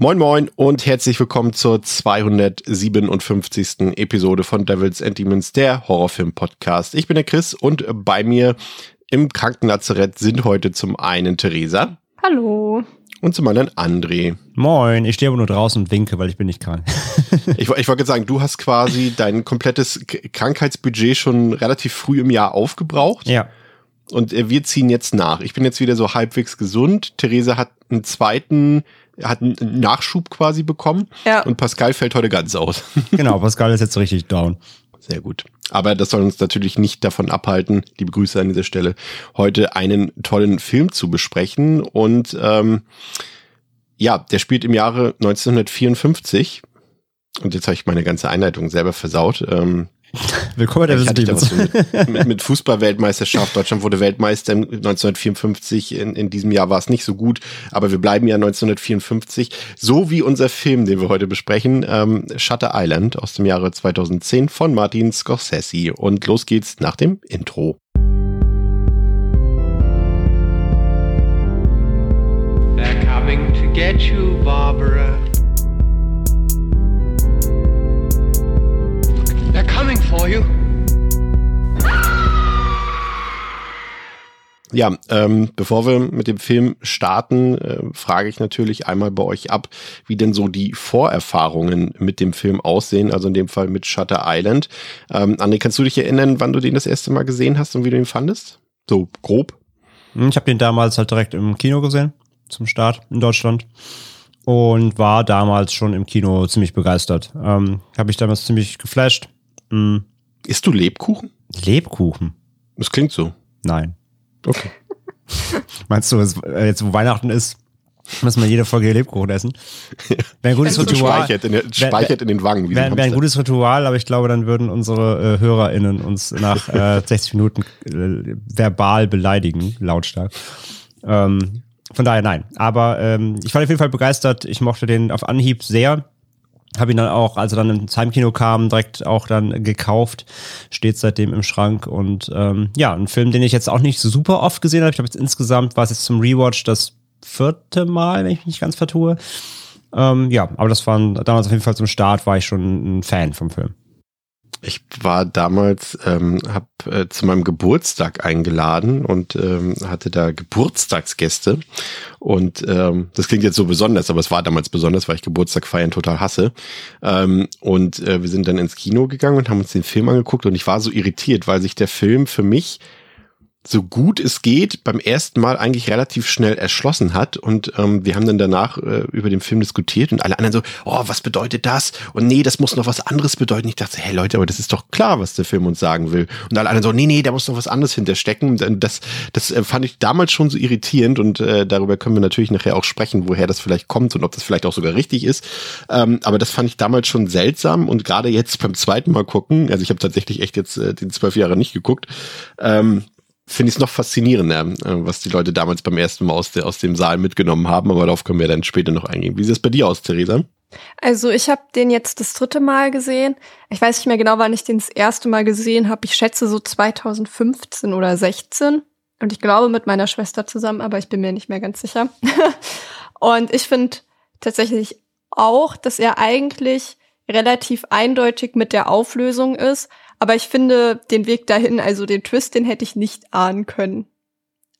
Moin Moin und herzlich willkommen zur 257. Episode von Devils and Demons, der Horrorfilm-Podcast. Ich bin der Chris und bei mir im Krankenlazarett sind heute zum einen Theresa. Hallo. Und zum anderen André. Moin, ich stehe aber nur draußen und winke, weil ich bin nicht krank. ich, ich wollte sagen, du hast quasi dein komplettes Krankheitsbudget schon relativ früh im Jahr aufgebraucht. Ja. Und äh, wir ziehen jetzt nach. Ich bin jetzt wieder so halbwegs gesund. Theresa hat einen zweiten hat einen Nachschub quasi bekommen. Ja. Und Pascal fällt heute ganz aus. Genau, Pascal ist jetzt richtig down. Sehr gut. Aber das soll uns natürlich nicht davon abhalten, liebe Grüße an dieser Stelle, heute einen tollen Film zu besprechen. Und ähm, ja, der spielt im Jahre 1954. Und jetzt habe ich meine ganze Einleitung selber versaut. Ähm, Willkommen der so mit, mit, mit Fußball-Weltmeisterschaft. Deutschland wurde Weltmeister 1954. In, in diesem Jahr war es nicht so gut, aber wir bleiben ja 1954. So wie unser Film, den wir heute besprechen, ähm, Shutter Island aus dem Jahre 2010 von Martin Scorsese. Und los geht's nach dem Intro. They're coming to get you, Barbara. For you. Ja, ähm, bevor wir mit dem Film starten, äh, frage ich natürlich einmal bei euch ab, wie denn so die Vorerfahrungen mit dem Film aussehen, also in dem Fall mit Shutter Island. Ähm, André, kannst du dich erinnern, wann du den das erste Mal gesehen hast und wie du ihn fandest? So grob? Ich habe den damals halt direkt im Kino gesehen, zum Start in Deutschland. Und war damals schon im Kino ziemlich begeistert. Ähm, habe ich damals ziemlich geflasht. Mhm. Isst du Lebkuchen? Lebkuchen? Das klingt so. Nein. Okay. Meinst du, äh, jetzt wo Weihnachten ist, muss man jede Folge Lebkuchen essen? Wäre ein gutes Ritual. Speichert in, der, speichert in den Wangen. Wäre wär ein gutes Ritual, aber ich glaube, dann würden unsere äh, HörerInnen uns nach äh, 60 Minuten äh, verbal beleidigen, lautstark. Ähm, von daher nein. Aber ähm, ich war auf jeden Fall begeistert. Ich mochte den auf Anhieb sehr. Habe ihn dann auch, als er dann ins Heimkino kam, direkt auch dann gekauft. Steht seitdem im Schrank. Und ähm, ja, ein Film, den ich jetzt auch nicht super oft gesehen habe. Ich glaube, jetzt insgesamt war es jetzt zum Rewatch das vierte Mal, wenn ich mich nicht ganz vertue. Ähm, ja, aber das war damals auf jeden Fall zum Start, war ich schon ein Fan vom Film. Ich war damals, ähm, habe äh, zu meinem Geburtstag eingeladen und ähm, hatte da Geburtstagsgäste. Und ähm, das klingt jetzt so besonders, aber es war damals besonders, weil ich Geburtstag feiern total hasse. Ähm, und äh, wir sind dann ins Kino gegangen und haben uns den Film angeguckt und ich war so irritiert, weil sich der Film für mich so gut es geht beim ersten Mal eigentlich relativ schnell erschlossen hat und ähm, wir haben dann danach äh, über den Film diskutiert und alle anderen so, oh, was bedeutet das? Und nee, das muss noch was anderes bedeuten. Ich dachte, hey Leute, aber das ist doch klar, was der Film uns sagen will. Und alle anderen so, nee, nee, da muss noch was anderes hinterstecken. Das, das äh, fand ich damals schon so irritierend und äh, darüber können wir natürlich nachher auch sprechen, woher das vielleicht kommt und ob das vielleicht auch sogar richtig ist. Ähm, aber das fand ich damals schon seltsam und gerade jetzt beim zweiten Mal gucken, also ich habe tatsächlich echt jetzt äh, den zwölf Jahre nicht geguckt, ähm, finde ich es noch faszinierender, äh, was die Leute damals beim ersten Mal aus, der, aus dem Saal mitgenommen haben, aber darauf können wir dann später noch eingehen. Wie sieht es bei dir aus, Theresa? Also ich habe den jetzt das dritte Mal gesehen. Ich weiß nicht mehr genau, wann ich den das erste Mal gesehen habe. Ich schätze so 2015 oder 16. Und ich glaube mit meiner Schwester zusammen, aber ich bin mir nicht mehr ganz sicher. Und ich finde tatsächlich auch, dass er eigentlich relativ eindeutig mit der Auflösung ist. Aber ich finde den Weg dahin, also den Twist, den hätte ich nicht ahnen können.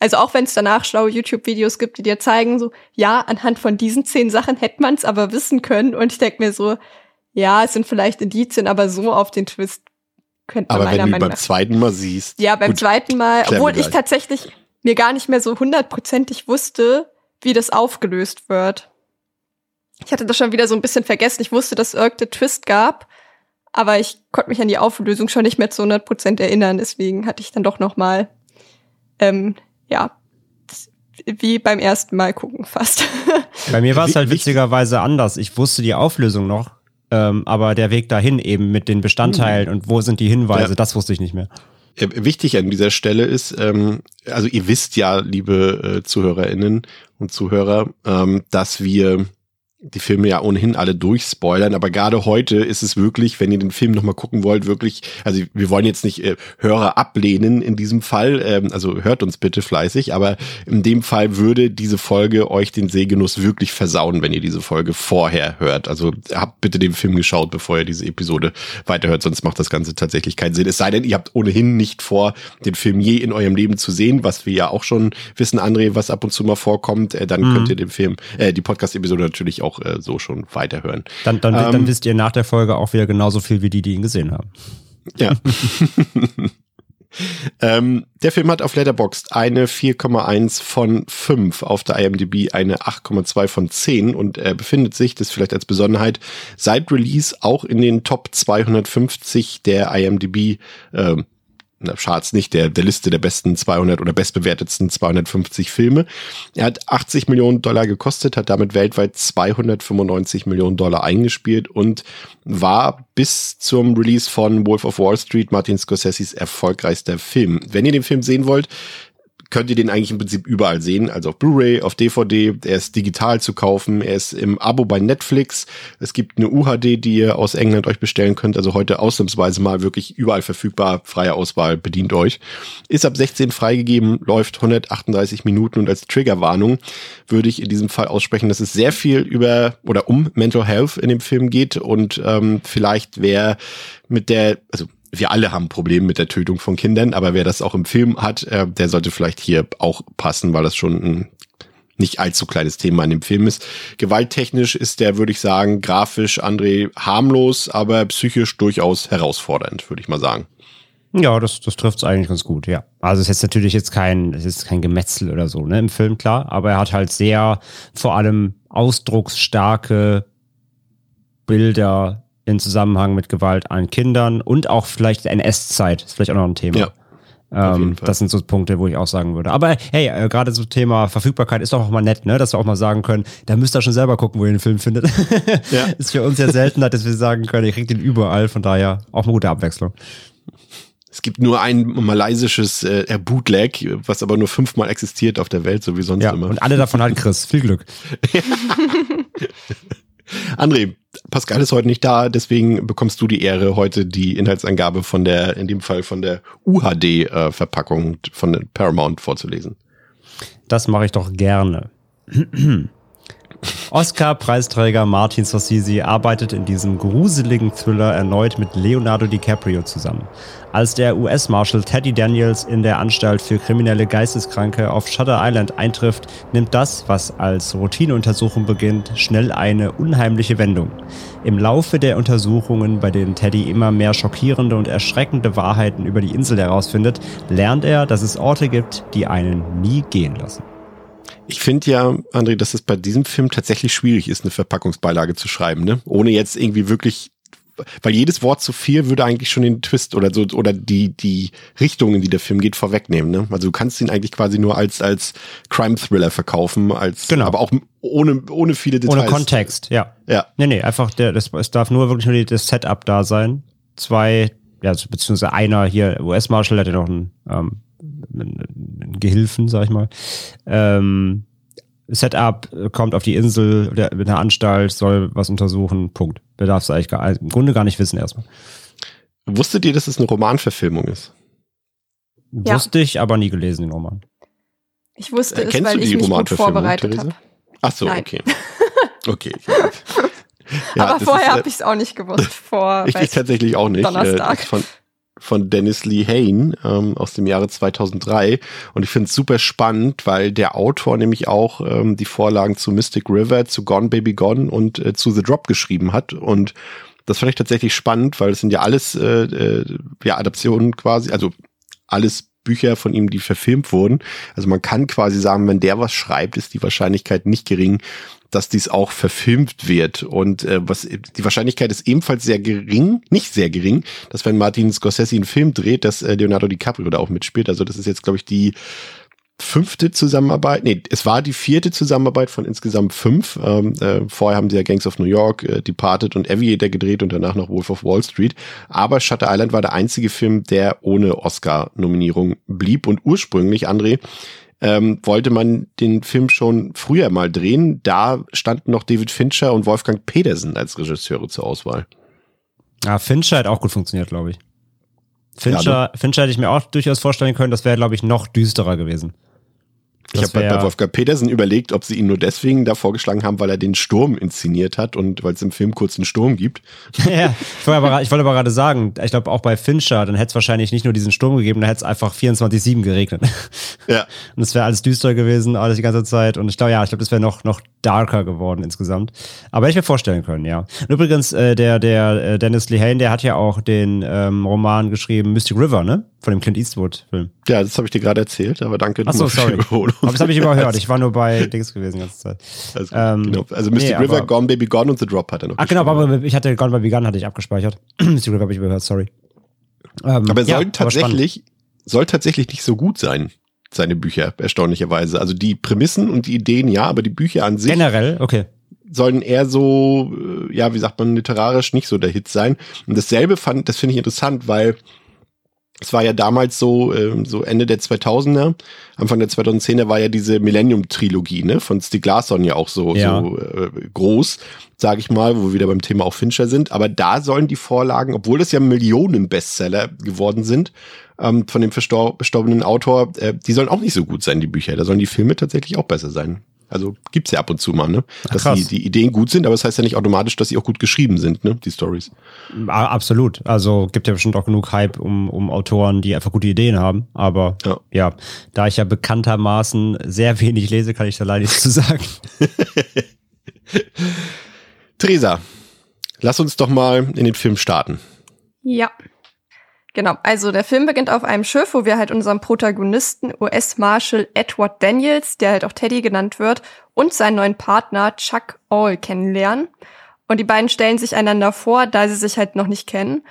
Also auch wenn es danach schlaue YouTube-Videos gibt, die dir zeigen, so, ja, anhand von diesen zehn Sachen hätte man es aber wissen können. Und ich denke mir so, ja, es sind vielleicht Indizien, aber so auf den Twist könnte man Aber meiner wenn du Meinung beim nach. zweiten Mal siehst. Ja, beim gut, zweiten Mal, obwohl ich gleich. tatsächlich mir gar nicht mehr so hundertprozentig wusste, wie das aufgelöst wird. Ich hatte das schon wieder so ein bisschen vergessen. Ich wusste, dass es irgendeinen Twist gab, aber ich konnte mich an die Auflösung schon nicht mehr zu 100% erinnern. Deswegen hatte ich dann doch noch mal, ähm, ja, wie beim ersten Mal gucken fast. Bei mir war es halt witzigerweise anders. Ich wusste die Auflösung noch, ähm, aber der Weg dahin eben mit den Bestandteilen und wo sind die Hinweise, Ja. das wusste ich nicht mehr. wichtig an dieser Stelle ist, ähm, also ihr wisst ja, liebe äh, ZuhörerInnen und Zuhörer, ähm, dass wir die Filme ja ohnehin alle durchspoilern, aber gerade heute ist es wirklich, wenn ihr den Film nochmal gucken wollt, wirklich, also wir wollen jetzt nicht äh, Hörer ablehnen in diesem Fall, ähm, also hört uns bitte fleißig, aber in dem Fall würde diese Folge euch den Sehgenuss wirklich versauen, wenn ihr diese Folge vorher hört. Also habt bitte den Film geschaut, bevor ihr diese Episode weiterhört, sonst macht das Ganze tatsächlich keinen Sinn. Es sei denn, ihr habt ohnehin nicht vor, den Film je in eurem Leben zu sehen, was wir ja auch schon wissen, André, was ab und zu mal vorkommt, äh, dann Mhm. könnt ihr den Film, äh, die Podcast-Episode natürlich auch äh, so schon weiterhören. Dann, dann, Ähm, dann wisst ihr nach der Folge auch wieder genauso viel wie die, die ihn gesehen haben. Ja. ähm, der Film hat auf Letterboxd eine 4,1 von 5, auf der IMDb eine 8,2 von 10 und er befindet sich, das vielleicht als Besonderheit, seit Release auch in den Top 250 der IMDb na, Charts nicht, der, der Liste der besten 200 oder bestbewertetsten 250 Filme. Er hat 80 Millionen Dollar gekostet, hat damit weltweit 295 Millionen Dollar eingespielt und war bis zum Release von Wolf of Wall Street Martin Scorseses erfolgreichster Film. Wenn ihr den Film sehen wollt, könnt ihr den eigentlich im Prinzip überall sehen, also auf Blu-ray, auf DVD, er ist digital zu kaufen, er ist im Abo bei Netflix, es gibt eine UHD, die ihr aus England euch bestellen könnt, also heute ausnahmsweise mal wirklich überall verfügbar, freie Auswahl, bedient euch. Ist ab 16 freigegeben, läuft 138 Minuten und als Triggerwarnung würde ich in diesem Fall aussprechen, dass es sehr viel über oder um Mental Health in dem Film geht und ähm, vielleicht wer mit der, also wir alle haben Probleme mit der Tötung von Kindern, aber wer das auch im Film hat, äh, der sollte vielleicht hier auch passen, weil das schon ein nicht allzu kleines Thema in dem Film ist. Gewalttechnisch ist der, würde ich sagen, grafisch, André, harmlos, aber psychisch durchaus herausfordernd, würde ich mal sagen. Ja, das, das trifft es eigentlich ganz gut, ja. Also es ist natürlich jetzt kein, es ist kein Gemetzel oder so, ne, im Film, klar, aber er hat halt sehr vor allem ausdrucksstarke Bilder in Zusammenhang mit Gewalt an Kindern und auch vielleicht NS-Zeit, ist vielleicht auch noch ein Thema. Ja, Ähm, das sind so Punkte, wo ich auch sagen würde. Aber hey, äh, gerade so Thema Verfügbarkeit ist doch auch mal nett, ne? Dass wir auch mal sagen können, da müsst ihr schon selber gucken, wo ihr den Film findet. Ja. ist für uns ja seltener, dass wir sagen können, ihr kriegt den überall, von daher auch eine gute Abwechslung. Es gibt nur ein malaysisches äh, Bootleg, was aber nur fünfmal existiert auf der Welt, so wie sonst Ja, immer. und alle davon hat Chris. Viel Glück. André, Pascal ist heute nicht da, deswegen bekommst du die Ehre, heute die Inhaltsangabe von der, in dem Fall von der UHD-Verpackung von der Paramount vorzulesen. Das mache ich doch gerne. Oscar-Preisträger Martin Scorsese arbeitet in diesem gruseligen Thriller erneut mit Leonardo DiCaprio zusammen. Als der US-Marshal Teddy Daniels in der Anstalt für kriminelle Geisteskranke auf Shutter Island eintrifft, nimmt das, was als Routineuntersuchung beginnt, schnell eine unheimliche Wendung. Im Laufe der Untersuchungen, bei denen Teddy immer mehr schockierende und erschreckende Wahrheiten über die Insel herausfindet, lernt er, dass es Orte gibt, die einen nie gehen lassen. Ich finde ja, André, dass es bei diesem Film tatsächlich schwierig ist, eine Verpackungsbeilage zu schreiben, ne? Ohne jetzt irgendwie wirklich, weil jedes Wort zu viel würde eigentlich schon den Twist oder so, oder die, die Richtung, in die der Film geht, vorwegnehmen, ne? Also du kannst ihn eigentlich quasi nur als, als Crime-Thriller verkaufen, als, Genau. aber auch ohne, ohne viele Details. Ohne Kontext, ja. Ja. Nee, nee, einfach der, das, es darf nur wirklich nur das Setup da sein. Zwei, ja, also beziehungsweise einer hier, US-Marshal, der hat ja noch einen, ähm, Gehilfen, sag ich mal. Ähm, Setup äh, kommt auf die Insel, der, mit einer Anstalt, soll was untersuchen, Punkt. Der darf es eigentlich gar, im Grunde gar nicht wissen erstmal. Wusstet ihr, dass es eine Romanverfilmung ist? Ja. Wusste ich, aber nie gelesen, den Roman. Ich wusste es, Kennst weil du ich die mich gut Romanverfilmung, vorbereitet habe. Ach so, Nein. okay. Okay. Ja, Aber vorher äh, habe ich es auch nicht gewusst. Vor Ich, ich tatsächlich auch nicht. Donnerstag. Äh, von, von Dennis Lee Hain ähm, aus dem Jahre 2003. Und ich finde es super spannend, weil der Autor nämlich auch ähm, die Vorlagen zu Mystic River, zu Gone Baby Gone und äh, zu The Drop geschrieben hat. Und das fand ich tatsächlich spannend, weil es sind ja alles äh, äh, ja, Adaptionen quasi, also alles Bücher von ihm, die verfilmt wurden. Also man kann quasi sagen, wenn der was schreibt, ist die Wahrscheinlichkeit nicht gering, dass dies auch verfilmt wird. Und äh, was die Wahrscheinlichkeit ist ebenfalls sehr gering, nicht sehr gering, dass wenn Martin Scorsese einen Film dreht, dass äh, Leonardo DiCaprio da auch mitspielt. Also das ist jetzt, glaube ich, die fünfte Zusammenarbeit, nee, es war die vierte Zusammenarbeit von insgesamt fünf. Ähm, äh, vorher haben sie ja Gangs of New York, äh, Departed und Aviator gedreht und danach noch Wolf of Wall Street. Aber Shutter Island war der einzige Film, der ohne Oscar-Nominierung blieb. Und ursprünglich, André, ähm, wollte man den Film schon früher mal drehen. Da standen noch David Fincher und Wolfgang Pedersen als Regisseure zur Auswahl. Ja, Fincher hat auch gut funktioniert, glaube ich. Fincher, ja, Fincher hätte ich mir auch durchaus vorstellen können, das wäre, glaube ich, noch düsterer gewesen. Ich habe bei Wolfgang Petersen überlegt, ob sie ihn nur deswegen da vorgeschlagen haben, weil er den Sturm inszeniert hat und weil es im Film kurz einen Sturm gibt. ja, ich wollte aber, ich wollte aber gerade sagen, ich glaube auch bei Fincher, dann hätte es wahrscheinlich nicht nur diesen Sturm gegeben, dann hätte es einfach 24-7 geregnet. Ja. Und es wäre alles düster gewesen, alles die ganze Zeit. Und ich glaube, ja, ich glaube, das wäre noch, noch darker geworden insgesamt. Aber hätte ich mir vorstellen können, ja. Und übrigens, äh, der, der äh, Dennis Lehane, der hat ja auch den ähm, Roman geschrieben, Mystic River, ne? Von dem Clint Eastwood-Film. Ja, das habe ich dir gerade erzählt, aber danke. Ach so, sorry. Aber das habe ich überhört. Ich war nur bei Dings gewesen die ganze Zeit. Also, ähm, genau. also Mystic nee, River, Gone Baby Gone und The Drop hat er noch Ach genau, aber ich hatte Gone Baby Gone hatte ich abgespeichert. Mystic River habe ich überhört, sorry. Ähm, aber er soll tatsächlich, soll tatsächlich nicht so gut sein seine Bücher, erstaunlicherweise. Also die Prämissen und die Ideen, ja, aber die Bücher an sich. Generell, okay. Sollen eher so, äh, ja, wie sagt man, literarisch nicht so der Hit sein. Und dasselbe fand, das finde ich interessant, weil es war ja damals so, äh, so Ende der 2000er, Anfang der 2010er war ja diese Millennium-Trilogie, ne, von Stieg Larsson ja auch so, ja. so äh, groß, sage ich mal, wo wir wieder beim Thema auch Fincher sind. Aber da sollen die Vorlagen, obwohl das ja Millionen Bestseller geworden sind, ähm, von dem verstorbenen Autor, äh, die sollen auch nicht so gut sein, die Bücher. Da sollen die Filme tatsächlich auch besser sein. Also gibt's ja ab und zu mal, ne? Dass die, die Ideen gut sind, aber das heißt ja nicht automatisch, dass sie auch gut geschrieben sind, ne? Die Stories. Absolut. Also gibt ja bestimmt auch genug Hype um, um Autoren, die einfach gute Ideen haben. Aber ja. ja, da ich ja bekanntermaßen sehr wenig lese, kann ich da leider nichts zu sagen. Theresa, lass uns doch mal in den Film starten. Ja. Genau, also der Film beginnt auf einem Schiff, wo wir halt unseren Protagonisten US-Marshal Edward Daniels, der halt auch Teddy genannt wird, und seinen neuen Partner Chuck All kennenlernen. Und die beiden stellen sich einander vor, da sie sich halt noch nicht kennen.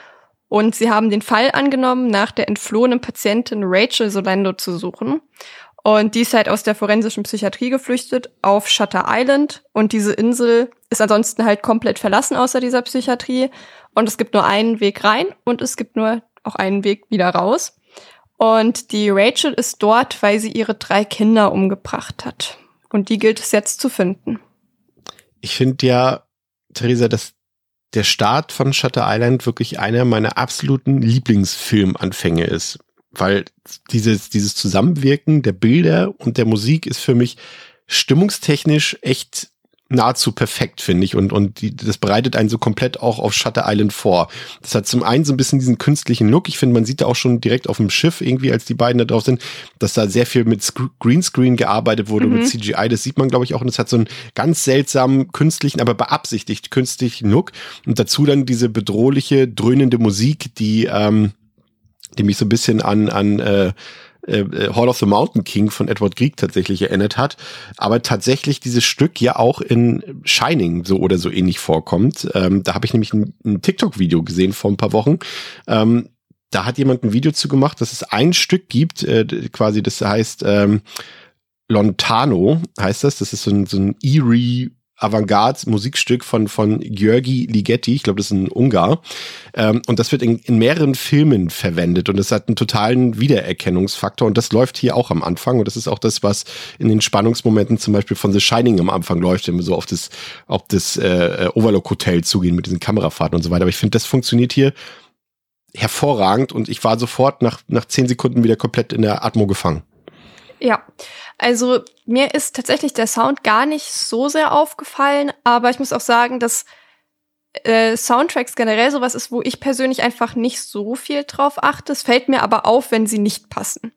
Und sie haben den Fall angenommen, nach der entflohenen Patientin Rachel Solando zu suchen. Und die ist halt aus der forensischen Psychiatrie geflüchtet auf Shutter Island. Und diese Insel ist ansonsten halt komplett verlassen außer dieser Psychiatrie. Und es gibt nur einen Weg rein und es gibt nur auch einen Weg wieder raus. Und die Rachel ist dort, weil sie ihre drei Kinder umgebracht hat. Und die gilt es jetzt zu finden. Ich finde ja, Theresa, dass der Start von Shutter Island wirklich einer meiner absoluten Lieblingsfilmanfänge ist. Weil dieses, dieses Zusammenwirken der Bilder und der Musik ist für mich stimmungstechnisch echt nahezu perfekt, finde ich. Und, und die, das bereitet einen so komplett auch auf Shutter Island vor. Das hat zum einen so ein bisschen diesen künstlichen Look. Ich finde, man sieht da auch schon direkt auf dem Schiff irgendwie, als die beiden da drauf sind, dass da sehr viel mit Greenscreen gearbeitet wurde, mhm. mit CGI. Das sieht man, glaube ich, auch. Und es hat so einen ganz seltsamen, künstlichen, aber beabsichtigt künstlichen Look. Und dazu dann diese bedrohliche, dröhnende Musik, die, ähm, die mich so ein bisschen an, an äh, äh, äh, Hall of the Mountain King von Edward Grieg tatsächlich erinnert hat, aber tatsächlich dieses Stück ja auch in Shining so oder so ähnlich vorkommt. Ähm, da habe ich nämlich ein, ein TikTok-Video gesehen vor ein paar Wochen. Ähm, da hat jemand ein Video zu gemacht, dass es ein Stück gibt, äh, quasi, das heißt ähm, Lontano, heißt das. Das ist so ein, so ein eerie Avantgarde-Musikstück von, von Georgi Ligeti, ich glaube, das ist ein Ungar. Ähm, und das wird in, in mehreren Filmen verwendet und es hat einen totalen Wiedererkennungsfaktor und das läuft hier auch am Anfang und das ist auch das, was in den Spannungsmomenten zum Beispiel von The Shining am Anfang läuft, wenn wir so auf das, auf das äh, Overlook Hotel zugehen mit diesen Kamerafahrten und so weiter. Aber ich finde, das funktioniert hier hervorragend und ich war sofort nach, nach zehn Sekunden wieder komplett in der Atmo gefangen. Ja, also mir ist tatsächlich der Sound gar nicht so sehr aufgefallen, aber ich muss auch sagen, dass äh, Soundtracks generell sowas ist, wo ich persönlich einfach nicht so viel drauf achte. Es fällt mir aber auf, wenn sie nicht passen.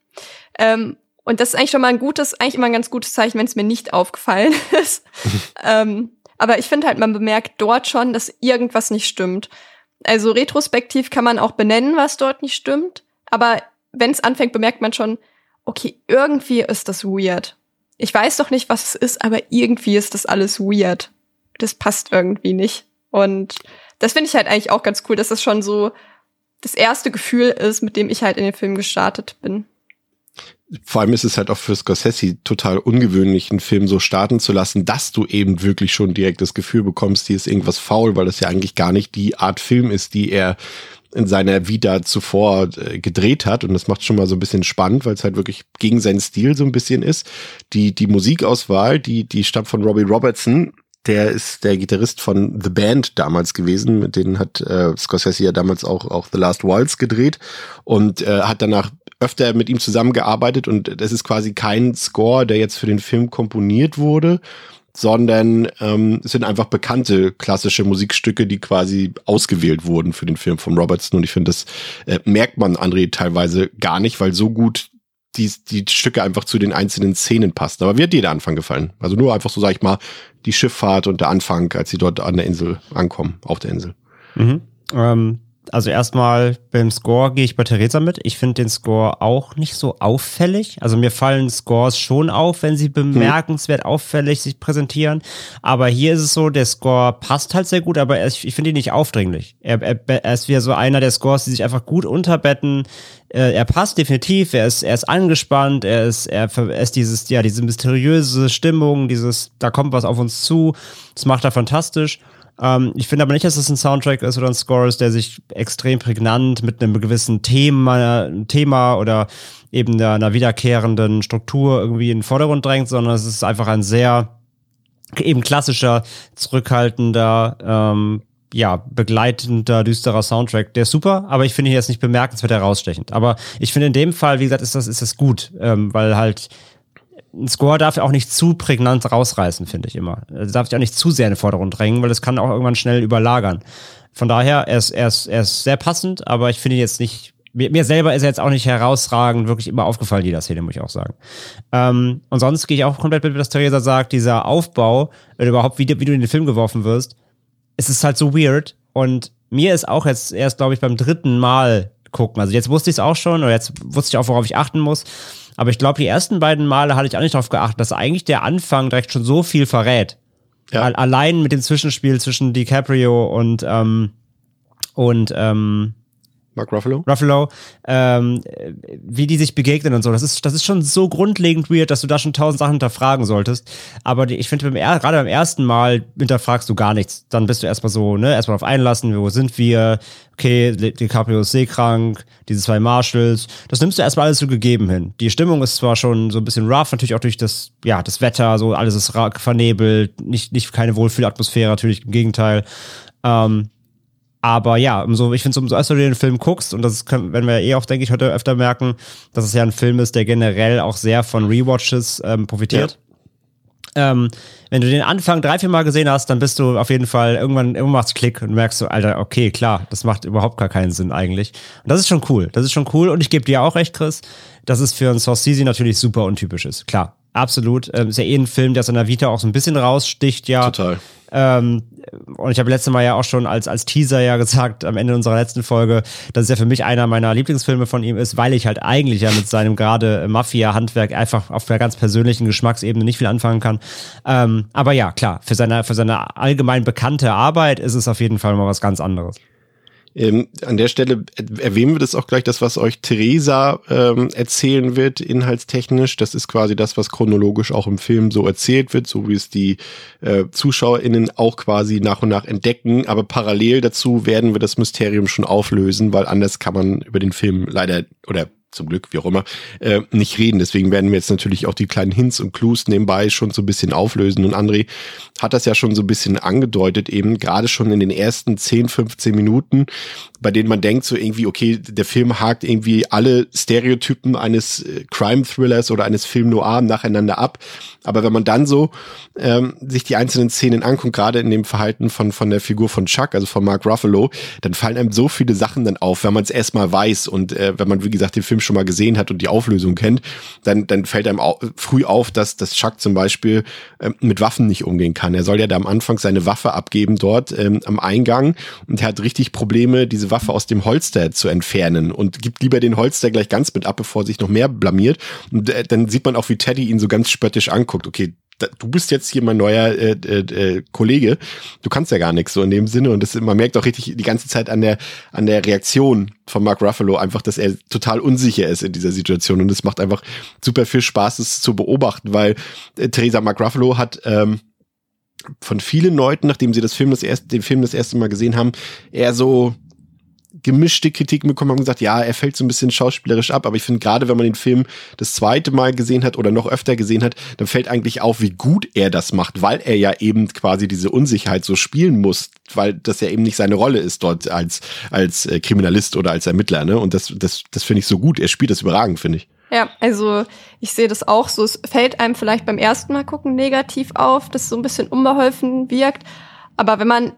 Ähm, und das ist eigentlich schon mal ein gutes, eigentlich immer ein ganz gutes Zeichen, wenn es mir nicht aufgefallen ist. ähm, aber ich finde halt, man bemerkt dort schon, dass irgendwas nicht stimmt. Also retrospektiv kann man auch benennen, was dort nicht stimmt. Aber wenn es anfängt, bemerkt man schon, okay, irgendwie ist das weird. Ich weiß doch nicht, was es ist, aber irgendwie ist das alles weird. Das passt irgendwie nicht. Und das finde ich halt eigentlich auch ganz cool, dass das schon so das erste Gefühl ist, mit dem ich halt in den Film gestartet bin. vor allem ist es halt auch für Scorsese total ungewöhnlich, einen Film so starten zu lassen, dass du eben wirklich schon direkt das Gefühl bekommst, hier ist irgendwas faul, weil das ja eigentlich gar nicht die Art Film ist, die er in seiner Vita zuvor äh, gedreht hat. Und das macht schon mal so ein bisschen spannend, weil es halt wirklich gegen seinen Stil so ein bisschen ist. Die, die Musikauswahl, die, die stammt von Robbie Robertson. Der ist der Gitarrist von The Band damals gewesen. Mit denen hat äh, Scorsese ja damals auch, auch The Last Waltz gedreht und äh, hat danach öfter mit ihm zusammengearbeitet und das ist quasi kein Score, der jetzt für den Film komponiert wurde, sondern ähm, es sind einfach bekannte klassische Musikstücke, die quasi ausgewählt wurden für den Film von Robertson. Und ich finde, das äh, merkt man André teilweise gar nicht, weil so gut die, die Stücke einfach zu den einzelnen Szenen passen. Aber mir hat dir der Anfang gefallen. Also nur einfach so, sag ich mal, die Schifffahrt und der Anfang, als sie dort an der Insel ankommen, auf der Insel. Mhm. Ähm, also erstmal beim Score gehe ich bei Theresa mit. Ich finde den Score auch nicht so auffällig. Also mir fallen Scores schon auf, wenn sie bemerkenswert auffällig sich präsentieren. Aber hier ist es so, der Score passt halt sehr gut, aber er, ich finde ihn nicht aufdringlich. Er, er, er ist wieder so einer der Scores, die sich einfach gut unterbetten. Äh, er passt definitiv, er ist, er ist angespannt, er ist, er, er ist dieses, ja, diese mysteriöse Stimmung, dieses, da kommt was auf uns zu. Das macht er fantastisch. Ähm, ich finde aber nicht, dass es ein Soundtrack ist oder ein Score ist, der sich extrem prägnant mit einem gewissen Thema, Thema oder eben einer, einer wiederkehrenden Struktur irgendwie in den Vordergrund drängt, sondern es ist einfach ein sehr eben klassischer, zurückhaltender, ähm, ja, begleitender, düsterer Soundtrack. Der ist super, aber ich finde hier jetzt nicht bemerkenswert herausstechend. Aber ich finde in dem Fall, wie gesagt, ist das, ist das gut, ähm, weil halt ein Score darf ja auch nicht zu prägnant rausreißen, finde ich immer. Er darf sich auch nicht zu sehr in den Vordergrund drängen, weil das kann auch irgendwann schnell überlagern. Von daher, er ist, er ist, er ist sehr passend, aber ich finde jetzt nicht, mir, mir selber ist er jetzt auch nicht herausragend, wirklich immer aufgefallen, jeder Szene, muss ich auch sagen. Ähm, und sonst gehe ich auch komplett mit, was Theresa sagt, dieser Aufbau, oder überhaupt, wie, wie du in den Film geworfen wirst, es ist halt so weird und mir ist auch jetzt erst, glaube ich, beim dritten Mal gucken. Also jetzt wusste ich es auch schon, oder jetzt wusste ich auch, worauf ich achten muss. Aber ich glaube, die ersten beiden Male hatte ich auch nicht darauf geachtet, dass eigentlich der Anfang direkt schon so viel verrät. Ja. Allein mit dem Zwischenspiel zwischen DiCaprio und, ähm, und ähm, Mark Ruffalo. Ruffalo, ähm, wie die sich begegnen und so. Das ist, das ist schon so grundlegend weird, dass du da schon tausend Sachen hinterfragen solltest. Aber die, ich finde, gerade beim ersten Mal hinterfragst du gar nichts. Dann bist du erstmal so, ne, erstmal auf einlassen, wo sind wir? Okay, DiCaprio ist seekrank, diese zwei Marshals. Das nimmst du erstmal alles so gegeben hin. Die Stimmung ist zwar schon so ein bisschen rough, natürlich auch durch das, ja, das Wetter, so alles ist vernebelt, nicht, nicht keine Wohlfühlatmosphäre, natürlich im Gegenteil. Ähm, aber ja, umso, ich finde, umso öfter du den Film guckst, und das können, werden wir ja eh auch, denke ich, heute öfter merken, dass es ja ein Film ist, der generell auch sehr von Rewatches ähm, profitiert. Ja. Ähm, wenn du den Anfang drei, vier Mal gesehen hast, dann bist du auf jeden Fall irgendwann, irgendwann macht's Klick und merkst du, Alter, okay, klar, das macht überhaupt gar keinen Sinn eigentlich. Und das ist schon cool. Das ist schon cool. Und ich gebe dir auch recht, Chris, dass es für einen Scorsese natürlich super untypisch ist. Klar, absolut. Ähm, ist ja eh ein Film, der aus seiner Vita auch so ein bisschen raussticht, ja. Total. Ähm, und ich habe letztes Mal ja auch schon als, als Teaser ja gesagt, am Ende unserer letzten Folge, dass es ja für mich einer meiner Lieblingsfilme von ihm ist, weil ich halt eigentlich ja mit seinem gerade Mafia-Handwerk einfach auf der ganz persönlichen Geschmacksebene nicht viel anfangen kann. Ähm, aber ja, klar, für seine, für seine allgemein bekannte Arbeit ist es auf jeden Fall mal was ganz anderes. Ähm, an der Stelle erwähnen wir das auch gleich, das, was euch Theresa ähm, erzählen wird, inhaltstechnisch. Das ist quasi das, was chronologisch auch im Film so erzählt wird, so wie es die äh, ZuschauerInnen auch quasi nach und nach entdecken. Aber parallel dazu werden wir das Mysterium schon auflösen, weil anders kann man über den Film leider oder zum Glück, wie auch immer, äh, nicht reden. Deswegen werden wir jetzt natürlich auch die kleinen Hints und Clues nebenbei schon so ein bisschen auflösen. Und André hat das ja schon so ein bisschen angedeutet, eben gerade schon in den ersten 10, 15 Minuten, bei denen man denkt so irgendwie, okay, der Film hakt irgendwie alle Stereotypen eines äh, Crime-Thrillers oder eines Film Noir nacheinander ab. Aber wenn man dann so ähm, sich die einzelnen Szenen anguckt, gerade in dem Verhalten von, von der Figur von Chuck, also von Mark Ruffalo, dann fallen einem so viele Sachen dann auf, wenn man es erstmal weiß und äh, wenn man, wie gesagt, den Film schon mal gesehen hat und die Auflösung kennt, dann, dann fällt einem au früh auf, dass, dass Chuck zum Beispiel äh, mit Waffen nicht umgehen kann. Er soll ja da am Anfang seine Waffe abgeben dort ähm, am Eingang und er hat richtig Probleme, diese Waffe aus dem Holster zu entfernen und gibt lieber den Holster gleich ganz mit ab, bevor sich noch mehr blamiert. Und äh, dann sieht man auch, wie Teddy ihn so ganz spöttisch anguckt. Okay, du bist jetzt hier mein neuer äh, äh, äh, Kollege, du kannst ja gar nichts so in dem Sinne. Und das, man merkt auch richtig die ganze Zeit an der an der Reaktion von Mark Ruffalo einfach, dass er total unsicher ist in dieser Situation. Und es macht einfach super viel Spaß, es zu beobachten, weil äh, Theresa Mark Ruffalo hat ähm, von vielen Leuten, nachdem sie das Film das erste, den Film das erste Mal gesehen haben, eher so gemischte Kritiken bekommen, haben gesagt, ja, er fällt so ein bisschen schauspielerisch ab, aber ich finde gerade, wenn man den Film das zweite Mal gesehen hat oder noch öfter gesehen hat, dann fällt eigentlich auf, wie gut er das macht, weil er ja eben quasi diese Unsicherheit so spielen muss, weil das ja eben nicht seine Rolle ist dort als als äh, Kriminalist oder als Ermittler, ne? Und das das das finde ich so gut. Er spielt das überragend, finde ich. Ja, also ich sehe das auch so. Es fällt einem vielleicht beim ersten Mal gucken negativ auf, dass es so ein bisschen unbeholfen wirkt. Aber wenn man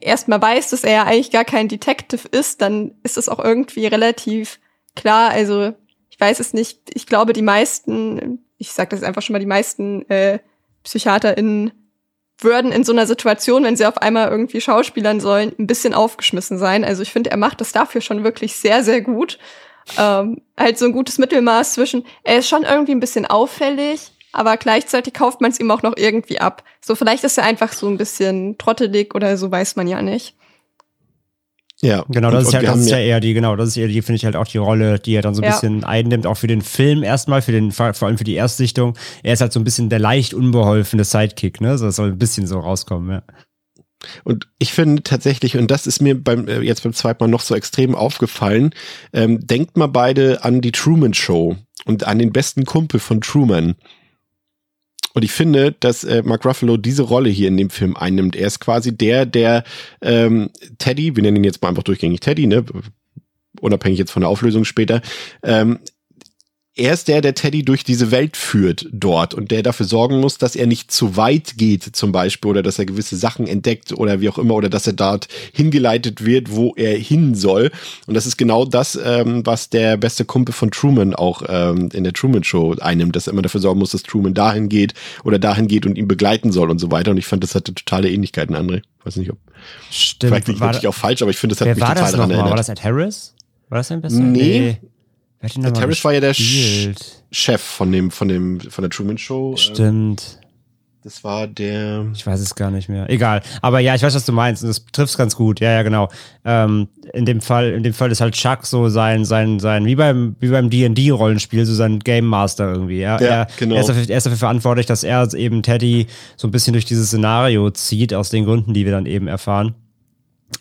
erstmal weiß, dass er ja eigentlich gar kein Detective ist, dann ist es auch irgendwie relativ klar. Also ich weiß es nicht. Ich glaube, die meisten, ich sage das einfach schon mal, die meisten äh, PsychiaterInnen würden in so einer Situation, wenn sie auf einmal irgendwie schauspielern sollen, ein bisschen aufgeschmissen sein. Also ich finde, er macht das dafür schon wirklich sehr, sehr gut. Ähm, halt so ein gutes Mittelmaß zwischen, er ist schon irgendwie ein bisschen auffällig, aber gleichzeitig kauft man es ihm auch noch irgendwie ab. So, vielleicht ist er einfach so ein bisschen trottelig oder so, weiß man ja nicht. Ja, genau, das, und, ist, ja, das ist ja eher die, genau, das ist eher die, finde ich halt auch die Rolle, die er dann so ein ja. bisschen einnimmt, auch für den Film erstmal, für den, vor allem für die Erstsichtung. Er ist halt so ein bisschen der leicht unbeholfene Sidekick, ne? So, das soll ein bisschen so rauskommen, ja. Und ich finde tatsächlich, und das ist mir beim äh, jetzt beim zweiten Mal noch so extrem aufgefallen, ähm, denkt mal beide an die Truman Show und an den besten Kumpel von Truman. Und ich finde, dass äh, Mark Ruffalo diese Rolle hier in dem Film einnimmt. Er ist quasi der, der ähm, Teddy, wir nennen ihn jetzt mal einfach durchgängig Teddy, ne? unabhängig jetzt von der Auflösung später, ähm, er ist der, der Teddy durch diese Welt führt dort und der dafür sorgen muss, dass er nicht zu weit geht zum Beispiel oder dass er gewisse Sachen entdeckt oder wie auch immer oder dass er dort hingeleitet wird, wo er hin soll. Und das ist genau das, ähm, was der beste Kumpel von Truman auch ähm, in der Truman Show einnimmt, dass er immer dafür sorgen muss, dass Truman dahin geht oder dahin geht und ihn begleiten soll und so weiter. Und ich fand, das hatte totale Ähnlichkeiten, André. Weiß nicht, ob Stimmt. vielleicht liegt wirklich auch falsch, aber ich finde, das hat mich total das daran erinnert. War das Ed Harris? War das ein besser? Nee. nee. Der Terrace war ja der Chef von dem, von dem, von der Truman Show. Stimmt. Das war der. Ich weiß es gar nicht mehr. Egal. Aber ja, ich weiß, was du meinst. Und das trifft ganz gut. Ja, ja, genau. Ähm, in dem Fall, in dem Fall ist halt Chuck so sein, sein, sein, wie beim, wie beim D&D-Rollenspiel, so sein Game Master irgendwie. Ja, ja genau. Er ist, dafür, er ist dafür verantwortlich, dass er eben Teddy so ein bisschen durch dieses Szenario zieht, aus den Gründen, die wir dann eben erfahren.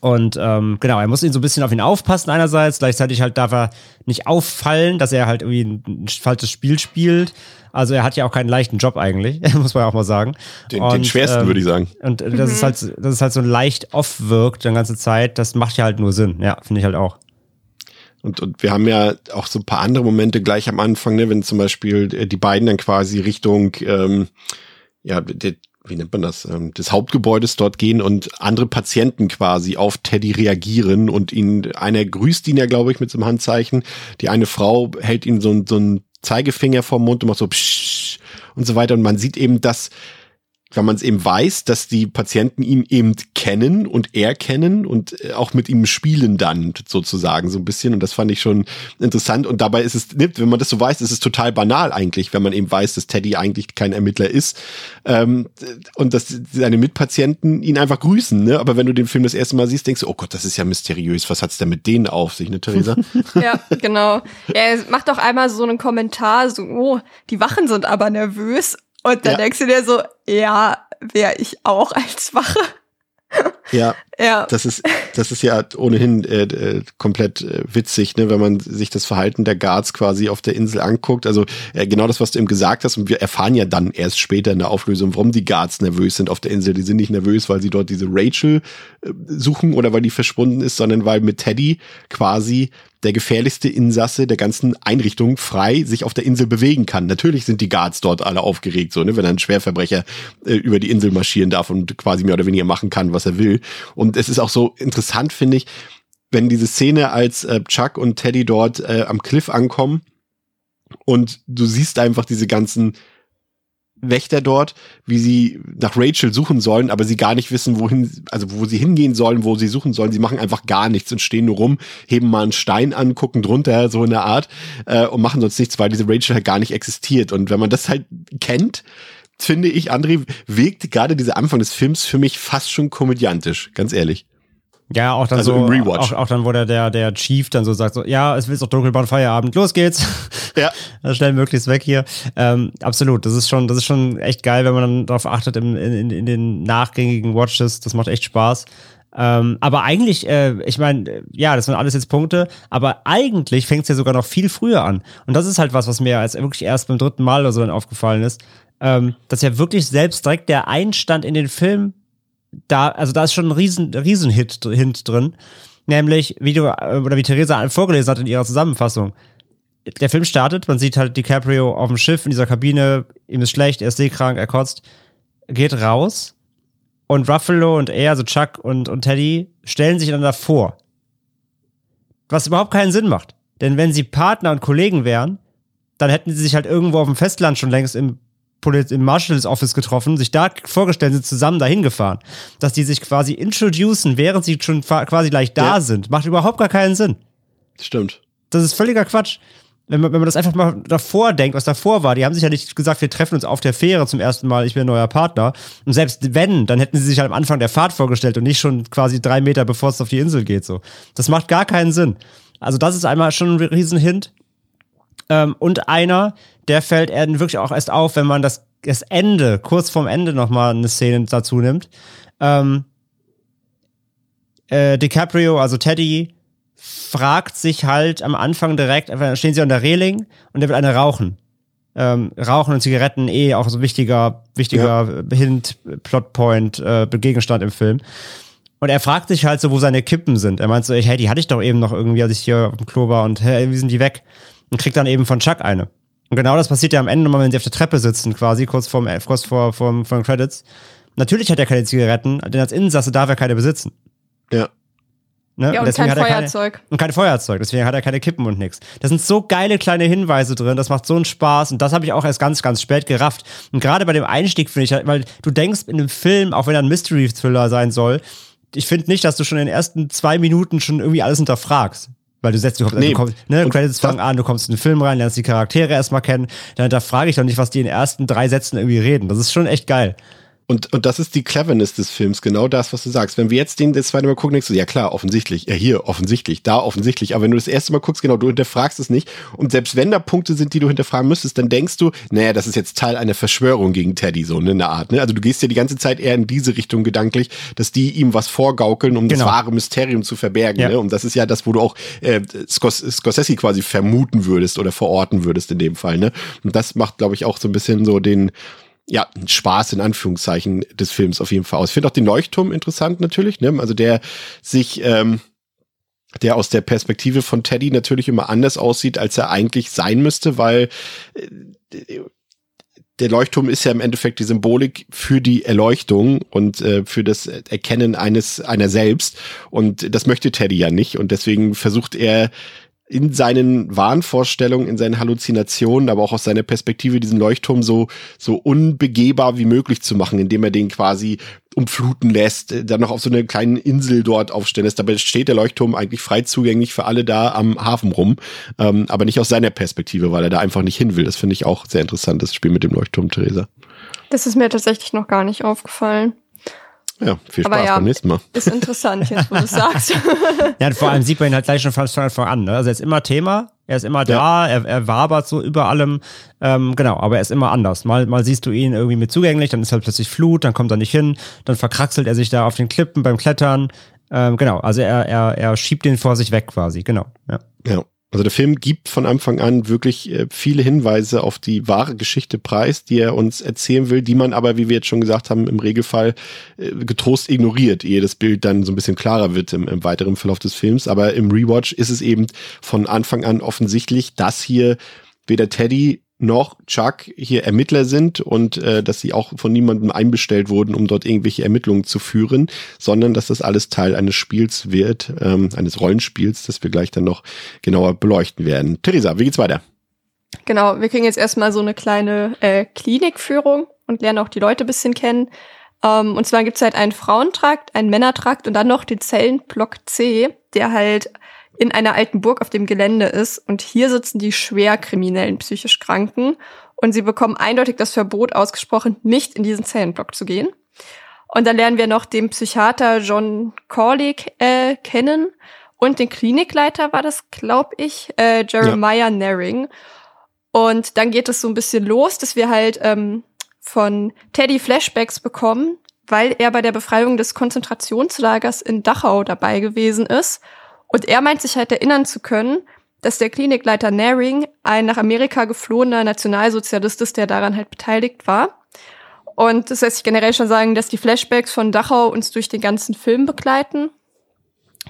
Und ähm, genau, er muss ihn so ein bisschen auf ihn aufpassen einerseits, gleichzeitig halt darf er nicht auffallen, dass er halt irgendwie ein falsches Spiel spielt. Also er hat ja auch keinen leichten Job eigentlich, muss man ja auch mal sagen. Den, und, den schwersten ähm, würde ich sagen. Und das mhm. ist halt, das ist halt so leicht off wirkt die ganze Zeit. Das macht ja halt nur Sinn. Ja, finde ich halt auch. Und, und wir haben ja auch so ein paar andere Momente gleich am Anfang, ne, wenn zum Beispiel äh, die beiden dann quasi Richtung ähm, ja, der, wie nennt man das, ähm, des Hauptgebäudes dort gehen und andere Patienten quasi auf Teddy reagieren und ihn, einer grüßt ihn ja, glaube ich, mit so einem Handzeichen. Die eine Frau hält ihm so, so einen Zeigefinger vom Mund und macht so psch und so weiter. Und man sieht eben, dass weil man es eben weiß, dass die Patienten ihn eben kennen und erkennen und äh, auch mit ihm spielen dann sozusagen so ein bisschen. Und das fand ich schon interessant. Und dabei ist es, wenn man das so weiß, ist es total banal eigentlich, wenn man eben weiß, dass Teddy eigentlich kein Ermittler ist ähm, und dass seine Mitpatienten ihn einfach grüßen. Ne? Aber wenn du den Film das erste Mal siehst, denkst du, oh Gott, das ist ja mysteriös. Was hat's denn mit denen auf sich, ne, Theresa? ja, genau. Er macht doch einmal so einen Kommentar, so, oh, die Wachen sind aber nervös. Und dann ja. denkst du dir so, ja, wäre ich auch als Wache. Ja, ja, das ist das ist ja ohnehin äh, äh, komplett äh, witzig, ne, wenn man sich das Verhalten der Guards quasi auf der Insel anguckt. Also äh, genau das, was du eben gesagt hast, und wir erfahren ja dann erst später in der Auflösung, warum die Guards nervös sind auf der Insel. Die sind nicht nervös, weil sie dort diese Rachel äh, suchen oder weil die verschwunden ist, sondern weil mit Teddy quasi der gefährlichste Insasse der ganzen Einrichtung frei sich auf der Insel bewegen kann. Natürlich sind die Guards dort alle aufgeregt, so, ne, wenn ein Schwerverbrecher äh, über die Insel marschieren darf und quasi mehr oder weniger machen kann, was er will. Und es ist auch so interessant, finde ich, wenn diese Szene, als äh, Chuck und Teddy dort äh, am Cliff ankommen und du siehst einfach diese ganzen Wächter dort, wie sie nach Rachel suchen sollen, aber sie gar nicht wissen, wohin, also wo sie hingehen sollen, wo sie suchen sollen. Sie machen einfach gar nichts und stehen nur rum, heben mal einen Stein an, gucken drunter, so in der Art, äh, und machen sonst nichts, weil diese Rachel halt gar nicht existiert. Und wenn man das halt kennt, finde ich, André, wirkt gerade dieser Anfang des Films für mich fast schon komödiantisch, ganz ehrlich. Ja, auch dann Also so, im Rewatch. Auch, auch dann, wo der, der, der Chief dann so sagt, so, ja, es wird doch dunkelbraun Feierabend, los geht's. Ja. Also schnell möglichst weg hier. Ähm, absolut, das ist schon, das ist schon echt geil, wenn man dann darauf achtet im, in, in den nachgängigen Watches. Das macht echt Spaß. Ähm, aber eigentlich, äh, ich meine, ja, das sind alles jetzt Punkte, aber eigentlich fängt es ja sogar noch viel früher an. Und das ist halt was, was mir als wirklich erst beim dritten Mal oder so dann aufgefallen ist, ähm, dass ja wirklich selbst direkt der Einstand in den Film da, also da ist schon ein riesen, riesen Hit, Hint drin. Nämlich, wie du, äh, oder wie Theresa vorgelesen hat in ihrer Zusammenfassung. Der Film startet, man sieht halt DiCaprio auf dem Schiff in dieser Kabine, ihm ist schlecht, er ist seekrank, er kotzt, geht raus und Ruffalo und er, also Chuck und, und Teddy, stellen sich einander vor. Was überhaupt keinen Sinn macht. Denn wenn sie Partner und Kollegen wären, dann hätten sie sich halt irgendwo auf dem Festland schon längst im Poli- im Marshals Office getroffen, sich da vorgestellt, sind zusammen dahin gefahren. Dass die sich quasi introducen, während sie schon quasi gleich da Ja. sind, macht überhaupt gar keinen Sinn. Stimmt. Das ist völliger Quatsch. Wenn man, wenn man das einfach mal davor denkt, was davor war, die haben sich ja nicht gesagt, wir treffen uns auf der Fähre zum ersten Mal, ich bin neuer Partner. Und selbst wenn, dann hätten sie sich halt am Anfang der Fahrt vorgestellt und nicht schon quasi drei Meter bevor es auf die Insel geht. So, Das macht gar keinen Sinn. Also das ist einmal schon ein Riesenhint. Ähm, und einer, der fällt eben wirklich auch erst auf, wenn man das, das Ende, kurz vorm Ende nochmal eine Szene dazu nimmt. Ähm, äh, DiCaprio, also Teddy, fragt sich halt am Anfang direkt, einfach stehen sie an der Reling und er will eine rauchen. Ähm, Rauchen und Zigaretten eh auch so wichtiger, wichtiger Hint, Plotpoint, äh, Gegenstand im Film. Und er fragt sich halt so, wo seine Kippen sind. Er meint so, hey, die hatte ich doch eben noch irgendwie, als ich hier auf dem Klo war und hey, wie sind die weg? Und kriegt dann eben von Chuck eine. Und genau das passiert ja am Ende nochmal, wenn sie auf der Treppe sitzen, quasi, kurz vorm, äh, kurz vor, vor, vor den Credits. Natürlich hat er keine Zigaretten, denn als Insasse darf er keine besitzen. Ja. Ne? Ja, und deswegen kein hat er keine- Feuerzeug. und kein Feuerzeug, deswegen hat er keine Kippen und nix. Da sind so geile kleine Hinweise drin, das macht so einen Spaß und das habe ich auch erst ganz, ganz spät gerafft. Und gerade bei dem Einstieg finde ich halt, weil du denkst in einem Film, auch wenn er ein Mystery-Thriller sein soll, ich finde nicht, dass du schon in den ersten zwei Minuten schon irgendwie alles hinterfragst. Weil du setzt, du, kommst, Nee. du kommst, ne, Und Credits fangen an, du kommst in den Film rein, lernst die Charaktere erstmal kennen, dann hinterfrage ich doch nicht, was die in den ersten drei Sätzen irgendwie reden. Das ist schon echt geil. Und, und das ist die Cleverness des Films, genau das, was du sagst. Wenn wir jetzt den das zweite Mal gucken, denkst du, ja klar, offensichtlich, ja hier, offensichtlich, da offensichtlich. Aber wenn du das erste Mal guckst, genau, du hinterfragst es nicht. Und selbst wenn da Punkte sind, die du hinterfragen müsstest, dann denkst du, naja, das ist jetzt Teil einer Verschwörung gegen Teddy, so ne, in der Art. Ne? Also du gehst ja die ganze Zeit eher in diese Richtung gedanklich, dass die ihm was vorgaukeln, um Genau. das wahre Mysterium zu verbergen. Ja. Ne? Und das ist ja das, wo du auch äh, Scors Scorsese quasi vermuten würdest oder verorten würdest in dem Fall. Ne? Und das macht, glaube ich, auch so ein bisschen so den ja, ein Spaß in Anführungszeichen des Films auf jeden Fall aus. Ich finde auch den Leuchtturm interessant natürlich, ne? Also der sich, ähm, der aus der Perspektive von Teddy natürlich immer anders aussieht, als er eigentlich sein müsste, weil äh, der Leuchtturm ist ja im Endeffekt die Symbolik für die Erleuchtung und äh, für das Erkennen eines einer selbst. Und das möchte Teddy ja nicht. Und deswegen versucht er in seinen Wahnvorstellungen, in seinen Halluzinationen, aber auch aus seiner Perspektive diesen Leuchtturm so, so unbegehbar wie möglich zu machen, indem er den quasi umfluten lässt, äh, dann noch auf so einer kleinen Insel dort aufstellen lässt. Dabei steht der Leuchtturm eigentlich frei zugänglich für alle da am Hafen rum, ähm, aber nicht aus seiner Perspektive, weil er da einfach nicht hin will. Das finde ich auch sehr interessant, das Spiel mit dem Leuchtturm, Theresa. Das ist mir tatsächlich noch gar nicht aufgefallen. Ja, viel Spaß ja. beim nächsten Mal. Ist interessant, jetzt wo du sagst. Ja, und vor allem sieht man ihn halt gleich schon von Anfang an. Ne? Also er ist immer Thema, er ist immer da, er, er wabert so über allem. Ähm, genau, aber er ist immer anders. Mal, mal siehst du ihn irgendwie mit zugänglich, dann ist halt plötzlich Flut, dann kommt er nicht hin, dann verkraxelt er sich da auf den Klippen beim Klettern. Ähm, genau, also er, er, er schiebt den vor sich weg quasi, genau. Ja. Ja. Also der Film gibt von Anfang an wirklich äh, viele Hinweise auf die wahre Geschichte preis, die er uns erzählen will, die man aber, wie wir jetzt schon gesagt haben, im Regelfall äh, getrost ignoriert, ehe das Bild dann so ein bisschen klarer wird im, im weiteren Verlauf des Films. Aber im Rewatch ist es eben von Anfang an offensichtlich, dass hier weder Teddy noch Chuck hier Ermittler sind und äh, dass sie auch von niemandem einbestellt wurden, um dort irgendwelche Ermittlungen zu führen, sondern dass das alles Teil eines Spiels wird, ähm, eines Rollenspiels, das wir gleich dann noch genauer beleuchten werden. Theresa, wie geht's weiter? Genau, wir kriegen jetzt erstmal so eine kleine äh, Klinikführung und lernen auch die Leute bisschen kennen. Ähm, und zwar gibt's halt einen Frauentrakt, einen Männertrakt und dann noch den Zellenblock C, der halt in einer alten Burg auf dem Gelände ist und hier sitzen die schwer kriminellen psychisch Kranken und sie bekommen eindeutig das Verbot ausgesprochen, nicht in diesen Zellenblock zu gehen. Und dann lernen wir noch den Psychiater John Corley äh, kennen und den Klinikleiter war das, glaube ich, äh, Jeremiah ja. Naring. Und dann geht es so ein bisschen los, dass wir halt ähm, von Teddy Flashbacks bekommen, weil er bei der Befreiung des Konzentrationslagers in Dachau dabei gewesen ist. Und er meint sich halt erinnern zu können, dass der Klinikleiter Naring ein nach Amerika geflohener Nationalsozialist ist, der daran halt beteiligt war. Und das lässt sich generell schon sagen, dass die Flashbacks von Dachau uns durch den ganzen Film begleiten.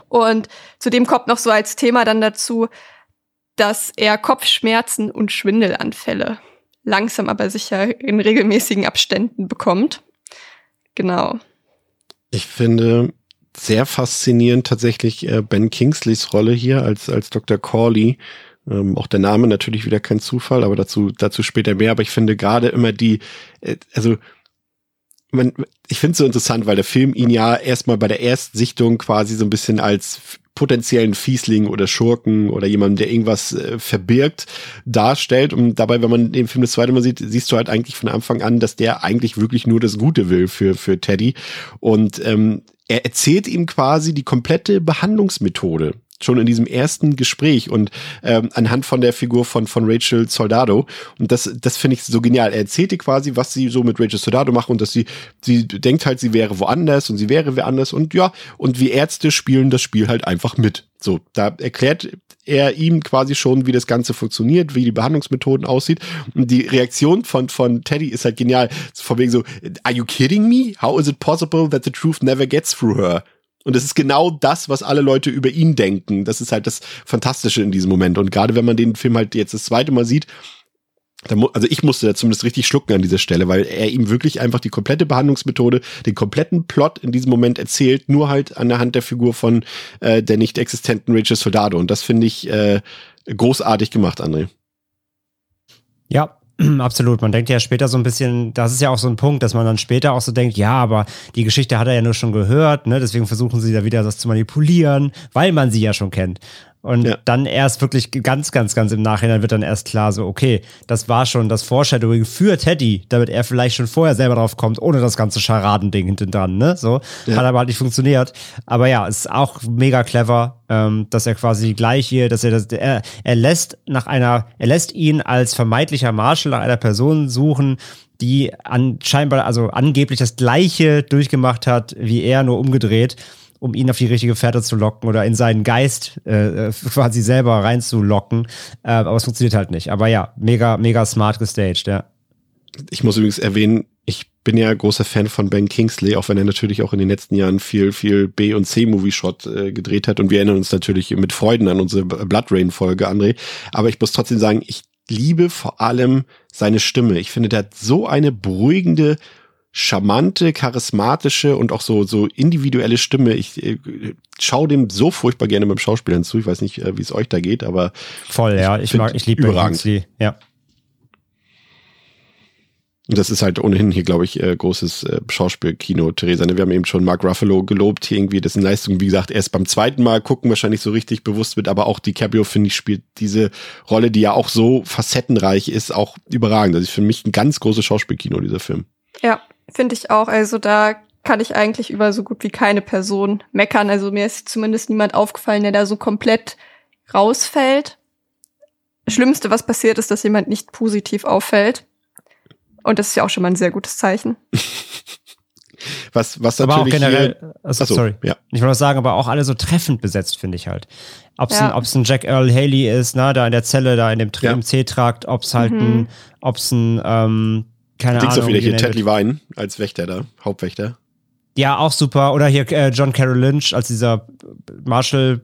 Und zudem kommt noch so als Thema dann dazu, dass er Kopfschmerzen und Schwindelanfälle langsam aber sicher in regelmäßigen Abständen bekommt. Genau. Ich finde sehr faszinierend tatsächlich äh, Ben Kingsleys Rolle hier als, als Dr. Corley. Ähm, auch der Name natürlich wieder kein Zufall, aber dazu, dazu später mehr. Aber ich finde gerade immer die, äh, also man, ich finde es so interessant, weil der Film ihn ja erstmal bei der Erstsichtung quasi so ein bisschen als potenziellen Fiesling oder Schurken oder jemanden, der irgendwas äh, verbirgt, darstellt. Und dabei, wenn man den Film das zweite Mal sieht, siehst du halt eigentlich von Anfang an, dass der eigentlich wirklich nur das Gute will für, für Teddy. Und ähm, er erzählt ihm quasi die komplette Behandlungsmethode schon in diesem ersten Gespräch und ähm, anhand von der Figur von von Rachel Soldado und das das finde ich so genial. Er erzählte quasi, was sie so mit Rachel Soldado macht und dass sie sie denkt halt, sie wäre woanders und sie wäre wer anders und ja und wie Ärzte spielen das Spiel halt einfach mit. So, da erklärt er ihm quasi schon, wie das Ganze funktioniert, wie die Behandlungsmethoden aussieht. Und die Reaktion von, von Teddy ist halt genial. Von wegen so, are you kidding me? How is it possible that the truth never gets through her? Und es ist genau das, was alle Leute über ihn denken. Das ist halt das Fantastische in diesem Moment. Und gerade wenn man den Film halt jetzt das zweite Mal sieht, also ich musste da zumindest richtig schlucken an dieser Stelle, weil er ihm wirklich einfach die komplette Behandlungsmethode, den kompletten Plot in diesem Moment erzählt, nur halt an der Hand der Figur von äh, der nicht existenten Rachel Soldado. Und das finde ich äh, großartig gemacht, André. Ja, Absolut. Man denkt ja später so ein bisschen, das ist ja auch so ein Punkt, dass man dann später auch so denkt, ja, aber die Geschichte hat er ja nur schon gehört, ne? Deswegen versuchen sie da wieder das zu manipulieren, weil man sie ja schon kennt. Und ja. dann erst wirklich ganz, ganz, ganz im Nachhinein wird dann erst klar, so, okay, das war schon das Foreshadowing für Teddy, damit er vielleicht schon vorher selber drauf kommt, ohne das ganze Charadending hinten dran, ne? So. Ja. Hat aber halt nicht funktioniert. Aber ja, ist auch mega clever, ähm, dass er quasi gleich hier, dass er das, er, er lässt nach einer, er lässt ihn als vermeintlicher Marshall nach einer Person suchen, die an, scheinbar, also angeblich das Gleiche durchgemacht hat, wie er, nur umgedreht um ihn auf die richtige Fährte zu locken oder in seinen Geist äh, quasi selber reinzulocken. Äh, aber es funktioniert halt nicht. Aber ja, mega, mega smart gestaged, ja. Ich muss übrigens erwähnen, ich bin ja großer Fan von Ben Kingsley, auch wenn er natürlich auch in den letzten Jahren viel, viel B- und C-Movie-Shot äh, gedreht hat. Und wir erinnern uns natürlich mit Freuden an unsere Blood Rain-Folge, André. Aber ich muss trotzdem sagen, ich liebe vor allem seine Stimme. Ich finde, der hat so eine beruhigende, charmante, charismatische und auch so, so individuelle Stimme. Ich äh, schaue dem so furchtbar gerne beim Schauspielern zu. Ich weiß nicht, äh, wie es euch da geht, aber. Voll, ja. Ich, mag, ich liebe überragend. ja. Und das ist halt ohnehin hier, glaube ich, äh, großes äh, Schauspielkino, Theresa. Ne? Wir haben eben schon Mark Ruffalo gelobt, hier irgendwie dessen Leistung, wie gesagt, erst beim zweiten Mal gucken wahrscheinlich so richtig bewusst wird, aber auch DiCaprio, finde ich, spielt diese Rolle, die ja auch so facettenreich ist, auch überragend. Das ist für mich ein ganz großes Schauspielkino, dieser Film. Ja, Finde ich auch. Also da kann ich eigentlich über so gut wie keine Person meckern. Also mir ist zumindest niemand aufgefallen, der da so komplett rausfällt. Schlimmste, was passiert, ist, dass jemand nicht positiv auffällt. Und das ist ja auch schon mal ein sehr gutes Zeichen. was, was aber natürlich auch generell, also, Achso, sorry, ja. ich wollte sagen, aber auch alle so treffend besetzt, finde ich halt. Ob es ja. ein, ein Jack Earl Haley ist, ne, da in der Zelle, da in dem ja. C-Trakt, ob es halt mhm. ein, ob es ein, ähm, keine Ahnung. auch wieder hier Ted Levine als Wächter da, Hauptwächter. Ja, auch super. Oder hier äh, John Carroll Lynch als dieser Marshall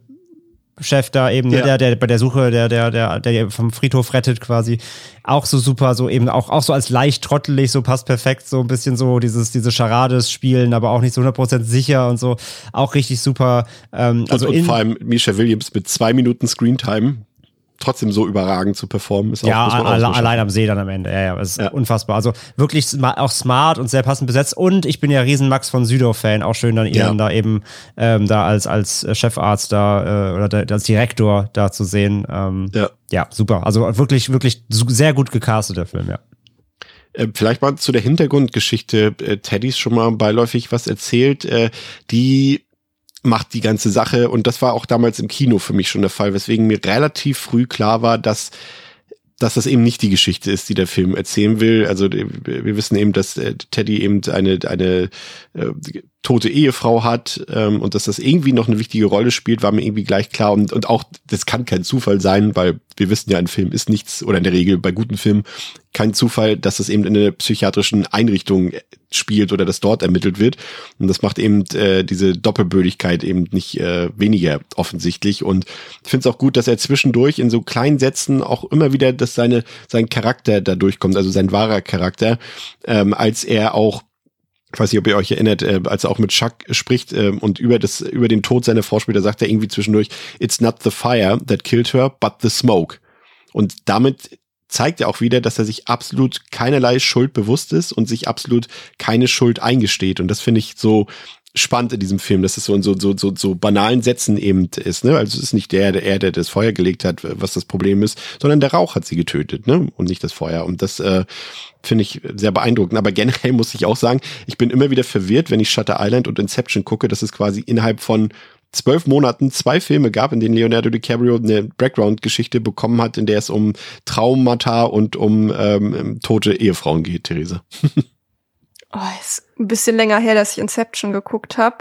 Chef da eben, ne, ja. der, der bei der Suche, der, der, der, der vom Friedhof rettet quasi, auch so super, so eben auch, auch so als leicht trottelig, so passt perfekt, so ein bisschen so dieses, diese Charades spielen, aber auch nicht so 100% sicher und so, auch richtig super. Ähm, also und, und vor allem Misha Williams mit zwei Minuten Screentime trotzdem so überragend zu performen. Ist ja, auch, auch alle, so allein am See dann am Ende. Ja, ja, es ist Ja. unfassbar. Also wirklich auch smart und sehr passend besetzt. Und ich bin ja riesen Max von Südow-Fan. Auch schön dann ihn Ja. dann da eben ähm, da als, als äh, Chefarzt da äh, oder da, als Direktor da zu sehen. Ähm, Ja. ja, super. Also wirklich, wirklich sehr gut gecastet, der Film, ja. Äh, Vielleicht mal zu der Hintergrundgeschichte. Äh, Teddys schon mal beiläufig was erzählt. Äh, Die macht die ganze Sache und das war auch damals im Kino für mich schon der Fall, weswegen mir relativ früh klar war, dass dass das eben nicht die Geschichte ist, die der Film erzählen will. Also äh, wir wissen eben, dass äh, Teddy eben eine eine äh, tote Ehefrau hat ähm, und dass das irgendwie noch eine wichtige Rolle spielt, war mir irgendwie gleich klar und und auch das kann kein Zufall sein, weil wir wissen ja, ein Film ist nichts oder in der Regel bei guten Filmen kein Zufall, dass das eben in einer psychiatrischen Einrichtung spielt oder dass dort ermittelt wird. Und das macht eben äh, diese Doppelbödigkeit eben nicht äh, weniger offensichtlich. Und ich finde es auch gut, dass er zwischendurch in so kleinen Sätzen auch immer wieder, dass seine sein Charakter da durchkommt, also sein wahrer Charakter, ähm, als er auch ich weiß nicht, ob ihr euch erinnert, äh, als er auch mit Chuck spricht ähm, und über das über den Tod seiner Frau sagt er irgendwie zwischendurch, it's not the fire that killed her, but the smoke. Und damit zeigt er auch wieder, dass er sich absolut keinerlei Schuld bewusst ist und sich absolut keine Schuld eingesteht. Und das finde ich so spannend in diesem Film, dass es so in so, so, so, so banalen Sätzen eben ist. Ne? Also es ist nicht der, der, er, der das Feuer gelegt hat, was das Problem ist, sondern der Rauch hat sie getötet ne? und nicht das Feuer. Und das äh, finde ich sehr beeindruckend. Aber generell muss ich auch sagen, ich bin immer wieder verwirrt, wenn ich Shutter Island und Inception gucke, dass es quasi innerhalb von zwölf Monaten zwei Filme gab, in denen Leonardo DiCaprio eine Background-Geschichte bekommen hat, in der es um Traumata und um ähm, tote Ehefrauen geht, Theresa. Oh, ist ein bisschen länger her, dass ich Inception geguckt habe.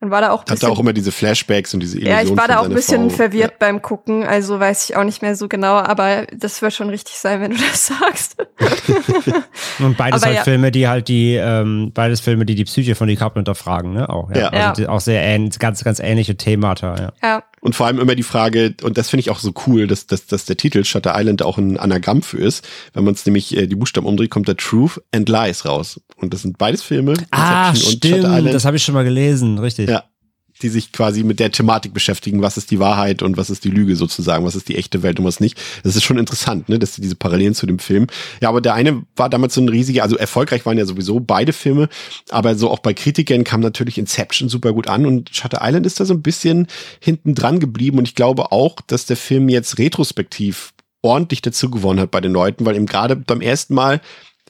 Dann war da auch Hat auch immer diese Flashbacks und diese Illusionen Ja, ich war da auch ein bisschen Frau. verwirrt beim Gucken, also weiß ich auch nicht mehr so genau, aber das wird schon richtig sein, wenn du das sagst. Und beides Aber halt ja. Filme, die halt die, ähm, beides Filme, die die Psyche von DiCaprio hinterfragen, ne? Auch, ja. Ja. Also Ja. auch sehr ähnlich, ganz, ganz ähnliche Themata, ja. ja. Und vor allem immer die Frage, und das finde ich auch so cool, dass, dass, dass der Titel Shutter Island auch ein Anagramm für ist. Wenn man es nämlich äh, die Buchstaben umdreht, kommt da Truth and Lies raus. Und das sind beides Filme. Ah, Inception und stimmt, Shutter Island. das habe ich schon mal gelesen, richtig. Die sich quasi mit der Thematik beschäftigen, was ist die Wahrheit und was ist die Lüge sozusagen, was ist die echte Welt und was nicht. Das ist schon interessant, ne, dass diese Parallelen zu dem Film. Ja, aber der eine war damals so ein riesiger, also erfolgreich waren ja sowieso beide Filme, aber so auch bei Kritikern kam natürlich Inception super gut an und Shutter Island ist da so ein bisschen hinten dran geblieben und ich glaube auch, dass der Film jetzt retrospektiv ordentlich dazu gewonnen hat bei den Leuten, weil eben gerade beim ersten Mal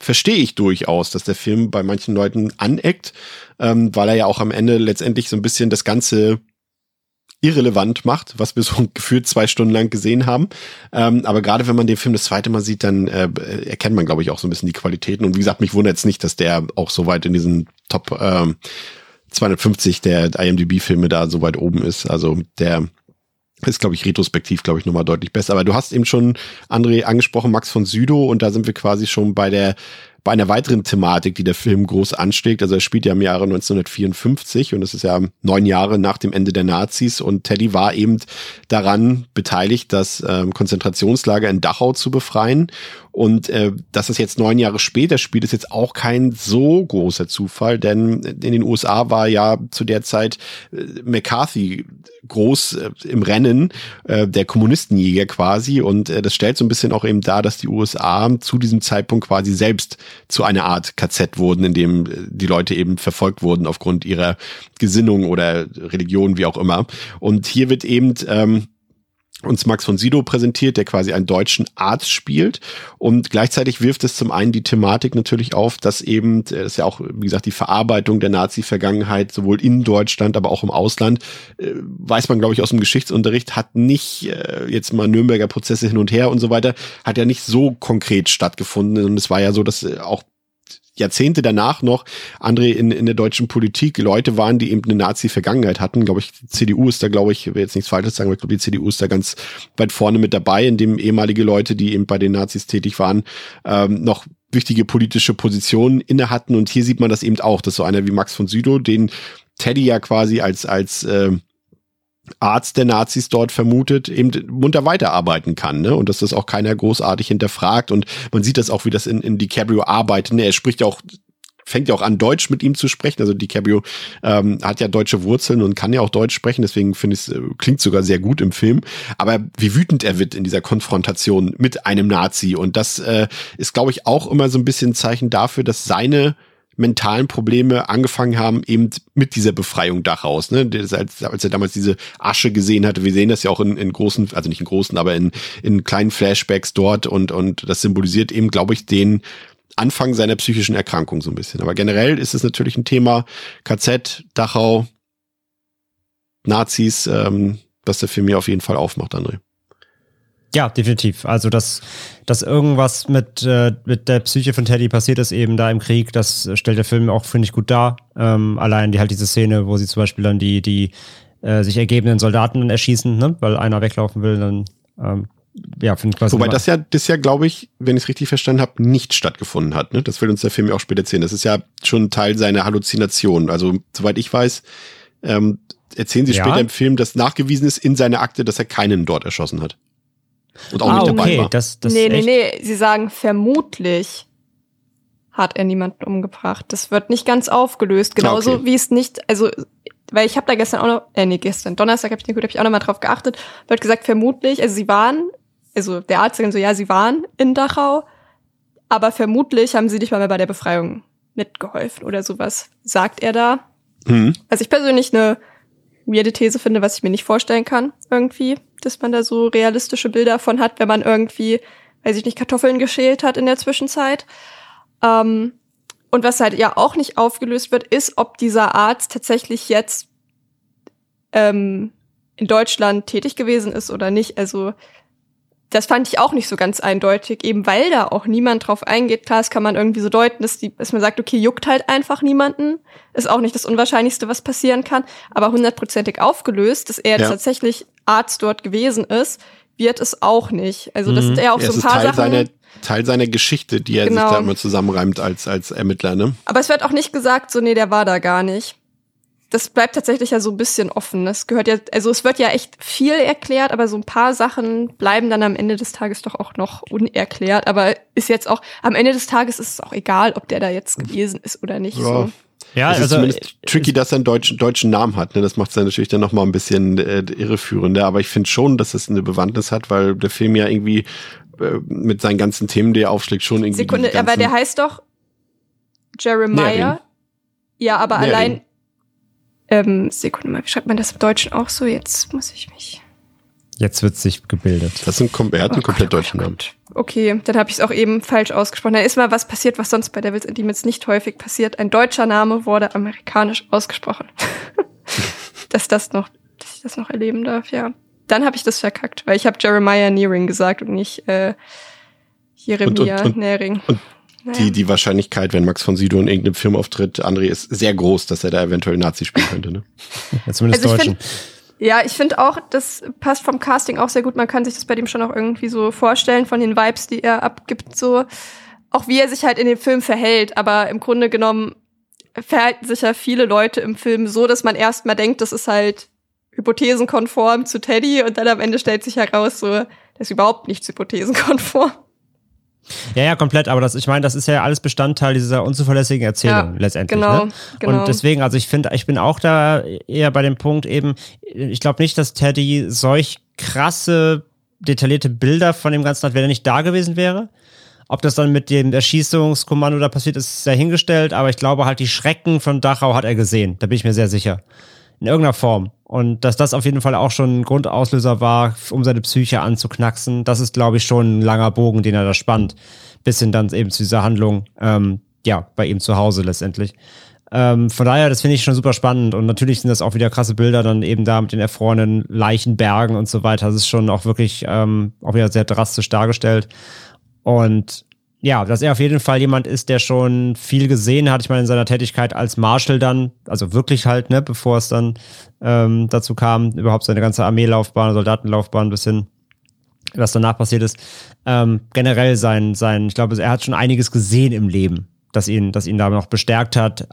verstehe ich durchaus, dass der Film bei manchen Leuten aneckt, ähm, weil er ja auch am Ende letztendlich so ein bisschen das Ganze irrelevant macht, was wir so gefühlt zwei Stunden lang gesehen haben. Ähm, aber gerade wenn man den Film das zweite Mal sieht, dann äh, erkennt man, glaube ich, auch so ein bisschen die Qualitäten. Und wie gesagt, mich wundert es nicht, dass der auch so weit in diesen Top ähm, 250 der IMDb-Filme da so weit oben ist. Also der ist, glaube ich, retrospektiv, glaube ich, nochmal deutlich besser. Aber du hast eben schon, André, angesprochen, Max von Südow, und da sind wir quasi schon bei der bei einer weiteren Thematik, die der Film groß anschlägt. Also er spielt ja im Jahre 1954 und es ist ja neun Jahre nach dem Ende der Nazis und Teddy war eben daran beteiligt, das ähm, Konzentrationslager in Dachau zu befreien. Und äh, dass es jetzt neun Jahre später spielt, ist jetzt auch kein so großer Zufall, denn in den USA war ja zu der Zeit äh, McCarthy groß äh, im Rennen, äh, der Kommunistenjäger quasi. Und äh, das stellt so ein bisschen auch eben dar, dass die USA zu diesem Zeitpunkt quasi selbst zu einer Art KZ wurden, in dem äh, die Leute eben verfolgt wurden aufgrund ihrer Gesinnung oder Religion, wie auch immer. Und hier wird eben ähm, uns Max von Sydow präsentiert, der quasi einen deutschen Arzt spielt. Und gleichzeitig wirft es zum einen die Thematik natürlich auf, dass eben, das ist ja auch, wie gesagt, die Verarbeitung der Nazi-Vergangenheit sowohl in Deutschland, aber auch im Ausland, äh, weiß man, glaube ich, aus dem Geschichtsunterricht, hat nicht äh, jetzt mal Nürnberger Prozesse hin und her und so weiter, hat ja nicht so konkret stattgefunden. Und es war ja so, dass äh, auch Jahrzehnte danach noch, André, in, in der deutschen Politik Leute waren, die eben eine Nazi-Vergangenheit hatten. Glaube ich, die CDU ist da, glaube ich, will jetzt nichts Falsches sagen, aber ich glaube, die CDU ist da ganz weit vorne mit dabei, in dem ehemalige Leute, die eben bei den Nazis tätig waren, ähm, noch wichtige politische Positionen inne hatten. Und hier sieht man das eben auch, dass so einer wie Max von Südow, den Teddy ja quasi als, als äh, Arzt der Nazis dort vermutet, eben munter weiterarbeiten kann, ne? Und dass das auch keiner großartig hinterfragt. Und man sieht das auch, wie das in, in DiCaprio arbeitet. Ne? Er spricht ja auch fängt ja auch an, Deutsch mit ihm zu sprechen. Also DiCaprio ähm, hat ja deutsche Wurzeln und kann ja auch Deutsch sprechen, deswegen finde ich es, äh, klingt sogar sehr gut im Film. Aber wie wütend er wird in dieser Konfrontation mit einem Nazi. Und das äh, ist, glaube ich, auch immer so ein bisschen ein Zeichen dafür, dass seine mentalen Probleme angefangen haben, eben mit dieser Befreiung Dachhaus. Ne? Als, als er damals diese Asche gesehen hatte, wir sehen das ja auch in, in großen, also nicht in großen, aber in, in kleinen Flashbacks dort und, und das symbolisiert eben, glaube ich, den Anfang seiner psychischen Erkrankung so ein bisschen. Aber generell ist es natürlich ein Thema KZ, Dachau, Nazis, ähm, was der Film mir auf jeden Fall aufmacht, André. Ja, definitiv. Also, dass, dass irgendwas mit, äh, mit der Psyche von Teddy passiert ist, eben da im Krieg, das stellt der Film auch, finde ich, gut dar. Ähm, allein die halt diese Szene, wo sie zum Beispiel dann die, die äh, sich ergebenden Soldaten erschießen, ne? weil einer weglaufen will, dann ähm, ja, finde ich quasi. Wobei das ja, das ja, glaube ich, wenn ich es richtig verstanden habe, nicht stattgefunden hat. Ne? Das will uns der Film ja auch später erzählen. Das ist ja schon Teil seiner Halluzination. Also, soweit ich weiß, ähm, erzählen sie ja. später im Film, dass nachgewiesen ist in seiner Akte, dass er keinen dort erschossen hat. Und auch ah, nicht dabei okay. war. Das, das nee, nee, nee. Sie sagen vermutlich hat er niemanden umgebracht. Das wird nicht ganz aufgelöst. Genauso okay. wie es nicht, also, weil ich habe da gestern auch noch, äh, nee, gestern, Donnerstag habe ich, hab ich auch noch mal drauf geachtet, wird gesagt, vermutlich, also sie waren also der Arzt sagt so, ja, sie waren in Dachau, aber vermutlich haben sie nicht mal mehr bei der Befreiung mitgeholfen oder sowas, sagt er da. Mhm. Also ich persönlich eine weirde These finde, was ich mir nicht vorstellen kann, irgendwie, dass man da so realistische Bilder von hat, wenn man irgendwie, weiß ich nicht, Kartoffeln geschält hat in der Zwischenzeit. Ähm, und was halt ja auch nicht aufgelöst wird, ist, ob dieser Arzt tatsächlich jetzt ähm, in Deutschland tätig gewesen ist oder nicht. Also das fand ich auch nicht so ganz eindeutig, eben weil da auch niemand drauf eingeht. Klar, das kann man irgendwie so deuten, dass, die, dass man sagt, okay, juckt halt einfach niemanden. Ist auch nicht das Unwahrscheinlichste, was passieren kann. Aber hundertprozentig aufgelöst, dass er jetzt ja. tatsächlich Arzt dort gewesen ist, wird es auch nicht. Also das mhm. sind eher auch ja, so ein paar Teil Sachen. Seiner, Teil seiner Geschichte, die er genau. sich da immer zusammenreimt als, als Ermittler, ne? Aber es wird auch nicht gesagt, so, nee, der war da gar nicht das bleibt tatsächlich ja so ein bisschen offen. Das gehört ja, also es wird ja echt viel erklärt, aber so ein paar Sachen bleiben dann am Ende des Tages doch auch noch unerklärt. Aber ist jetzt auch, am Ende des Tages ist es auch egal, ob der da jetzt gewesen ist oder nicht. Ja. So. Ja, es ist also, zumindest tricky, dass er einen deutschen, deutschen Namen hat. Ne? Das macht es dann natürlich dann nochmal ein bisschen äh, irreführender. Aber ich finde schon, dass es eine Bewandtnis hat, weil der Film ja irgendwie äh, mit seinen ganzen Themen, die er aufschlägt, schon irgendwie. Sekunde, aber der heißt doch Jeremiah. Nähring. Ja, aber Nähring. allein ähm, Sekunde mal, wie schreibt man das im Deutschen auch so? Jetzt muss ich mich. Jetzt wird sich gebildet. Das sind, er hat einen oh komplett Gott, deutschen Namen. Okay, dann habe ich es auch eben falsch ausgesprochen. Da ist mal was passiert, was sonst bei Devils and Demons nicht häufig passiert. Ein deutscher Name wurde amerikanisch ausgesprochen. dass das noch, dass ich das noch erleben darf, ja. Dann habe ich das verkackt, weil ich habe Jeremiah Nearing gesagt und nicht äh, Jeremia und, und, und, Nering. Und die, die Wahrscheinlichkeit, wenn Max von Sydow in irgendeinem Film auftritt, André, ist sehr groß, dass er da eventuell Nazi spielen könnte. Ne? ja, zumindest also Deutschen. Ja, ich finde auch, das passt vom Casting auch sehr gut. Man kann sich das bei dem schon auch irgendwie so vorstellen, von den Vibes, die er abgibt, so. Auch wie er sich halt in dem Film verhält. Aber im Grunde genommen verhalten sich ja viele Leute im Film so, dass man erstmal denkt, das ist halt hypothesenkonform zu Teddy und dann am Ende stellt sich heraus, so, das ist überhaupt nichts hypothesenkonform. Ja, ja, komplett. Aber das, ich meine, das ist ja alles Bestandteil dieser unzuverlässigen Erzählung ja, letztendlich. Genau, ne? genau. Und deswegen, also ich finde, ich bin auch da eher bei dem Punkt eben, ich glaube nicht, dass Teddy solch krasse, detaillierte Bilder von dem Ganzen hat, wenn er nicht da gewesen wäre. Ob das dann mit dem Erschießungskommando da passiert ist, ist dahingestellt, aber ich glaube halt, die Schrecken von Dachau hat er gesehen. Da bin ich mir sehr sicher. In irgendeiner Form. Und dass das auf jeden Fall auch schon ein Grundauslöser war, um seine Psyche anzuknacksen, das ist, glaube ich, schon ein langer Bogen, den er da spannt. Bis hin dann eben zu dieser Handlung, ähm, ja, bei ihm zu Hause letztendlich. Ähm, von daher, das finde ich schon super spannend. Und natürlich sind das auch wieder krasse Bilder dann eben da mit den erfrorenen Leichenbergen und so weiter. Das ist schon auch wirklich ähm, auch wieder sehr drastisch dargestellt. Und ja, dass er auf jeden Fall jemand ist, der schon viel gesehen hat. Ich meine, in seiner Tätigkeit als Marshal dann, also wirklich halt, ne, bevor es dann ähm, dazu kam, überhaupt seine ganze Armeelaufbahn, Soldatenlaufbahn bis hin, was danach passiert ist. Ähm, generell sein, sein, ich glaube, er hat schon einiges gesehen im Leben, das ihn, das ihn da noch bestärkt hat,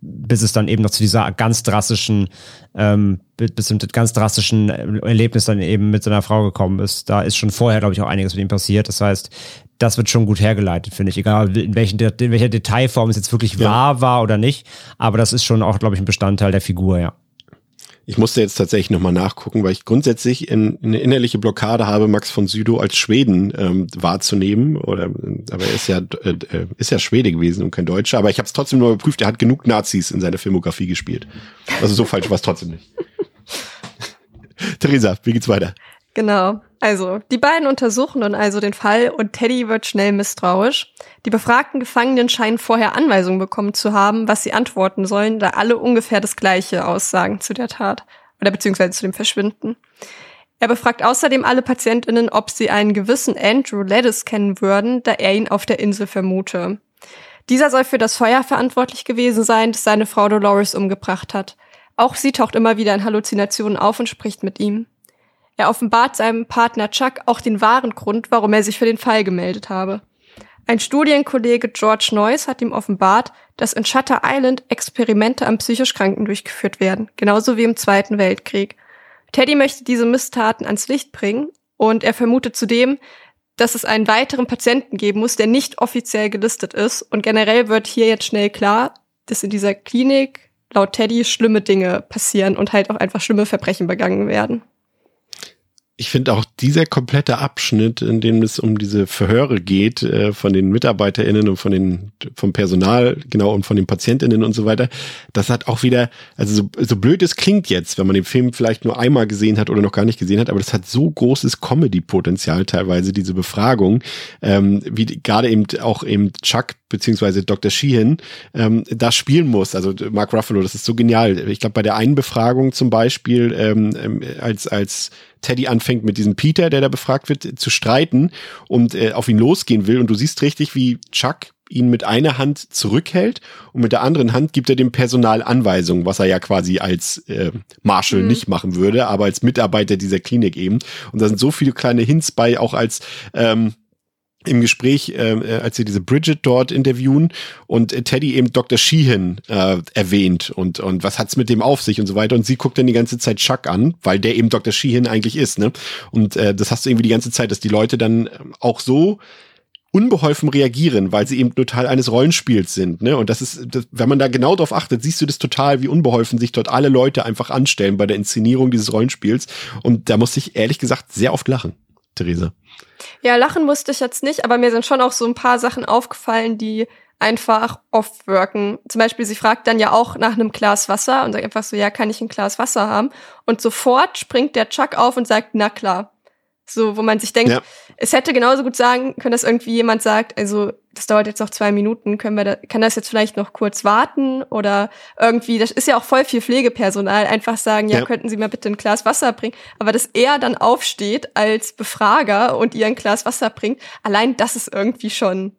bis es dann eben noch zu dieser ganz drastischen, ähm, bis zum ganz drastischen Erlebnis dann eben mit seiner Frau gekommen ist. Da ist schon vorher, glaube ich, auch einiges mit ihm passiert. Das heißt, das wird schon gut hergeleitet, finde ich. Egal, in, welchen, in welcher Detailform es jetzt wirklich ja. wahr war oder nicht. Aber das ist schon auch, glaube ich, ein Bestandteil der Figur, ja. Ich musste jetzt tatsächlich nochmal nachgucken, weil ich grundsätzlich in, eine innerliche Blockade habe, Max von Südow als Schweden ähm, wahrzunehmen. Oder, aber er ist ja, äh, äh ist ja Schwede gewesen und kein Deutscher. Aber ich habe es trotzdem nur überprüft, er hat genug Nazis in seiner Filmografie gespielt. Also so falsch war es trotzdem nicht. Theresa, wie geht's weiter? Genau. Also, die beiden untersuchen nun also den Fall und Teddy wird schnell misstrauisch. Die befragten Gefangenen scheinen vorher Anweisungen bekommen zu haben, was sie antworten sollen, da alle ungefähr das Gleiche aussagen zu der Tat oder beziehungsweise zu dem Verschwinden. Er befragt außerdem alle PatientInnen, ob sie einen gewissen Andrew Leddes kennen würden, da er ihn auf der Insel vermute. Dieser soll für das Feuer verantwortlich gewesen sein, das seine Frau Dolores umgebracht hat. Auch sie taucht immer wieder in Halluzinationen auf und spricht mit ihm. Er offenbart seinem Partner Chuck auch den wahren Grund, warum er sich für den Fall gemeldet habe. Ein Studienkollege George Noyce hat ihm offenbart, dass in Shutter Island Experimente am psychisch Kranken durchgeführt werden, genauso wie im Zweiten Weltkrieg. Teddy möchte diese Misstaten ans Licht bringen und er vermutet zudem, dass es einen weiteren Patienten geben muss, der nicht offiziell gelistet ist. Und generell wird hier jetzt schnell klar, dass in dieser Klinik laut Teddy schlimme Dinge passieren und halt auch einfach schlimme Verbrechen begangen werden ich finde auch dieser komplette Abschnitt, in dem es um diese Verhöre geht, äh, von den MitarbeiterInnen und von den, vom Personal, genau, und von den PatientInnen und so weiter, das hat auch wieder, also so, so blöd es klingt jetzt, wenn man den Film vielleicht nur einmal gesehen hat oder noch gar nicht gesehen hat, aber das hat so großes Comedy-Potenzial teilweise, diese Befragung, ähm, wie gerade eben auch eben Chuck beziehungsweise Dr. Sheehan ähm, da spielen muss. Also Mark Ruffalo, das ist so genial. Ich glaube, bei der einen Befragung zum Beispiel, ähm, ähm, als, als Teddy anfängt mit diesem Peter, der da befragt wird, zu streiten und äh, auf ihn losgehen will. Und du siehst richtig, wie Chuck ihn mit einer Hand zurückhält und mit der anderen Hand gibt er dem Personal Anweisungen, was er ja quasi als äh, Marshall mhm. nicht machen würde, aber als Mitarbeiter dieser Klinik eben. Und da sind so viele kleine Hints bei, auch als ähm, im Gespräch, äh, äh, als sie diese Bridget dort interviewen und äh, Teddy eben Dr. Sheehan äh, erwähnt und, und was hat's mit dem auf sich und so weiter. Und sie guckt dann die ganze Zeit Chuck an, weil der eben Dr. Sheehan eigentlich ist, ne? Und äh, das hast du irgendwie die ganze Zeit, dass die Leute dann ähm, auch so unbeholfen reagieren, weil sie eben total eines Rollenspiels sind, ne? Und das ist, das, wenn man da genau drauf achtet, siehst du das total, wie unbeholfen sich dort alle Leute einfach anstellen bei der Inszenierung dieses Rollenspiels. Und da musste ich ehrlich gesagt sehr oft lachen, Theresa. Ja, lachen musste ich jetzt nicht, aber mir sind schon auch so ein paar Sachen aufgefallen, die einfach oft wirken. Zum Beispiel, sie fragt dann ja auch nach einem Glas Wasser und sagt einfach so, ja, kann ich ein Glas Wasser haben? Und sofort springt der Chuck auf und sagt, na klar. So, wo man sich denkt, ja. es hätte genauso gut sagen können, dass irgendwie jemand sagt, also das dauert jetzt noch zwei Minuten, können wir da, kann das jetzt vielleicht noch kurz warten oder irgendwie, das ist ja auch voll viel Pflegepersonal, einfach sagen, ja, ja. könnten Sie mal bitte ein Glas Wasser bringen, aber dass er dann aufsteht als Befrager und ihr ein Glas Wasser bringt, allein das ist irgendwie schon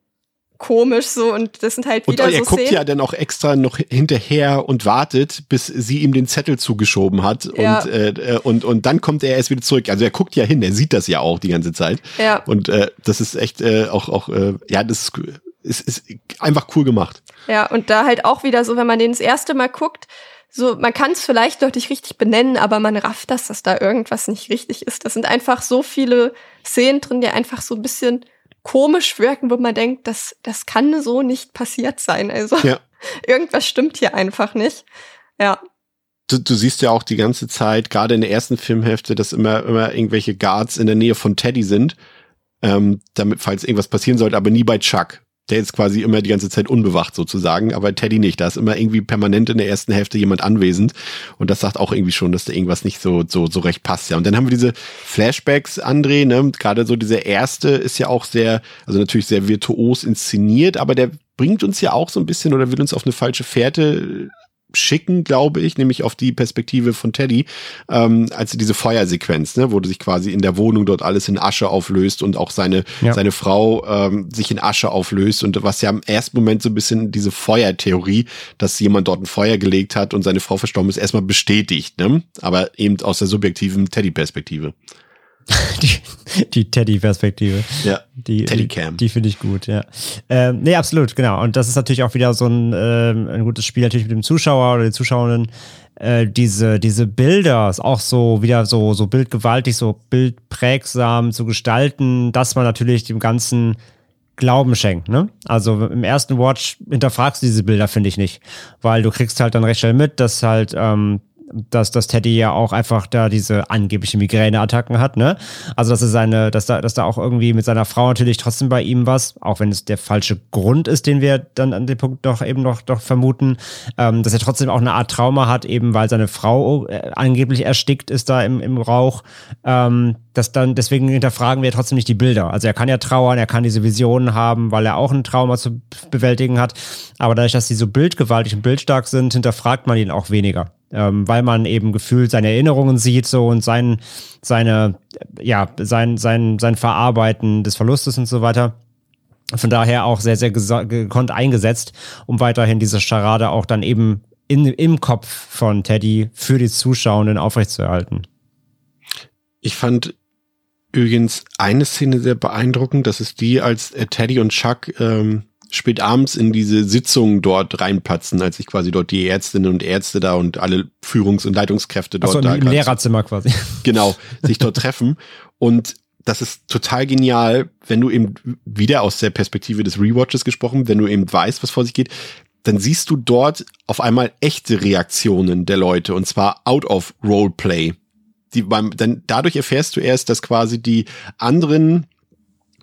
komisch so und das sind halt wieder und er so guckt Szenen. ja dann auch extra noch hinterher und wartet, bis sie ihm den Zettel zugeschoben hat ja. und, äh, und und dann kommt er erst wieder zurück. Also er guckt ja hin, er sieht das ja auch die ganze Zeit. Ja. Und äh, das ist echt äh, auch auch äh, ja, das ist, ist, ist einfach cool gemacht. Ja, und da halt auch wieder so, wenn man den das erste Mal guckt, so, man kann es vielleicht deutlich richtig benennen, aber man rafft das, dass da irgendwas nicht richtig ist. Das sind einfach so viele Szenen drin, die einfach so ein bisschen komisch wirken, wo man denkt, das, das kann so nicht passiert sein. Also ja. irgendwas stimmt hier einfach nicht. Ja. Du, du siehst ja auch die ganze Zeit, gerade in der ersten Filmhälfte, dass immer, immer irgendwelche Guards in der Nähe von Teddy sind, ähm, damit, falls irgendwas passieren sollte, aber nie bei Chuck der ist quasi immer die ganze Zeit unbewacht sozusagen, aber Teddy nicht. Da ist immer irgendwie permanent in der ersten Hälfte jemand anwesend und das sagt auch irgendwie schon, dass da irgendwas nicht so so so recht passt. Ja, und dann haben wir diese Flashbacks, André, ne? Gerade so dieser erste ist ja auch sehr, also natürlich sehr virtuos inszeniert, aber der bringt uns ja auch so ein bisschen oder will uns auf eine falsche Fährte schicken, glaube ich, nämlich auf die Perspektive von Teddy, ähm, als diese Feuersequenz, ne, wo sich quasi in der Wohnung dort alles in Asche auflöst und auch seine, ja. seine Frau ähm, sich in Asche auflöst und was ja im ersten Moment so ein bisschen diese Feuertheorie, dass jemand dort ein Feuer gelegt hat und seine Frau verstorben ist, erstmal bestätigt, ne? aber eben aus der subjektiven Teddy-Perspektive. die, die Teddy-Perspektive. Ja, Die, Teddycam. Die, die finde ich gut, ja. Ähm, nee, absolut, genau. Und das ist natürlich auch wieder so ein, ähm, ein gutes Spiel natürlich mit dem Zuschauer oder den Zuschauerinnen. Äh, diese, diese Bilder ist auch so wieder so, so bildgewaltig, so bildprägsam zu gestalten, dass man natürlich dem Ganzen Glauben schenkt, ne? Also im ersten Watch hinterfragst du diese Bilder, finde ich nicht. Weil du kriegst halt dann recht schnell mit, dass halt, ähm, dass, dass Teddy ja auch einfach da diese angebliche Migräneattacken hat, ne? Also dass er seine, dass da, dass da auch irgendwie mit seiner Frau natürlich trotzdem bei ihm was, auch wenn es der falsche Grund ist, den wir dann an dem Punkt doch eben noch doch vermuten, ähm, dass er trotzdem auch eine Art Trauma hat, eben weil seine Frau äh, angeblich erstickt ist da im, im Rauch. Ähm, dass dann, deswegen hinterfragen wir trotzdem nicht die Bilder. Also er kann ja trauern, er kann diese Visionen haben, weil er auch ein Trauma zu bewältigen hat. Aber dadurch, dass die so bildgewaltig und bildstark sind, hinterfragt man ihn auch weniger. Ähm, weil man eben gefühlt seine Erinnerungen sieht so und sein, seine, ja, sein, sein, sein Verarbeiten des Verlustes und so weiter. Von daher auch sehr, sehr gekonnt eingesetzt, um weiterhin diese Charade auch dann eben in, im Kopf von Teddy für die Zuschauenden aufrechtzuerhalten. Ich fand übrigens eine Szene sehr beeindruckend. Das ist die, als äh, Teddy und Chuck ähm, spät abends in diese Sitzung dort reinplatzen, als sich quasi dort die Ärztinnen und Ärzte da und alle Führungs- und Leitungskräfte dort Achso, da im grad- Lehrerzimmer quasi. genau, sich dort treffen. Und das ist total genial, wenn du eben wieder aus der Perspektive des Rewatches gesprochen, wenn du eben weißt, was vor sich geht, dann siehst du dort auf einmal echte Reaktionen der Leute und zwar out of Roleplay. Die beim, dann dadurch erfährst du erst, dass quasi die anderen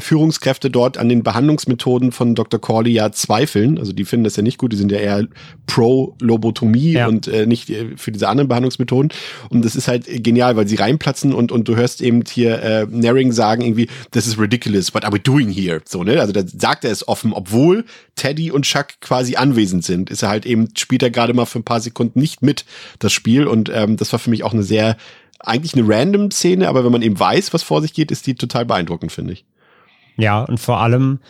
Führungskräfte dort an den Behandlungsmethoden von Dr. Corley ja zweifeln. Also die finden das ja nicht gut, die sind ja eher pro Lobotomie Ja. und äh, nicht äh, für diese anderen Behandlungsmethoden. Und das ist halt genial, weil sie reinplatzen und, und du hörst eben hier äh, Naring sagen irgendwie, this is ridiculous, what are we doing here? So, ne? Also da sagt er es offen, obwohl Teddy und Chuck quasi anwesend sind, ist er halt eben, spielt er gerade mal für ein paar Sekunden nicht mit, das Spiel. Und ähm, das war für mich auch eine sehr, eigentlich eine random Szene, aber wenn man eben weiß, was vor sich geht, ist die total beeindruckend, finde ich. Ja, und vor allem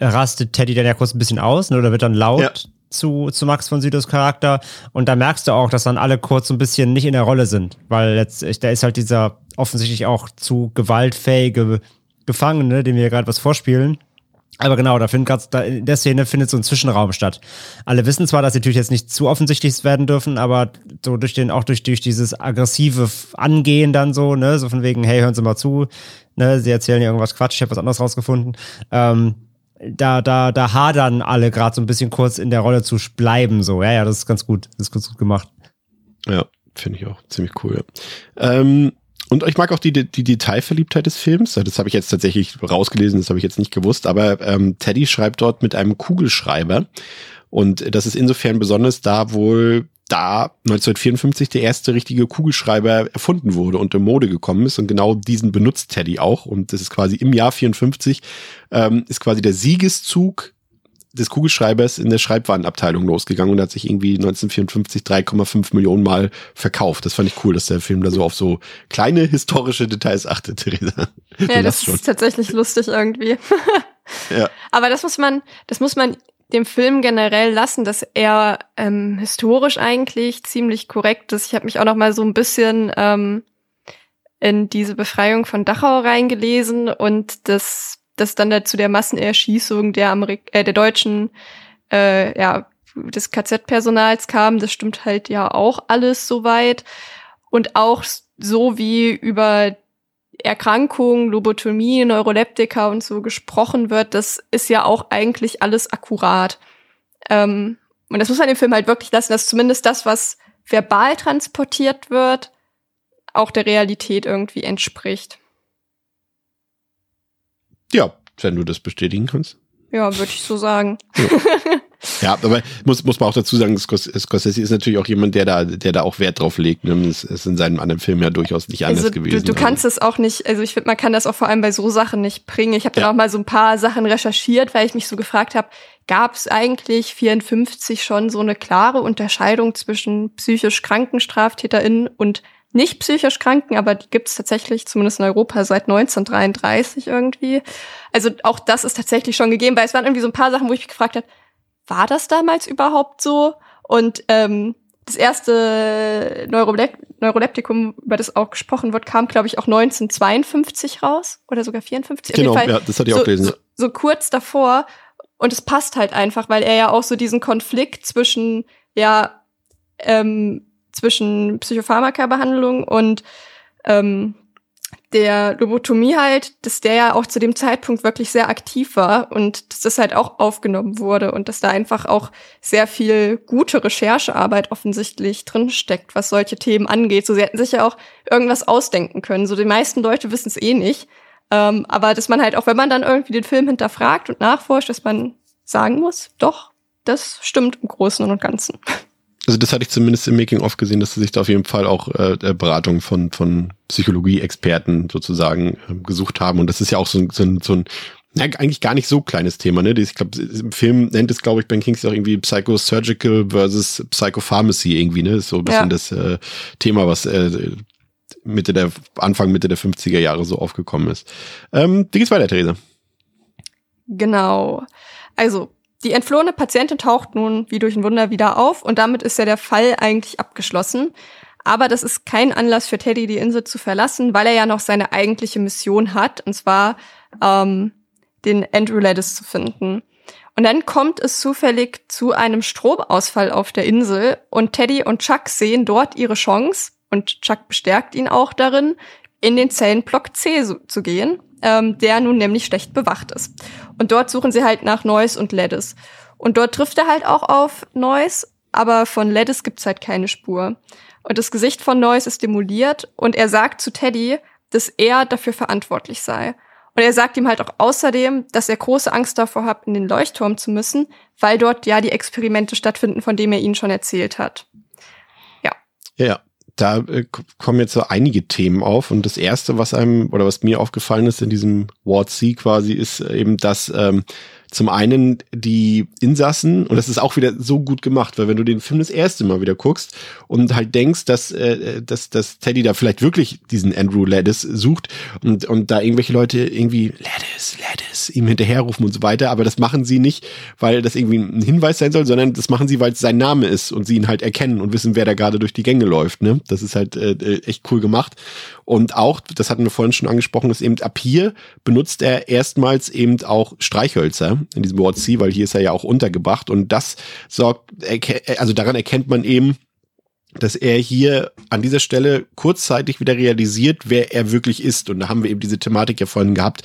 rastet Teddy dann ja kurz ein bisschen aus, ne, oder wird dann laut Ja. zu, zu Max von Sydows Charakter. Und da merkst du auch, dass dann alle kurz so ein bisschen nicht in der Rolle sind, weil jetzt, da ist halt dieser offensichtlich auch zu gewaltfähige Gefangene, dem wir gerade was vorspielen. Aber genau, da findet grad, da in der Szene findet so ein Zwischenraum statt. Alle wissen zwar, dass sie natürlich jetzt nicht zu offensichtlich werden dürfen, aber so durch den, auch durch, durch dieses aggressive Angehen dann so, ne, so von wegen, hey, hören Sie mal zu, ne, sie erzählen irgendwas Quatsch, ich habe was anderes rausgefunden. Ähm, da, da, da hadern alle gerade so ein bisschen kurz in der Rolle zu bleiben, so. Ja, ja, das ist ganz gut. Das ist ganz gut gemacht. Ja, finde ich auch ziemlich cool. Ja. Ähm, und ich mag auch die, die Detailverliebtheit des Films. Das habe ich jetzt tatsächlich rausgelesen, das habe ich jetzt nicht gewusst. Aber ähm, Teddy schreibt dort mit einem Kugelschreiber. Und das ist insofern besonders, da wohl da 1954 der erste richtige Kugelschreiber erfunden wurde und in Mode gekommen ist. Und genau diesen benutzt Teddy auch. Und das ist quasi im Jahr 54 ähm, ist quasi der Siegeszug des Kugelschreibers in der Schreibwarenabteilung losgegangen und hat sich irgendwie 1954 3,5 Millionen Mal verkauft. Das fand ich cool, dass der Film da so auf so kleine historische Details achtet, Theresa. Ja, das ist tatsächlich lustig irgendwie. Ja. Aber das muss man, das muss man dem Film generell lassen, dass er ähm, historisch eigentlich ziemlich korrekt ist. Ich habe mich auch noch mal so ein bisschen ähm, in diese Befreiung von Dachau reingelesen und das, das dann dazu der Massenerschießung der Amerik äh, der deutschen, äh, ja, des KZ-Personals kam. Das stimmt halt ja auch alles soweit. Und auch so wie über Erkrankungen, Lobotomie, Neuroleptika und so gesprochen wird, das ist ja auch eigentlich alles akkurat. Ähm, und das muss man im Film halt wirklich lassen, dass zumindest das, was verbal transportiert wird, auch der Realität irgendwie entspricht. Ja, wenn du das bestätigen kannst. Ja, würde ich so sagen. Ja, aber muss, muss man auch dazu sagen, Scors- Scorsese ist natürlich auch jemand, der da, der da auch Wert drauf legt. Ne? Das ist in seinen anderen Filmen ja durchaus nicht anders Also gewesen. du, du kannst es auch nicht, also ich finde, man kann das auch vor allem bei so Sachen nicht bringen. Ich habe dann Ja. auch mal so ein paar Sachen recherchiert, weil ich mich so gefragt habe, gab es eigentlich 54 schon so eine klare Unterscheidung zwischen psychisch kranken StraftäterInnen und nicht psychisch kranken, aber die gibt es tatsächlich, zumindest in Europa, seit 1933 irgendwie. Also auch das ist tatsächlich schon gegeben, weil es waren irgendwie so ein paar Sachen, wo ich mich gefragt habe, war das damals überhaupt so? Und ähm, das erste Neurolep Neuroleptikum, über das auch gesprochen wird, kam, glaube ich, auch 1952 raus oder sogar 54. Genau, ja, das hatte ich so, auch gelesen. So, so kurz davor. Und es passt halt einfach, weil er ja auch so diesen Konflikt zwischen, ja, ähm, zwischen Psychopharmaka-Behandlung und ähm, der Lobotomie halt, dass der ja auch zu dem Zeitpunkt wirklich sehr aktiv war und dass das halt auch aufgenommen wurde und dass da einfach auch sehr viel gute Recherchearbeit offensichtlich drinsteckt, was solche Themen angeht. So, sie hätten sich ja auch irgendwas ausdenken können. So, die meisten Leute wissen es eh nicht. Ähm, aber dass man halt auch, wenn man dann irgendwie den Film hinterfragt und nachforscht, dass man sagen muss, doch, das stimmt im Großen und Ganzen. Also das hatte ich zumindest im Making-of gesehen, dass sie sich da auf jeden Fall auch äh, Beratung von, von Psychologie-Experten sozusagen äh, gesucht haben. Und das ist ja auch so, ein so, ein so ein ja, eigentlich gar nicht so kleines Thema, ne? Ich glaube, im Film nennt es, glaube ich, Ben Kingsley auch irgendwie Psychosurgical versus Psychopharmacy irgendwie, ne? ist so ein bisschen ja. das äh, Thema, was äh, Mitte der, Anfang, Mitte der 50er Jahre so aufgekommen ist. Ähm, wie geht's weiter, Theresa? Genau. Also, die entflohene Patientin taucht nun wie durch ein Wunder wieder auf und damit ist ja der Fall eigentlich abgeschlossen. Aber das ist kein Anlass für Teddy, die Insel zu verlassen, weil er ja noch seine eigentliche Mission hat, und zwar ähm, den Andrew Ladis zu finden. Und dann kommt es zufällig zu einem Stromausfall auf der Insel und Teddy und Chuck sehen dort ihre Chance und Chuck bestärkt ihn auch darin, in den Zellenblock C zu gehen ähm, der nun nämlich schlecht bewacht ist. Und dort suchen sie halt nach Noise und Ledis. Und dort trifft er halt auch auf Noise, aber von Ledis gibt's halt keine Spur. Und das Gesicht von Noise ist demoliert und er sagt zu Teddy, dass er dafür verantwortlich sei. Und er sagt ihm halt auch außerdem, dass er große Angst davor hat, in den Leuchtturm zu müssen, weil dort ja die Experimente stattfinden, von denen er ihnen schon erzählt hat. Ja. Ja, da äh, kommen jetzt so einige Themen auf und das erste, was einem oder was mir aufgefallen ist in diesem Ward C quasi, ist eben, dass ähm, zum einen die Insassen, und das ist auch wieder so gut gemacht, weil wenn du den Film das erste Mal wieder guckst und halt denkst, dass, äh, dass, dass Teddy da vielleicht wirklich diesen Andrew Ladis sucht und, und da irgendwelche Leute irgendwie Ladis, Ladis ihm hinterherrufen und so weiter, aber das machen sie nicht, weil das irgendwie ein Hinweis sein soll, sondern das machen sie, weil es sein Name ist und sie ihn halt erkennen und wissen, wer da gerade durch die Gänge läuft. Ne? Das ist halt äh, äh echt cool gemacht. Und auch, das hatten wir vorhin schon angesprochen, ist eben ab hier benutzt er erstmals eben auch Streichhölzer in diesem Wort C, weil hier ist er ja auch untergebracht. Und das sorgt, also daran erkennt man eben, dass er hier an dieser Stelle kurzzeitig wieder realisiert, wer er wirklich ist. Und da haben wir eben diese Thematik ja vorhin gehabt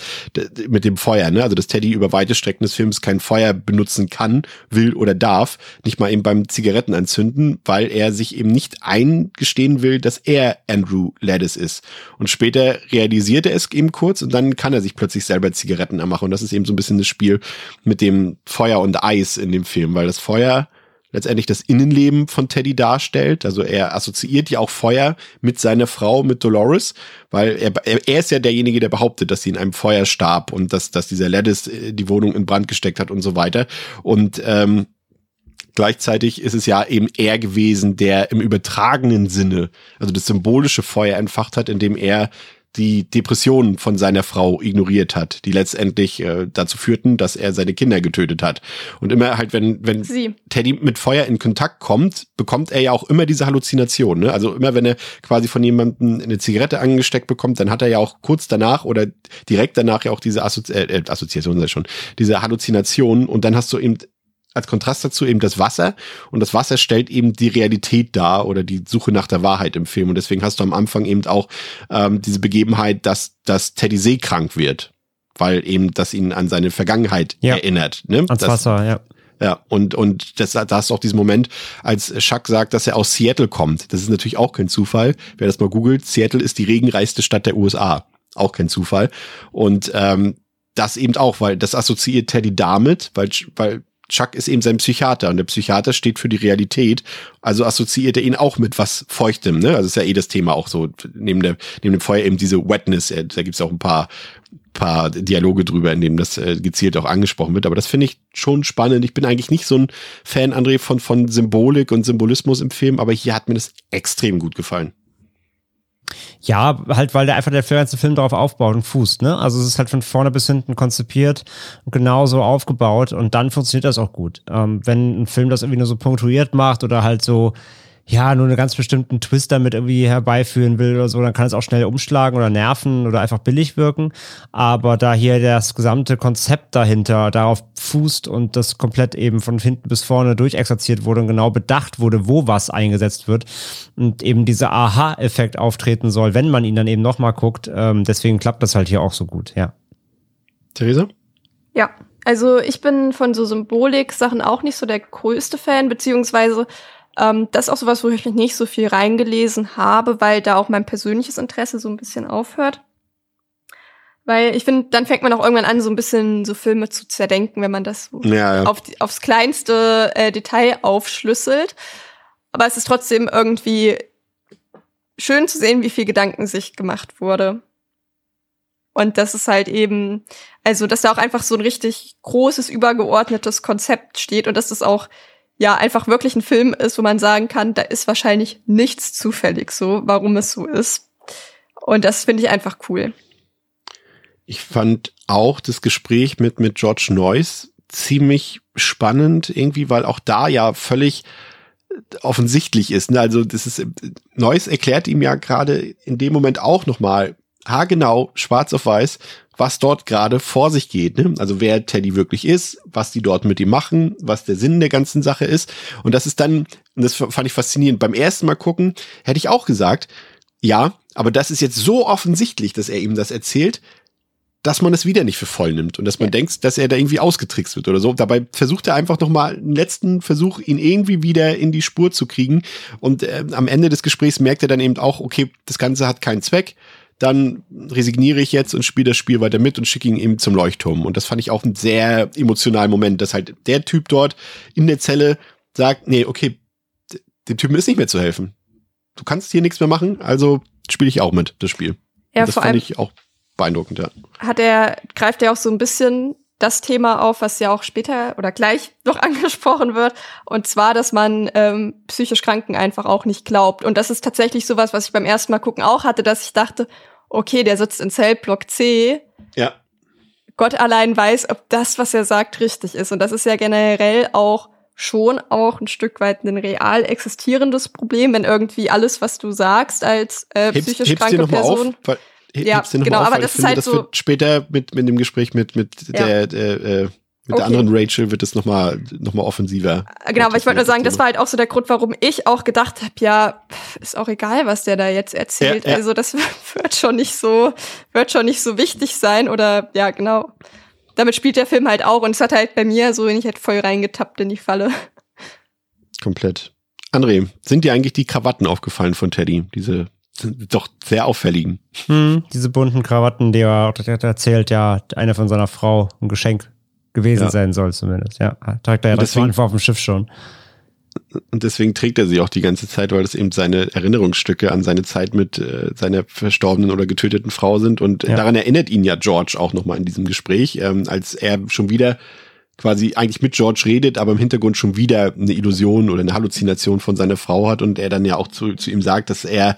mit dem Feuer. Ne? Also dass Teddy über weite Strecken des Films kein Feuer benutzen kann, will oder darf. Nicht mal eben beim Zigaretten anzünden, weil er sich eben nicht eingestehen will, dass er Andrew Ladis ist. Und später realisiert er es eben kurz und dann kann er sich plötzlich selber Zigaretten anmachen. Und das ist eben so ein bisschen das Spiel mit dem Feuer und Eis in dem Film, weil das Feuer letztendlich das Innenleben von Teddy darstellt. Also er assoziiert ja auch Feuer mit seiner Frau, mit Dolores, weil er, er ist ja derjenige, der behauptet, dass sie in einem Feuer starb und dass, dass dieser Ledis äh, die Wohnung in Brand gesteckt hat und so weiter. Und ähm, gleichzeitig ist es ja eben er gewesen, der im übertragenen Sinne, also das symbolische Feuer entfacht hat, indem er die Depressionen von seiner Frau ignoriert hat, die letztendlich äh, dazu führten, dass er seine Kinder getötet hat. Und immer halt, wenn, wenn Sie. Teddy mit Feuer in Kontakt kommt, bekommt er ja auch immer diese Halluzination. Ne? Also immer, wenn er quasi von jemandem eine Zigarette angesteckt bekommt, dann hat er ja auch kurz danach oder direkt danach ja auch diese Assozi äh, Assoziation, sei schon, diese Halluzination. Und dann hast du eben als Kontrast dazu eben das Wasser und das Wasser stellt eben die Realität dar oder die Suche nach der Wahrheit im Film und deswegen hast du am Anfang eben auch ähm, diese Begebenheit, dass, dass Teddy seekrank wird, weil eben das ihn an seine Vergangenheit ja. erinnert. Ne? Ans das, Wasser, ja. Ja, und, und das, da hast du auch diesen Moment, als Chuck sagt, dass er aus Seattle kommt. Das ist natürlich auch kein Zufall. Wer das mal googelt, Seattle ist die regenreichste Stadt der USA. Auch kein Zufall. Und ähm, das eben auch, weil das assoziiert Teddy damit, weil, weil Chuck ist eben sein Psychiater und der Psychiater steht für die Realität. Also assoziiert er ihn auch mit was Feuchtem. Ne? Also ist ja eh das Thema auch so, neben, der, neben dem Feuer eben diese Wetness. Äh, da gibt's auch ein paar, paar Dialoge drüber, in dem das äh, gezielt auch angesprochen wird. Aber das finde ich schon spannend. Ich bin eigentlich nicht so ein Fan, André, von, von Symbolik und Symbolismus im Film, aber hier hat mir das extrem gut gefallen. Ja, halt, weil der einfach der ganze Film darauf aufbaut und fußt, ne? Also es ist halt von vorne bis hinten konzipiert und genauso aufgebaut und dann funktioniert das auch gut. Ähm, wenn ein Film das irgendwie nur so punktuiert macht oder halt so ja, nur einen ganz bestimmten Twist damit irgendwie herbeiführen will oder so, dann kann es auch schnell umschlagen oder nerven oder einfach billig wirken. Aber da hier das gesamte Konzept dahinter darauf fußt und das komplett eben von hinten bis vorne durchexerziert wurde und genau bedacht wurde, wo was eingesetzt wird und eben dieser Aha-Effekt auftreten soll, wenn man ihn dann eben nochmal guckt, ähm, deswegen klappt das halt hier auch so gut, ja. Theresa? Ja, also ich bin von so Symbolik-Sachen auch nicht so der größte Fan, beziehungsweise ähm, das ist auch sowas, wo ich mich nicht so viel reingelesen habe, weil da auch mein persönliches Interesse so ein bisschen aufhört. Weil ich finde, dann fängt man auch irgendwann an, so ein bisschen so Filme zu zerdenken, wenn man das so Ja, ja. auf die, aufs kleinste äh, Detail aufschlüsselt. Aber es ist trotzdem irgendwie schön zu sehen, wie viel Gedanken sich gemacht wurde. Und das ist halt eben, also, dass da auch einfach so ein richtig großes, übergeordnetes Konzept steht und dass das auch, ja, einfach wirklich ein Film ist, wo man sagen kann, da ist wahrscheinlich nichts zufällig so, warum es so ist. Und das finde ich einfach cool. Ich fand auch das Gespräch mit, mit George Noyce ziemlich spannend irgendwie, weil auch da ja völlig offensichtlich ist. Ne? Also das ist, Noyce erklärt ihm ja gerade in dem Moment auch nochmal haargenau, schwarz auf weiß, was dort gerade vor sich geht. Ne? Also wer Teddy wirklich ist, was die dort mit ihm machen, was der Sinn der ganzen Sache ist. Und das ist dann, und das fand ich faszinierend, beim ersten Mal gucken, hätte ich auch gesagt, ja, aber das ist jetzt so offensichtlich, dass er ihm das erzählt, dass man es wieder nicht für voll nimmt und dass man denkt, dass er da irgendwie ausgetrickst wird oder so. Dabei versucht er einfach noch mal einen letzten Versuch, ihn irgendwie wieder in die Spur zu kriegen. Und äh, am Ende des Gesprächs merkt er dann eben auch, okay, das Ganze hat keinen Zweck. Dann resigniere ich jetzt und spiele das Spiel weiter mit und schicke ihn eben zum Leuchtturm. Und das fand ich auch einen sehr emotionalen Moment, dass halt der Typ dort in der Zelle sagt, nee, okay, dem Typen ist nicht mehr zu helfen. Du kannst hier nichts mehr machen, also spiele ich auch mit, das Spiel. Ja, Und das vor fand allem ich auch beeindruckend, ja. hat er, greift er auch so ein bisschen das Thema auf, was ja auch später oder gleich noch angesprochen wird. Und zwar, dass man ähm, psychisch Kranken einfach auch nicht glaubt. Und das ist tatsächlich sowas, was ich beim ersten Mal gucken auch hatte, dass ich dachte, okay, der sitzt in Zellblock C. Ja. Gott allein weiß, ob das, was er sagt, richtig ist. Und das ist ja generell auch schon auch ein Stück weit ein real existierendes Problem, wenn irgendwie alles, was du sagst als äh, Hebst, psychisch hebst kranke noch mal Person. auf? Weil, he- Ja, genau, auf, aber das ist finde, halt das so- wird später mit, mit dem Gespräch mit, mit Ja. der, der, äh, mit der Okay. anderen Rachel wird es nochmal noch mal offensiver. Genau, aber ich wollte nur sagen, das war halt auch so der Grund, warum ich auch gedacht habe, ja, ist auch egal, was der da jetzt erzählt. Ja, ja. Also das wird schon nicht so, wird schon nicht so wichtig sein oder ja, genau. Damit spielt der Film halt auch und es hat halt bei mir so, wenn ich halt voll reingetappt in die Falle. Komplett. André, sind dir eigentlich die Krawatten aufgefallen von Teddy? Diese sind doch sehr auffälligen. Hm, diese bunten Krawatten, die er der erzählt, ja, eine von seiner Frau ein Geschenk gewesen Ja. sein soll zumindest. Ja, trägt er ja das deswegen- einfach auf dem Schiff schon. Und deswegen trägt er sie auch die ganze Zeit, weil das eben seine Erinnerungsstücke an seine Zeit mit äh, seiner verstorbenen oder getöteten Frau sind. Und Ja. daran erinnert ihn ja George auch nochmal in diesem Gespräch, ähm, als er schon wieder quasi eigentlich mit George redet, aber im Hintergrund schon wieder eine Illusion oder eine Halluzination von seiner Frau hat und er dann ja auch zu, zu ihm sagt, dass er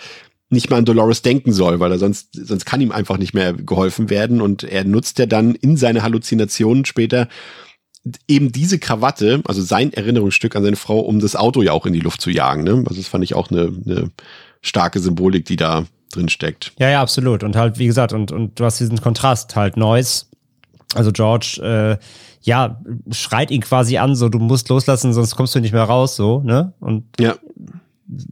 nicht mal an Dolores denken soll, weil er sonst, sonst kann ihm einfach nicht mehr geholfen werden. Und er nutzt ja dann in seine Halluzinationen später eben diese Krawatte, also sein Erinnerungsstück an seine Frau, um das Auto ja auch in die Luft zu jagen. Ne? Also das fand ich auch eine, eine starke Symbolik, die da drin steckt. Ja, ja, absolut. Und halt, wie gesagt, und, und du hast diesen Kontrast halt Noise. Also George, äh, ja, schreit ihn quasi an, so du musst loslassen, sonst kommst du nicht mehr raus, so, ne? Und Ja,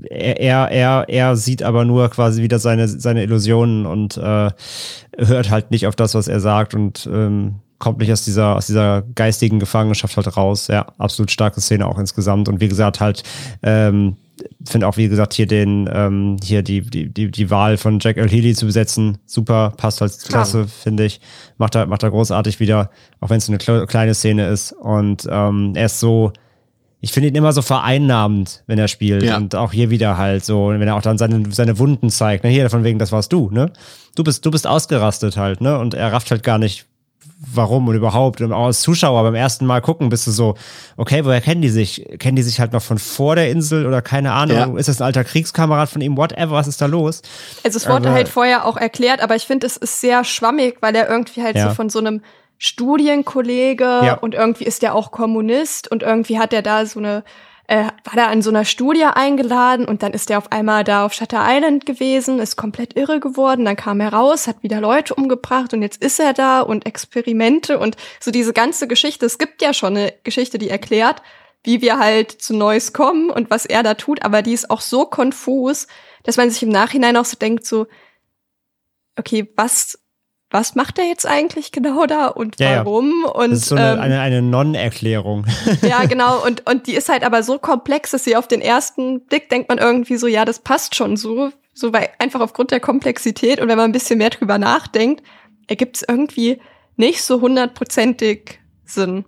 er, er, er, er sieht aber nur quasi wieder seine, seine Illusionen und äh, hört halt nicht auf das, was er sagt und ähm, kommt nicht aus dieser, aus dieser geistigen Gefangenschaft halt raus. Ja, absolut starke Szene auch insgesamt. Und wie gesagt, halt, ähm, finde auch, wie gesagt, hier den, ähm, hier die, die, die, die Wahl von Jack Earl Healy zu besetzen, super, passt halt klasse, finde ich. Macht er, macht er großartig wieder, auch wenn es eine kle- kleine Szene ist. Und ähm, er ist so, ich finde ihn immer so vereinnahmend, wenn er spielt. Ja. Und auch hier wieder halt so, wenn er auch dann seine, seine Wunden zeigt. Ne? Hier von wegen, das warst du, ne? Du bist, du bist ausgerastet halt, ne? Und er rafft halt gar nicht, warum und überhaupt. Und auch als Zuschauer beim ersten Mal gucken, bist du so, okay, woher kennen die sich? Kennen die sich halt noch von vor der Insel oder keine Ahnung? Ja. Ist das ein alter Kriegskamerad von ihm? Whatever, was ist da los? Also es wurde Aber- halt vorher auch erklärt, aber ich finde, es ist sehr schwammig, weil er irgendwie halt Ja. so von so einem Studienkollege Ja. und irgendwie ist der auch Kommunist und irgendwie hat er da so eine äh, war da an so einer Studie eingeladen und dann ist er auf einmal da auf Shutter Island gewesen, ist komplett irre geworden, dann kam er raus, hat wieder Leute umgebracht und jetzt ist er da und Experimente und so diese ganze Geschichte. Es gibt ja schon eine Geschichte, die erklärt, wie wir halt zu Neues kommen und was er da tut, aber die ist auch so konfus, dass man sich im Nachhinein auch so denkt, so, okay, was, was macht er jetzt eigentlich genau da und Ja, ja. warum? Und Das ist so eine, ähm, eine, eine Non-Erklärung. ja, genau. Und, und die ist halt aber so komplex, dass sie auf den ersten Blick denkt man irgendwie so, ja, das passt schon so. So, weil einfach aufgrund der Komplexität und wenn man ein bisschen mehr drüber nachdenkt, ergibt es irgendwie nicht so hundertprozentig Sinn.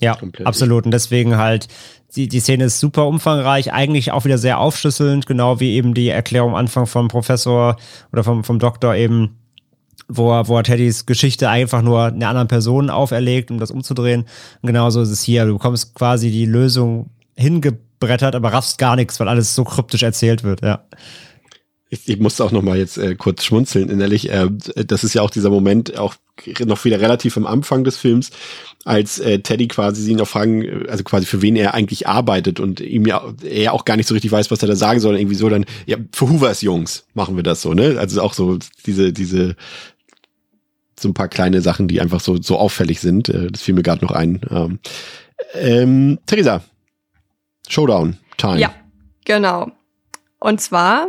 Ja, Komplett. absolut. Und deswegen halt, die, die Szene ist super umfangreich, eigentlich auch wieder sehr aufschlüsselnd, genau wie eben die Erklärung am Anfang vom Professor oder vom, vom Doktor eben, wo wo er Teddys Geschichte einfach nur einer anderen Person auferlegt, um das umzudrehen. Und genauso ist es hier. Du bekommst quasi die Lösung hingebrettert, aber raffst gar nichts, weil alles so kryptisch erzählt wird, ja. Ich, ich musste auch noch mal jetzt äh, kurz schmunzeln innerlich. Äh, das ist ja auch dieser Moment, auch noch wieder relativ am Anfang des Films, als äh, Teddy quasi sie auch fragen, äh, also quasi für wen er eigentlich arbeitet und ihm ja er auch gar nicht so richtig weiß, was er da sagen soll. Irgendwie so dann, ja, für Hoovers Jungs machen wir das so, ne? Also auch so diese, diese so ein paar kleine Sachen, die einfach so, so auffällig sind. Äh, das fiel mir gerade noch ein. Ähm, ähm, Theresa, Showdown, Time. Ja, genau. Und zwar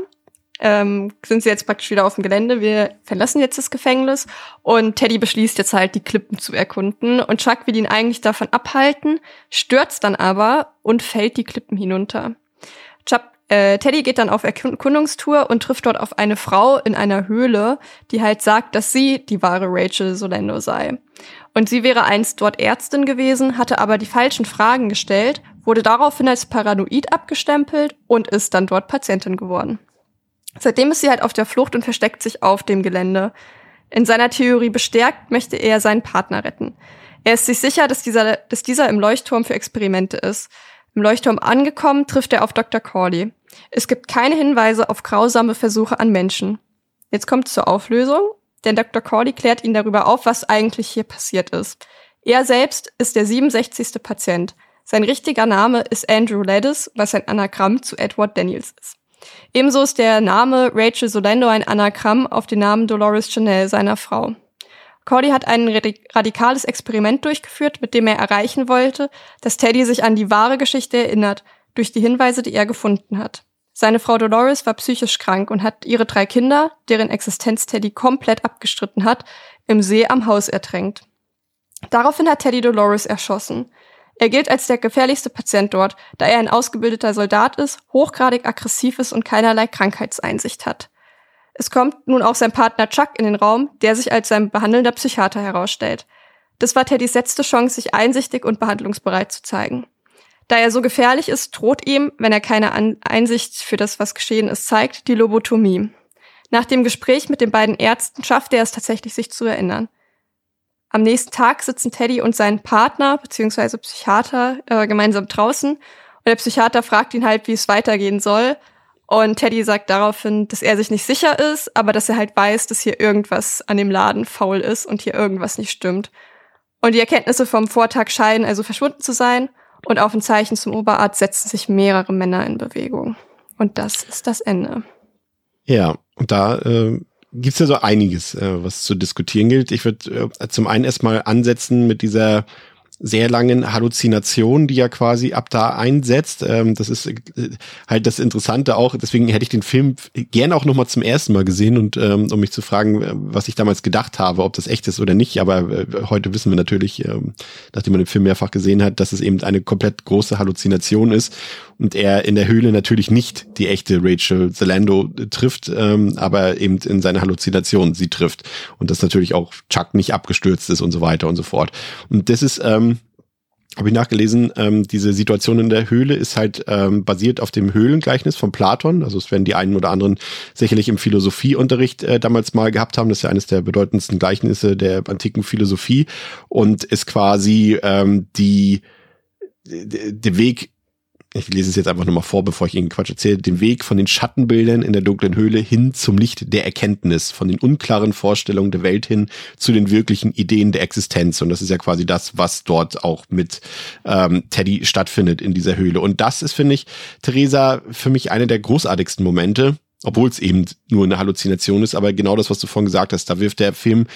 ähm, sind sie jetzt praktisch wieder auf dem Gelände. Wir verlassen jetzt das Gefängnis und Teddy beschließt jetzt halt, die Klippen zu erkunden. Und Chuck will ihn eigentlich davon abhalten, stürzt dann aber und fällt die Klippen hinunter. Chuck, äh, Teddy geht dann auf Erkundungstour und trifft dort auf eine Frau in einer Höhle, die halt sagt, dass sie die wahre Rachel Solendo sei. Und sie wäre einst dort Ärztin gewesen, hatte aber die falschen Fragen gestellt, wurde daraufhin als paranoid abgestempelt und ist dann dort Patientin geworden. Seitdem ist sie halt auf der Flucht und versteckt sich auf dem Gelände. In seiner Theorie bestärkt möchte er seinen Partner retten. Er ist sich sicher, dass dieser, dass dieser im Leuchtturm für Experimente ist. Im Leuchtturm angekommen, trifft er auf Dr. Corley. Es gibt keine Hinweise auf grausame Versuche an Menschen. Jetzt kommt es zur Auflösung, denn Dr. Corley klärt ihn darüber auf, was eigentlich hier passiert ist. Er selbst ist der 67. Patient. Sein richtiger Name ist Andrew Ladis, was ein Anagramm zu Edward Daniels ist. Ebenso ist der Name Rachel Solendo ein Anagramm auf den Namen Dolores Chanel, seiner Frau. Cordy hat ein radi- radikales Experiment durchgeführt, mit dem er erreichen wollte, dass Teddy sich an die wahre Geschichte erinnert, durch die Hinweise, die er gefunden hat. Seine Frau Dolores war psychisch krank und hat ihre drei Kinder, deren Existenz Teddy komplett abgestritten hat, im See am Haus ertränkt. Daraufhin hat Teddy Dolores erschossen. Er gilt als der gefährlichste Patient dort, da er ein ausgebildeter Soldat ist, hochgradig aggressiv ist und keinerlei Krankheitseinsicht hat. Es kommt nun auch sein Partner Chuck in den Raum, der sich als sein behandelnder Psychiater herausstellt. Das war Teddys letzte Chance, sich einsichtig und behandlungsbereit zu zeigen. Da er so gefährlich ist, droht ihm, wenn er keine An Einsicht für das, was geschehen ist, zeigt, die Lobotomie. Nach dem Gespräch mit den beiden Ärzten schafft er es tatsächlich, sich zu erinnern. Am nächsten Tag sitzen Teddy und sein Partner bzw. Psychiater äh, gemeinsam draußen und der Psychiater fragt ihn halt, wie es weitergehen soll. Und Teddy sagt daraufhin, dass er sich nicht sicher ist, aber dass er halt weiß, dass hier irgendwas an dem Laden faul ist und hier irgendwas nicht stimmt. Und die Erkenntnisse vom Vortag scheinen also verschwunden zu sein und auf ein Zeichen zum Oberarzt setzen sich mehrere Männer in Bewegung. Und das ist das Ende. Ja, und da äh, gibt's ja so einiges, äh, was zu diskutieren gilt. Ich würde äh, zum einen erstmal ansetzen mit dieser sehr langen Halluzination, die ja quasi ab da einsetzt. Ähm, das ist äh, halt das Interessante auch. Deswegen hätte ich den Film gerne auch noch mal zum ersten Mal gesehen und ähm, um mich zu fragen, äh, was ich damals gedacht habe, ob das echt ist oder nicht. Aber äh, heute wissen wir natürlich, ähm, nachdem man den Film mehrfach gesehen hat, dass es eben eine komplett große Halluzination ist und er in der Höhle natürlich nicht die echte Rachel Zalando trifft, ähm, aber eben in seiner Halluzination sie trifft und dass natürlich auch Chuck nicht abgestürzt ist und so weiter und so fort. Und das ist ähm, habe ich nachgelesen, ähm, diese Situation in der Höhle ist halt ähm, basiert auf dem Höhlengleichnis von Platon. Also es werden die einen oder anderen sicherlich im Philosophieunterricht äh, damals mal gehabt haben. Das ist ja eines der bedeutendsten Gleichnisse der antiken Philosophie und ist quasi ähm, die der Weg ich lese es jetzt einfach nochmal vor, bevor ich Ihnen Quatsch erzähle, den Weg von den Schattenbildern in der dunklen Höhle hin zum Licht der Erkenntnis, von den unklaren Vorstellungen der Welt hin zu den wirklichen Ideen der Existenz. Und das ist ja quasi das, was dort auch mit ähm, Teddy stattfindet in dieser Höhle. Und das ist, finde ich, Theresa, für mich eine der großartigsten Momente, obwohl es eben nur eine Halluzination ist, aber genau das, was du vorhin gesagt hast, da wirft der Film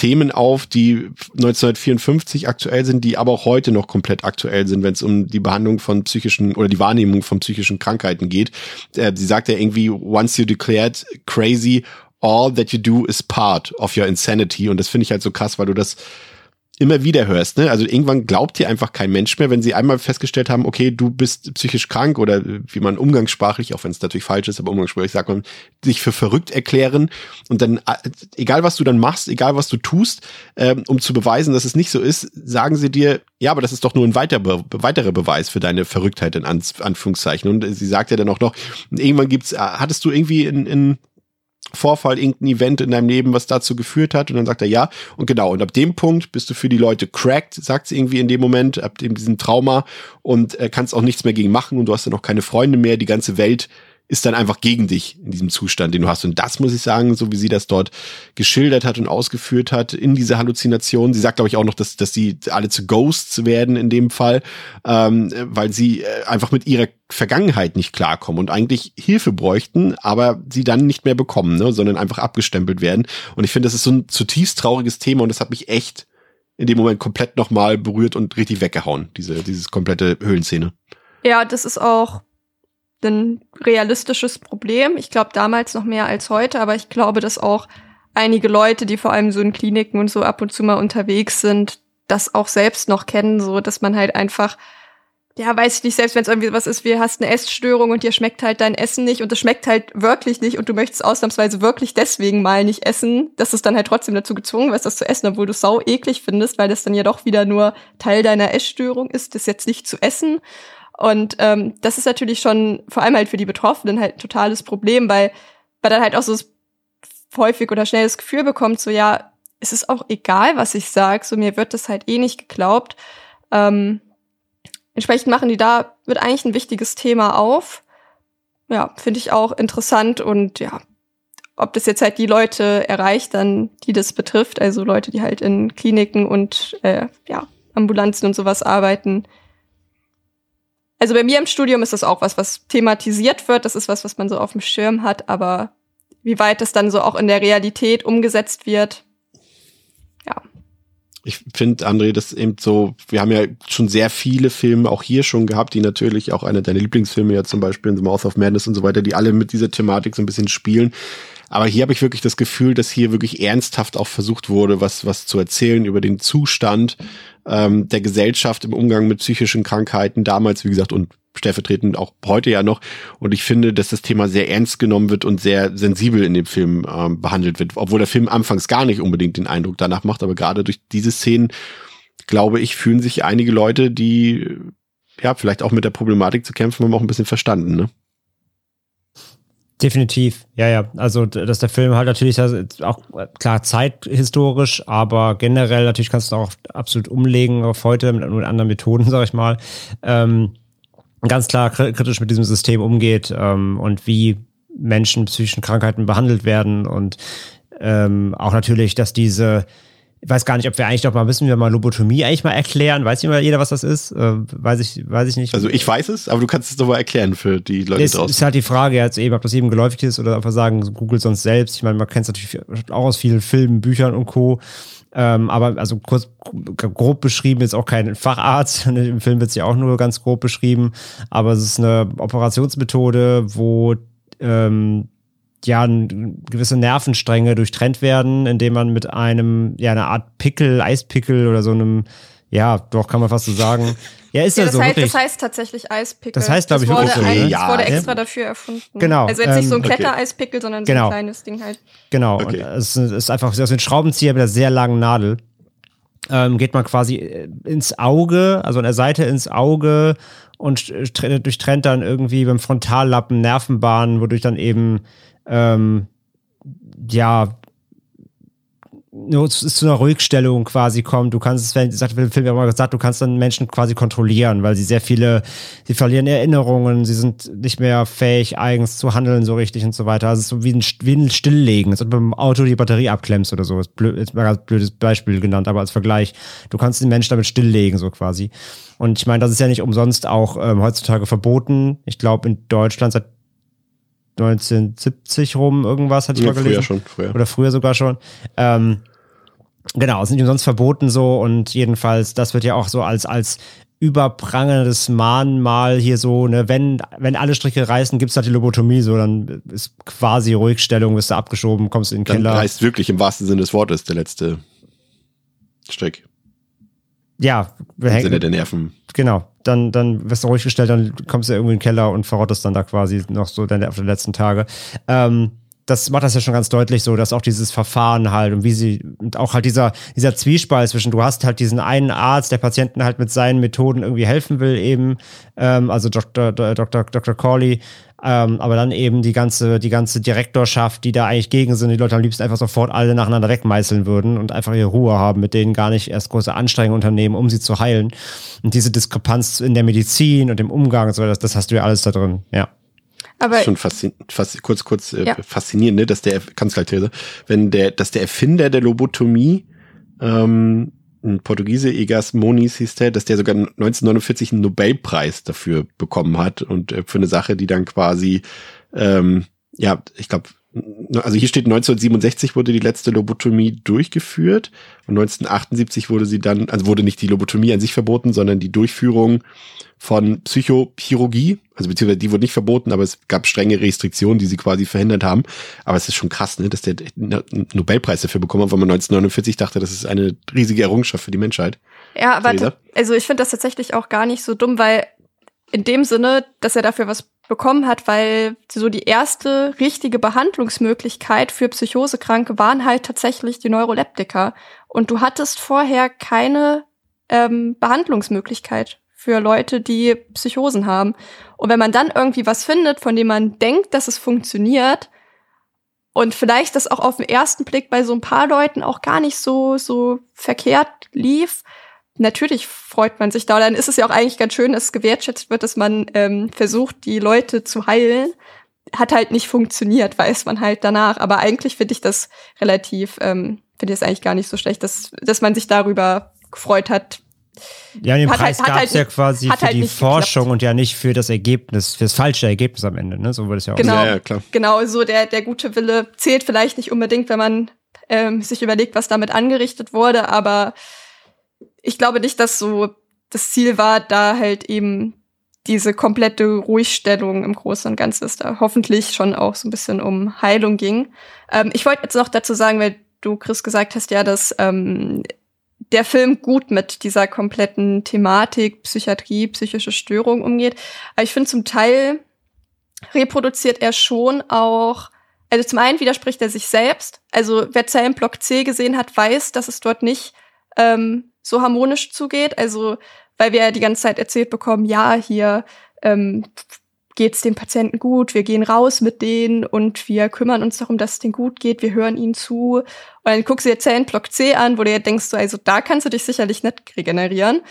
Themen auf, die 1954 aktuell sind, die aber auch heute noch komplett aktuell sind, wenn es um die Behandlung von psychischen oder die Wahrnehmung von psychischen Krankheiten geht. Äh, sie sagt ja irgendwie, once you declared crazy, all that you do is part of your insanity. Und das finde ich halt so krass, weil du das immer wieder hörst. Ne? Also irgendwann glaubt dir einfach kein Mensch mehr, wenn sie einmal festgestellt haben, okay, du bist psychisch krank oder wie man umgangssprachlich, auch wenn es natürlich falsch ist, aber umgangssprachlich sagt man, sich für verrückt erklären und dann, äh, egal was du dann machst, egal was du tust, ähm, um zu beweisen, dass es nicht so ist, sagen sie dir, ja, aber das ist doch nur ein weiterer, weiterer Beweis für deine Verrücktheit in Anführungszeichen. Und sie sagt ja dann auch noch, irgendwann gibt's, äh, hattest du irgendwie in, in Vorfall, irgendein Event in deinem Leben, was dazu geführt hat. Und dann sagt er ja. Und genau, und ab dem Punkt bist du für die Leute cracked, sagt sie irgendwie in dem Moment, ab dem diesem Trauma und äh, kannst auch nichts mehr gegen machen und du hast dann auch keine Freunde mehr. Die ganze Welt ist dann einfach gegen dich in diesem Zustand, den du hast. Und das muss ich sagen, so wie sie das dort geschildert hat und ausgeführt hat in dieser Halluzination. Sie sagt, glaube ich, auch noch, dass, dass sie alle zu Ghosts werden in dem Fall, ähm, weil sie äh, einfach mit ihrer Vergangenheit nicht klarkommen und eigentlich Hilfe bräuchten, aber sie dann nicht mehr bekommen, ne, sondern einfach abgestempelt werden. Und ich finde, das ist so ein zutiefst trauriges Thema und das hat mich echt in dem Moment komplett nochmal berührt und richtig weggehauen, diese, dieses komplette Höhlenszene. Ja, das ist auch ein realistisches Problem. Ich glaube damals noch mehr als heute, aber ich glaube, dass auch einige Leute, die vor allem so in Kliniken und so ab und zu mal unterwegs sind, das auch selbst noch kennen, so dass man halt einfach ja, weiß ich nicht, selbst wenn es irgendwie was ist, wie hast eine Essstörung und dir schmeckt halt dein Essen nicht und es schmeckt halt wirklich nicht und du möchtest ausnahmsweise wirklich deswegen mal nicht essen, dass es dann halt trotzdem dazu gezwungen wirst, das zu essen, obwohl du es sau eklig findest, weil das dann ja doch wieder nur Teil deiner Essstörung ist, das jetzt nicht zu essen. Und ähm, das ist natürlich schon vor allem halt für die Betroffenen halt ein totales Problem, weil man dann halt auch so häufig oder schnell das Gefühl bekommt, so ja, es ist auch egal, was ich sag, so mir wird das halt eh nicht geglaubt. Ähm, entsprechend machen die da wird eigentlich ein wichtiges Thema auf. Ja, finde ich auch interessant und ja, ob das jetzt halt die Leute erreicht, dann die das betrifft, also Leute, die halt in Kliniken und äh, ja Ambulanzen und sowas arbeiten, also bei mir im Studium ist das auch was, was thematisiert wird. Das ist was, was man so auf dem Schirm hat. Aber wie weit das dann so auch in der Realität umgesetzt wird, ja. Ich finde, André, das eben so, wir haben ja schon sehr viele Filme auch hier schon gehabt, die natürlich auch einer deiner Lieblingsfilme ja zum Beispiel in The Mouth of Madness und so weiter, die alle mit dieser Thematik so ein bisschen spielen. Aber hier habe ich wirklich das Gefühl, dass hier wirklich ernsthaft auch versucht wurde, was, was zu erzählen über den Zustand ähm, der Gesellschaft im Umgang mit psychischen Krankheiten damals, wie gesagt, und stellvertretend auch heute ja noch. Und ich finde, dass das Thema sehr ernst genommen wird und sehr sensibel in dem Film ähm, behandelt wird, obwohl der Film anfangs gar nicht unbedingt den Eindruck danach macht, aber gerade durch diese Szenen, glaube ich, fühlen sich einige Leute, die ja vielleicht auch mit der Problematik zu kämpfen haben, auch ein bisschen verstanden, ne? Definitiv, ja, ja. Also, dass der Film halt natürlich auch klar zeithistorisch, aber generell natürlich kannst du auch absolut umlegen auf heute mit, mit anderen Methoden, sag ich mal. Ähm, ganz klar kritisch mit diesem System umgeht ähm, und wie Menschen psychischen Krankheiten behandelt werden und ähm, auch natürlich, dass diese ich weiß gar nicht, ob wir eigentlich doch mal müssen wir mal Lobotomie eigentlich mal erklären. Weiß nicht mal jeder, was das ist? Äh, weiß ich, weiß ich nicht. Also ich weiß es, aber du kannst es doch mal erklären für die Leute das draußen. Ist halt die Frage jetzt eben, ob das eben geläufig ist oder einfach sagen, Google sonst selbst. Ich meine, man kennt es natürlich auch aus vielen Filmen, Büchern und Co. Ähm, aber also kurz grob beschrieben ist auch kein Facharzt. Im Film wird es ja auch nur ganz grob beschrieben. Aber es ist eine Operationsmethode, wo ähm, ja, gewisse Nervenstränge durchtrennt werden, indem man mit einem, ja, einer Art Pickel, Eispickel oder so einem, ja, doch, kann man fast so sagen. Ja, ist ja, ja das so. Heißt, wirklich. das heißt tatsächlich Eispickel. Das heißt, glaube ich, wirklich so. Ein, ne? ja. Das wurde extra dafür erfunden. Genau. Also jetzt nicht so ein ähm, Klettereispickel, sondern so genau. ein kleines Ding halt. Genau. Okay. Und es ist einfach so ein Schraubenzieher mit einer sehr langen Nadel. Ähm, geht man quasi äh, ins Auge, also an der Seite ins Auge und durchtrennt dann irgendwie beim Frontallappen Nervenbahnen, wodurch dann eben ähm, ja, zu einer Ruhigstellung quasi kommt. Du kannst es, wenn sagt Film ja mal gesagt, du kannst dann Menschen quasi kontrollieren, weil sie sehr viele, sie verlieren Erinnerungen, sie sind nicht mehr fähig, eigens zu handeln so richtig und so weiter. Also es ist so wie ein, wie ein Stilllegen, als ob du beim Auto die Batterie abklemmst oder so. Ist blöd, ist mal ein blödes Beispiel genannt, aber als Vergleich. Du kannst den Menschen damit stilllegen, so quasi. Und ich meine, das ist ja nicht umsonst auch ähm, heutzutage verboten. Ich glaube, in Deutschland seit 1970 rum irgendwas, hatte ich Ja, mal gelesen. früher schon, früher. Oder früher sogar schon. Ähm, genau, sind umsonst verboten so und jedenfalls, das wird ja auch so als, als überprangendes Mahnmal hier so, ne, wenn, wenn alle Stricke reißen, gibt's halt die Lobotomie, so, dann ist quasi Ruhigstellung, bist du abgeschoben, kommst in den Keller. reißt wirklich im wahrsten Sinne des Wortes der letzte Strick. ja, wir Im hängen, Sinne der Nerven. genau. Dann, dann wirst du ruhig gestellt, dann kommst du irgendwie in den Keller und verrottest dann da quasi noch so deine auf die letzten Tage. Ähm, das macht das ja schon ganz deutlich so, dass auch dieses Verfahren halt und wie sie und auch halt dieser dieser Zwiespalt zwischen du hast halt diesen einen Arzt, der Patienten halt mit seinen Methoden irgendwie helfen will eben, ähm, also Dr. Dr. Dr. Corley, ähm, aber dann eben die ganze die ganze Direktorschaft, die da eigentlich gegen sind, die Leute am liebsten einfach sofort alle nacheinander wegmeißeln würden und einfach ihre Ruhe haben, mit denen gar nicht erst große Anstrengungen unternehmen, um sie zu heilen. Und diese Diskrepanz in der Medizin und im Umgang und so, das, das hast du ja alles da drin, ja. Aber schon faszin fast, kurz, kurz äh, Ja. faszinierend, ne, dass der, ganz gleich These, wenn der, dass der Erfinder der Lobotomie, ähm, ein Portugiese, Egas Moniz hieß der, dass der sogar 1949 einen Nobelpreis dafür bekommen hat und äh, für eine Sache, die dann quasi, ähm, ja, ich glaube, also hier steht 1967 wurde die letzte Lobotomie durchgeführt und 1978 wurde sie dann, also wurde nicht die Lobotomie an sich verboten, sondern die Durchführung von Psychochirurgie, also beziehungsweise die wurde nicht verboten, aber es gab strenge Restriktionen, die sie quasi verhindert haben. Aber es ist schon krass, ne, dass der einen Nobelpreis dafür bekommen hat, weil man 1949 dachte, das ist eine riesige Errungenschaft für die Menschheit. Ja, aber also ich finde das tatsächlich auch gar nicht so dumm, weil in dem Sinne, dass er dafür was bekommen hat, weil so die erste richtige Behandlungsmöglichkeit für Psychosekranke waren halt tatsächlich die Neuroleptika. Und du hattest vorher keine ähm, Behandlungsmöglichkeit für Leute, die Psychosen haben. Und wenn man dann irgendwie was findet, von dem man denkt, dass es funktioniert, und vielleicht das auch auf den ersten Blick bei so ein paar Leuten auch gar nicht so, so verkehrt lief, natürlich freut man sich da. Dann ist es ja auch eigentlich ganz schön, dass es gewertschätzt wird, dass man ähm, versucht, die Leute zu heilen. Hat halt nicht funktioniert, weiß man halt danach. Aber eigentlich finde ich das relativ, ähm, finde ich es eigentlich gar nicht so schlecht, dass, dass man sich darüber gefreut hat. Ja, den Hat Preis halt- hat gab's halt ja quasi für halt die nicht geklappt. Forschung und ja nicht für das Ergebnis, für das falsche Ergebnis am Ende, ne? So würde es ja auch Genau. Ja, ja, klar. Genau, so der, der gute Wille zählt vielleicht nicht unbedingt, wenn man ähm, sich überlegt, was damit angerichtet wurde, aber ich glaube nicht, dass so das Ziel war, da halt eben diese komplette Ruhigstellung im Großen und Ganzen ist da hoffentlich schon auch so ein bisschen um Heilung ging. Ähm, ich wollte jetzt noch dazu sagen, weil du, Chris, gesagt hast, ja, dass ähm, der Film gut mit dieser kompletten Thematik Psychiatrie, psychische Störung umgeht. Aber ich finde zum Teil reproduziert er schon auch, also zum einen widerspricht er sich selbst. Also wer Zellen Block C gesehen hat, weiß, dass es dort nicht ähm, so harmonisch zugeht. Also weil wir ja die ganze Zeit erzählt bekommen, ja, hier ähm, geht's dem Patienten gut, wir gehen raus mit denen und wir kümmern uns darum, dass es denen gut geht, wir hören ihnen zu. Und dann guckst du dir Zellenblock C an, wo du ja denkst, so, also da kannst du dich sicherlich nicht regenerieren.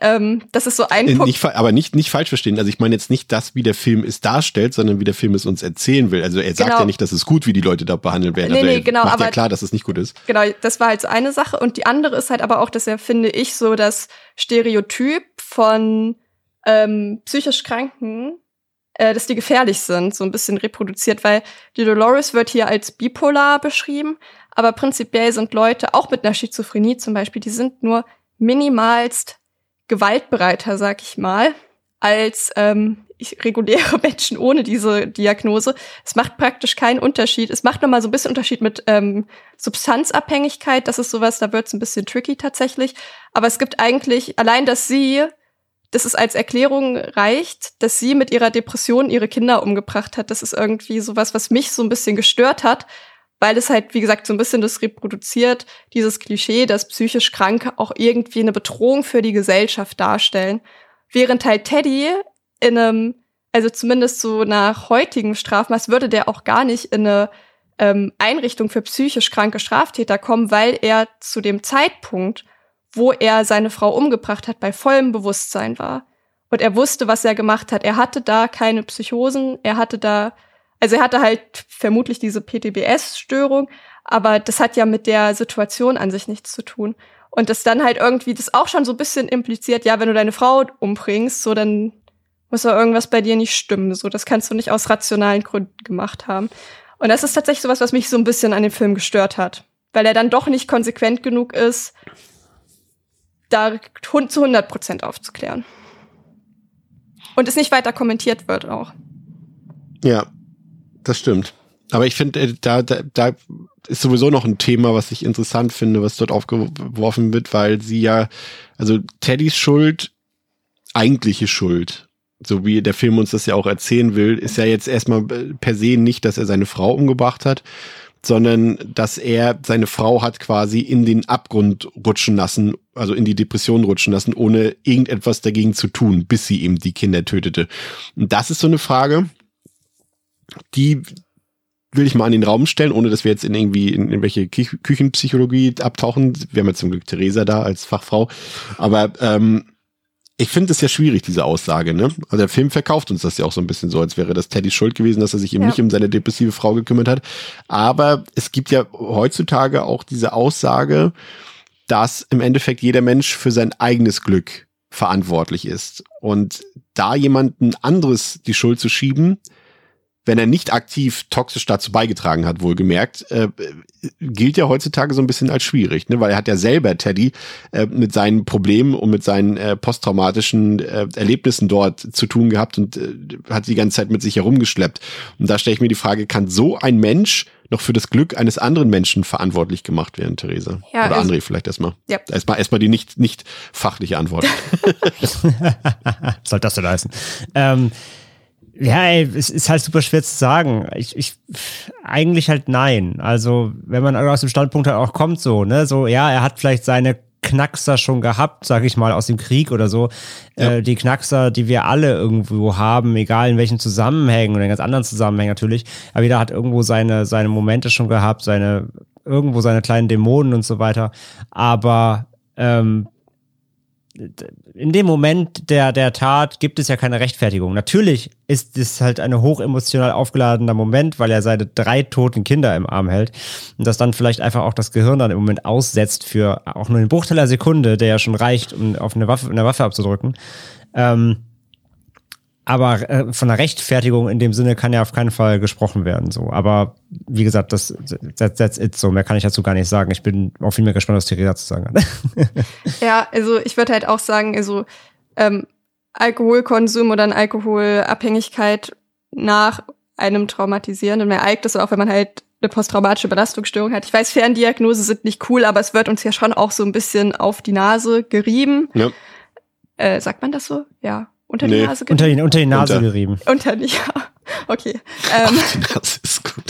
Ähm, das ist so ein Äh, Punkt. Nicht, aber nicht, nicht falsch verstehen. Also ich meine jetzt nicht das, wie der Film es darstellt, sondern wie der Film es uns erzählen will. Also er sagt Genau. ja nicht, dass es gut, wie die Leute da behandelt werden. Nee, also nee, genau, macht ja aber- klar, dass es nicht gut ist. Genau, das war halt so eine Sache. Und die andere ist halt aber auch, dass er, finde ich, so das Stereotyp von ähm, psychisch Kranken, äh, dass die gefährlich sind, so ein bisschen reproduziert, weil die Dolores wird hier als bipolar beschrieben, aber prinzipiell sind Leute, auch mit einer Schizophrenie zum Beispiel, die sind nur minimalst gewaltbereiter, sag ich mal, als ähm, reguläre Menschen ohne diese Diagnose. Es macht praktisch keinen Unterschied. Es macht nochmal so ein bisschen Unterschied mit ähm, Substanzabhängigkeit. Das ist sowas, da wird's ein bisschen tricky tatsächlich. Aber es gibt eigentlich, allein, dass sie, dass es als Erklärung reicht, dass sie mit ihrer Depression ihre Kinder umgebracht hat. Das ist irgendwie sowas, was mich so ein bisschen gestört hat, weil es halt, wie gesagt, so ein bisschen das reproduziert, dieses Klischee, dass psychisch Kranke auch irgendwie eine Bedrohung für die Gesellschaft darstellen. Während halt Teddy in einem, also zumindest so nach heutigem Strafmaß, würde der auch gar nicht in eine ähm, Einrichtung für psychisch kranke Straftäter kommen, weil er zu dem Zeitpunkt, wo er seine Frau umgebracht hat, bei vollem Bewusstsein war. Und er wusste, was er gemacht hat. Er hatte da keine Psychosen, er hatte da, also er hatte halt vermutlich diese PTBS-Störung, aber das hat ja mit der Situation an sich nichts zu tun. Und das dann halt irgendwie, das auch schon so ein bisschen impliziert, ja, wenn du deine Frau umbringst, so dann muss da irgendwas bei dir nicht stimmen. So, das kannst du nicht aus rationalen Gründen gemacht haben. Und das ist tatsächlich sowas, was mich so ein bisschen an dem Film gestört hat. Weil er dann doch nicht konsequent genug ist, da zu 100 Prozent aufzuklären. Und es nicht weiter kommentiert wird auch. Ja, das stimmt. Aber ich finde, äh, da, da, da ist sowieso noch ein Thema, was ich interessant finde, was dort aufgeworfen wird, weil sie ja, also Teddys Schuld, eigentliche Schuld, so wie der Film uns das ja auch erzählen will, ist ja jetzt erstmal per se nicht, dass er seine Frau umgebracht hat, sondern dass er seine Frau hat quasi in den Abgrund rutschen lassen, also in die Depression rutschen lassen, ohne irgendetwas dagegen zu tun, bis sie eben die Kinder tötete. Und das ist so eine Frage, die will ich mal an den Raum stellen, ohne dass wir jetzt in irgendwie in irgendwelche Küchenpsychologie abtauchen. Wir haben ja zum Glück Theresa da als Fachfrau. Aber ähm, ich finde es ja schwierig, diese Aussage, ne? Also der Film verkauft uns das ja auch so ein bisschen so, als wäre das Teddy schuld gewesen, dass er sich eben ja. nicht um seine depressive Frau gekümmert hat. Aber es gibt ja heutzutage auch diese Aussage, dass im Endeffekt jeder Mensch für sein eigenes Glück verantwortlich ist. Und da jemanden anderes die Schuld zu schieben, wenn er nicht aktiv toxisch dazu beigetragen hat, wohlgemerkt, äh, gilt ja heutzutage so ein bisschen als schwierig, ne? weil er hat ja selber Teddy äh, mit seinen Problemen und mit seinen äh, posttraumatischen äh, Erlebnissen dort zu tun gehabt und äh, hat die ganze Zeit mit sich herumgeschleppt. Und da stelle ich mir die Frage, kann so ein Mensch noch für das Glück eines anderen Menschen verantwortlich gemacht werden, Theresa? Ja, Oder also, André vielleicht erstmal. Ja. Erstmal, erstmal die nicht, nicht fachliche Antwort. Soll das denn heißen? Ähm, ja, ey, es ist halt super schwer zu sagen. Ich, ich, eigentlich halt nein. Also, wenn man aus dem Standpunkt halt auch kommt, so, ne, so, ja, er hat vielleicht seine Knackser schon gehabt, sag ich mal, aus dem Krieg oder so. Ja. Äh, die Knackser, die wir alle irgendwo haben, egal in welchen Zusammenhängen oder in ganz anderen Zusammenhängen natürlich. Aber jeder hat irgendwo seine, seine Momente schon gehabt, seine, irgendwo seine kleinen Dämonen und so weiter. Aber ähm, in dem Moment der, der Tat gibt es ja keine Rechtfertigung. Natürlich ist es halt ein hochemotional aufgeladener Moment, weil er seine drei toten Kinder im Arm hält und das dann vielleicht einfach auch das Gehirn dann im Moment aussetzt für auch nur einen Bruchteil der Sekunde, der ja schon reicht, um auf eine Waffe, eine Waffe abzudrücken. Ähm, aber äh, von der Rechtfertigung in dem Sinne kann ja auf keinen Fall gesprochen werden. So, aber wie gesagt, das that, that's it. So mehr kann ich dazu gar nicht sagen. Ich bin auch viel mehr gespannt, was Theresa zu sagen hat. ja, also ich würde halt auch sagen, also ähm, Alkoholkonsum oder eine Alkoholabhängigkeit nach einem traumatisierenden Ereignis, auch wenn man halt eine posttraumatische Belastungsstörung hat. Ich weiß, Ferndiagnose sind nicht cool, aber es wird uns ja schon auch so ein bisschen auf die Nase gerieben. Ja. Äh, sagt man das so? Ja. Unter nee. die Nase gerieben? Unter die, unter die Nase unter. gerieben. Unter die, ja. Okay. Ähm, Ach, die Nase ist gut.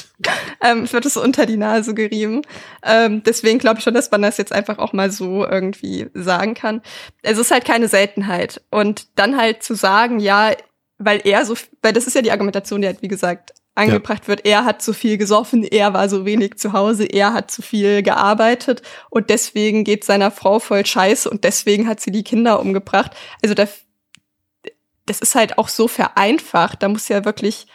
ähm, es wird es unter die Nase gerieben. Ähm, deswegen glaube ich schon, dass man das jetzt einfach auch mal so irgendwie sagen kann. Es ist halt keine Seltenheit. Und dann halt zu sagen, ja, weil er so, weil das ist ja die Argumentation, die halt, wie gesagt, angebracht ja. wird, er hat zu viel gesoffen, er war so wenig zu Hause, er hat zu viel gearbeitet und deswegen geht seiner Frau voll scheiße und deswegen hat sie die Kinder umgebracht. Also da das ist halt auch so vereinfacht. Da muss ja wirklich,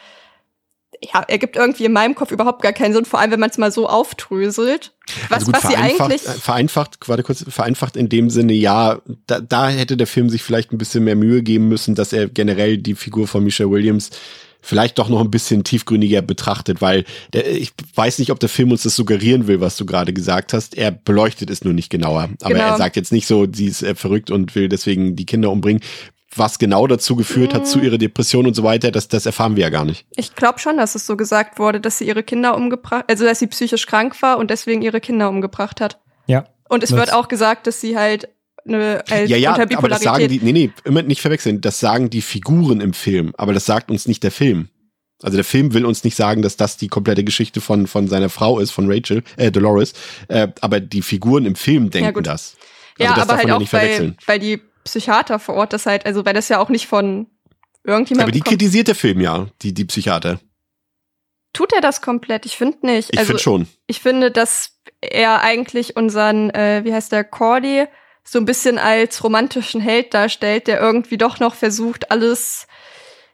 ja, ergibt irgendwie in meinem Kopf überhaupt gar keinen Sinn, vor allem wenn man es mal so aufdröselt. Was, also gut, was sie eigentlich. Vereinfacht, warte kurz, vereinfacht in dem Sinne, ja, da, da hätte der Film sich vielleicht ein bisschen mehr Mühe geben müssen, dass er generell die Figur von Michelle Williams vielleicht doch noch ein bisschen tiefgründiger betrachtet, weil der, ich weiß nicht, ob der Film uns das suggerieren will, was du gerade gesagt hast. Er beleuchtet es nur nicht genauer. Aber genau. er sagt jetzt nicht so, sie ist äh, verrückt und will deswegen die Kinder umbringen was genau dazu geführt hat, zu mhm. ihrer Depression und so weiter, das, das erfahren wir ja gar nicht. Ich glaube schon, dass es so gesagt wurde, dass sie ihre Kinder umgebracht, also dass sie psychisch krank war und deswegen ihre Kinder umgebracht hat. Ja. Und es wird auch gesagt, dass sie halt eine halt ja, ja, aber das sagen die, nee, nee, immer nicht verwechseln, das sagen die Figuren im Film, aber das sagt uns nicht der Film. Also der Film will uns nicht sagen, dass das die komplette Geschichte von, von seiner Frau ist, von Rachel, äh, Dolores, äh, aber die Figuren im Film denken ja, das. Also ja, das aber halt auch, weil, weil die Psychiater vor Ort das halt, also weil das ja auch nicht von irgendjemandem. Aber die kritisiert der Film ja, die, die Psychiater. Tut er das komplett? Ich finde nicht. Ich also, finde schon. Ich finde, dass er eigentlich unseren, äh, wie heißt der, Cordy, so ein bisschen als romantischen Held darstellt, der irgendwie doch noch versucht, alles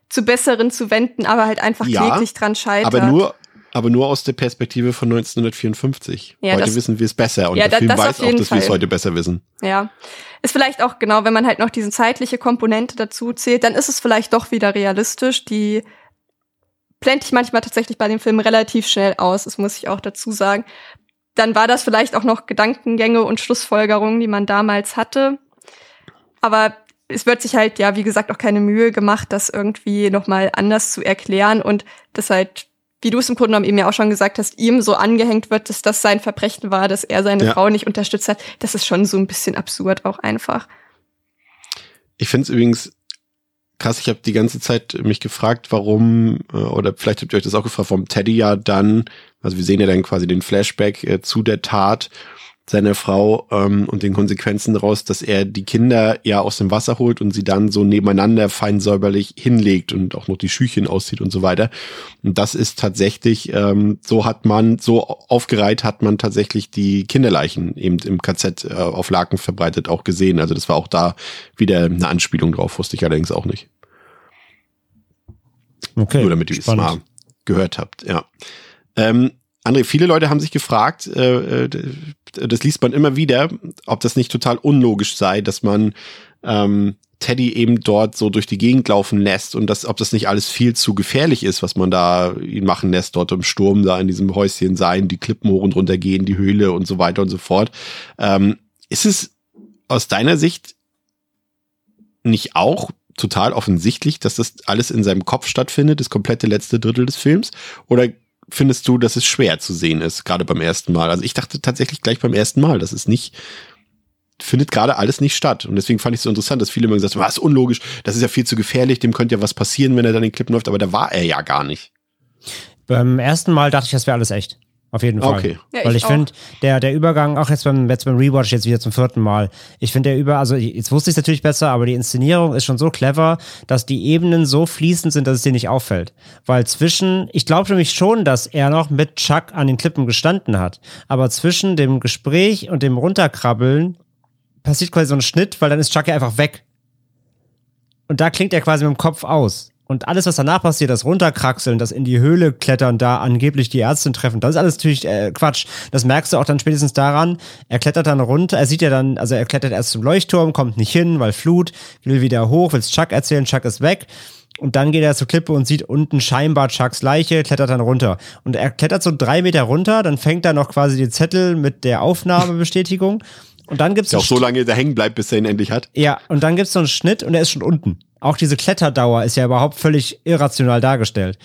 zu Besseren zu wenden, aber halt einfach Ja, kläglich dran scheitert. Aber nur, aber nur aus der Perspektive von 1954. Ja, heute das- wissen wir es besser und Ja, der Film das weiß auch, dass wir es heute besser wissen. Ja. Ist vielleicht auch genau, wenn man halt noch diese zeitliche Komponente dazu zählt, dann ist es vielleicht doch wieder realistisch. Die blende ich manchmal tatsächlich bei dem Film relativ schnell aus, das muss ich auch dazu sagen. Dann war das vielleicht auch noch Gedankengänge und Schlussfolgerungen, die man damals hatte. Aber es wird sich halt, ja, wie gesagt, auch keine Mühe gemacht, das irgendwie nochmal anders zu erklären und das halt, wie du es im Grunde genommen eben ja auch schon gesagt hast, ihm so angehängt wird, dass das sein Verbrechen war, dass er seine Ja. Frau nicht unterstützt hat. Das ist schon so ein bisschen absurd auch einfach. Ich finde es übrigens krass, ich habe die ganze Zeit mich gefragt, warum, äh, oder vielleicht habt ihr euch das auch gefragt, warum Teddy ja dann, also wir sehen ja dann quasi den Flashback äh, zu der Tat seiner Frau ähm, und den Konsequenzen daraus, dass er die Kinder ja aus dem Wasser holt und sie dann so nebeneinander fein säuberlich hinlegt und auch noch die Schüchchen auszieht und so weiter. Und das ist tatsächlich, ähm, so hat man, so aufgereiht hat man tatsächlich die Kinderleichen eben im KZ äh, auf Laken verbreitet auch gesehen. Also das war auch da wieder eine Anspielung drauf, wusste ich allerdings auch nicht. Okay. Nur damit ihr es mal gehört habt, ja. Ähm, André, viele Leute haben sich gefragt, äh, äh, das liest man immer wieder, ob das nicht total unlogisch sei, dass man ähm, Teddy eben dort so durch die Gegend laufen lässt und das, ob das nicht alles viel zu gefährlich ist, was man da ihn machen lässt, dort im Sturm da in diesem Häuschen sein, die Klippen hoch und runter gehen, die Höhle und so weiter und so fort. Ähm, ist es aus deiner Sicht nicht auch total offensichtlich, dass das alles in seinem Kopf stattfindet, das komplette letzte Drittel des Films? Oder findest du, dass es schwer zu sehen ist, gerade beim ersten Mal? Also ich dachte tatsächlich gleich beim ersten Mal, dass es nicht findet gerade alles nicht statt. Und deswegen fand ich es so interessant, dass viele immer gesagt haben, was unlogisch, das ist ja viel zu gefährlich, dem könnte ja was passieren, wenn er dann den Klippen läuft, aber da war er ja gar nicht. Beim ersten Mal dachte ich, das wäre alles echt. Auf jeden Fall. Okay. Ja, Weil ich ich, finde, der, der Übergang, auch jetzt beim, jetzt beim Rewatch, jetzt wieder zum vierten Mal, ich finde der über, also jetzt wusste ich es natürlich besser, aber die Inszenierung ist schon so clever, dass die Ebenen so fließend sind, dass es dir nicht auffällt. Weil zwischen, ich glaube nämlich schon, dass er noch mit Chuck an den Klippen gestanden hat, aber zwischen dem Gespräch und dem Runterkrabbeln passiert quasi so ein Schnitt, weil dann ist Chuck ja einfach weg. Und da klingt er quasi mit dem Kopf aus. Und alles, was danach passiert, das Runterkraxeln, das in die Höhle klettern, da angeblich die Ärztin treffen, das ist alles natürlich äh, Quatsch. Das merkst du auch dann spätestens daran. Er klettert dann runter, er sieht ja dann, also er klettert erst zum Leuchtturm, kommt nicht hin, weil Flut, will wieder hoch, will's Chuck erzählen, Chuck ist weg. Und dann geht er zur Klippe und sieht unten scheinbar Chucks Leiche, klettert dann runter. Und er klettert so drei Meter runter, dann fängt er noch quasi den Zettel mit der Aufnahmebestätigung. Und dann gibt's Der auch so lange da hängen bleibt, bis er ihn endlich hat. ja, und dann gibt's so einen Schnitt und er ist schon unten. Auch diese Kletterdauer ist ja überhaupt völlig irrational dargestellt.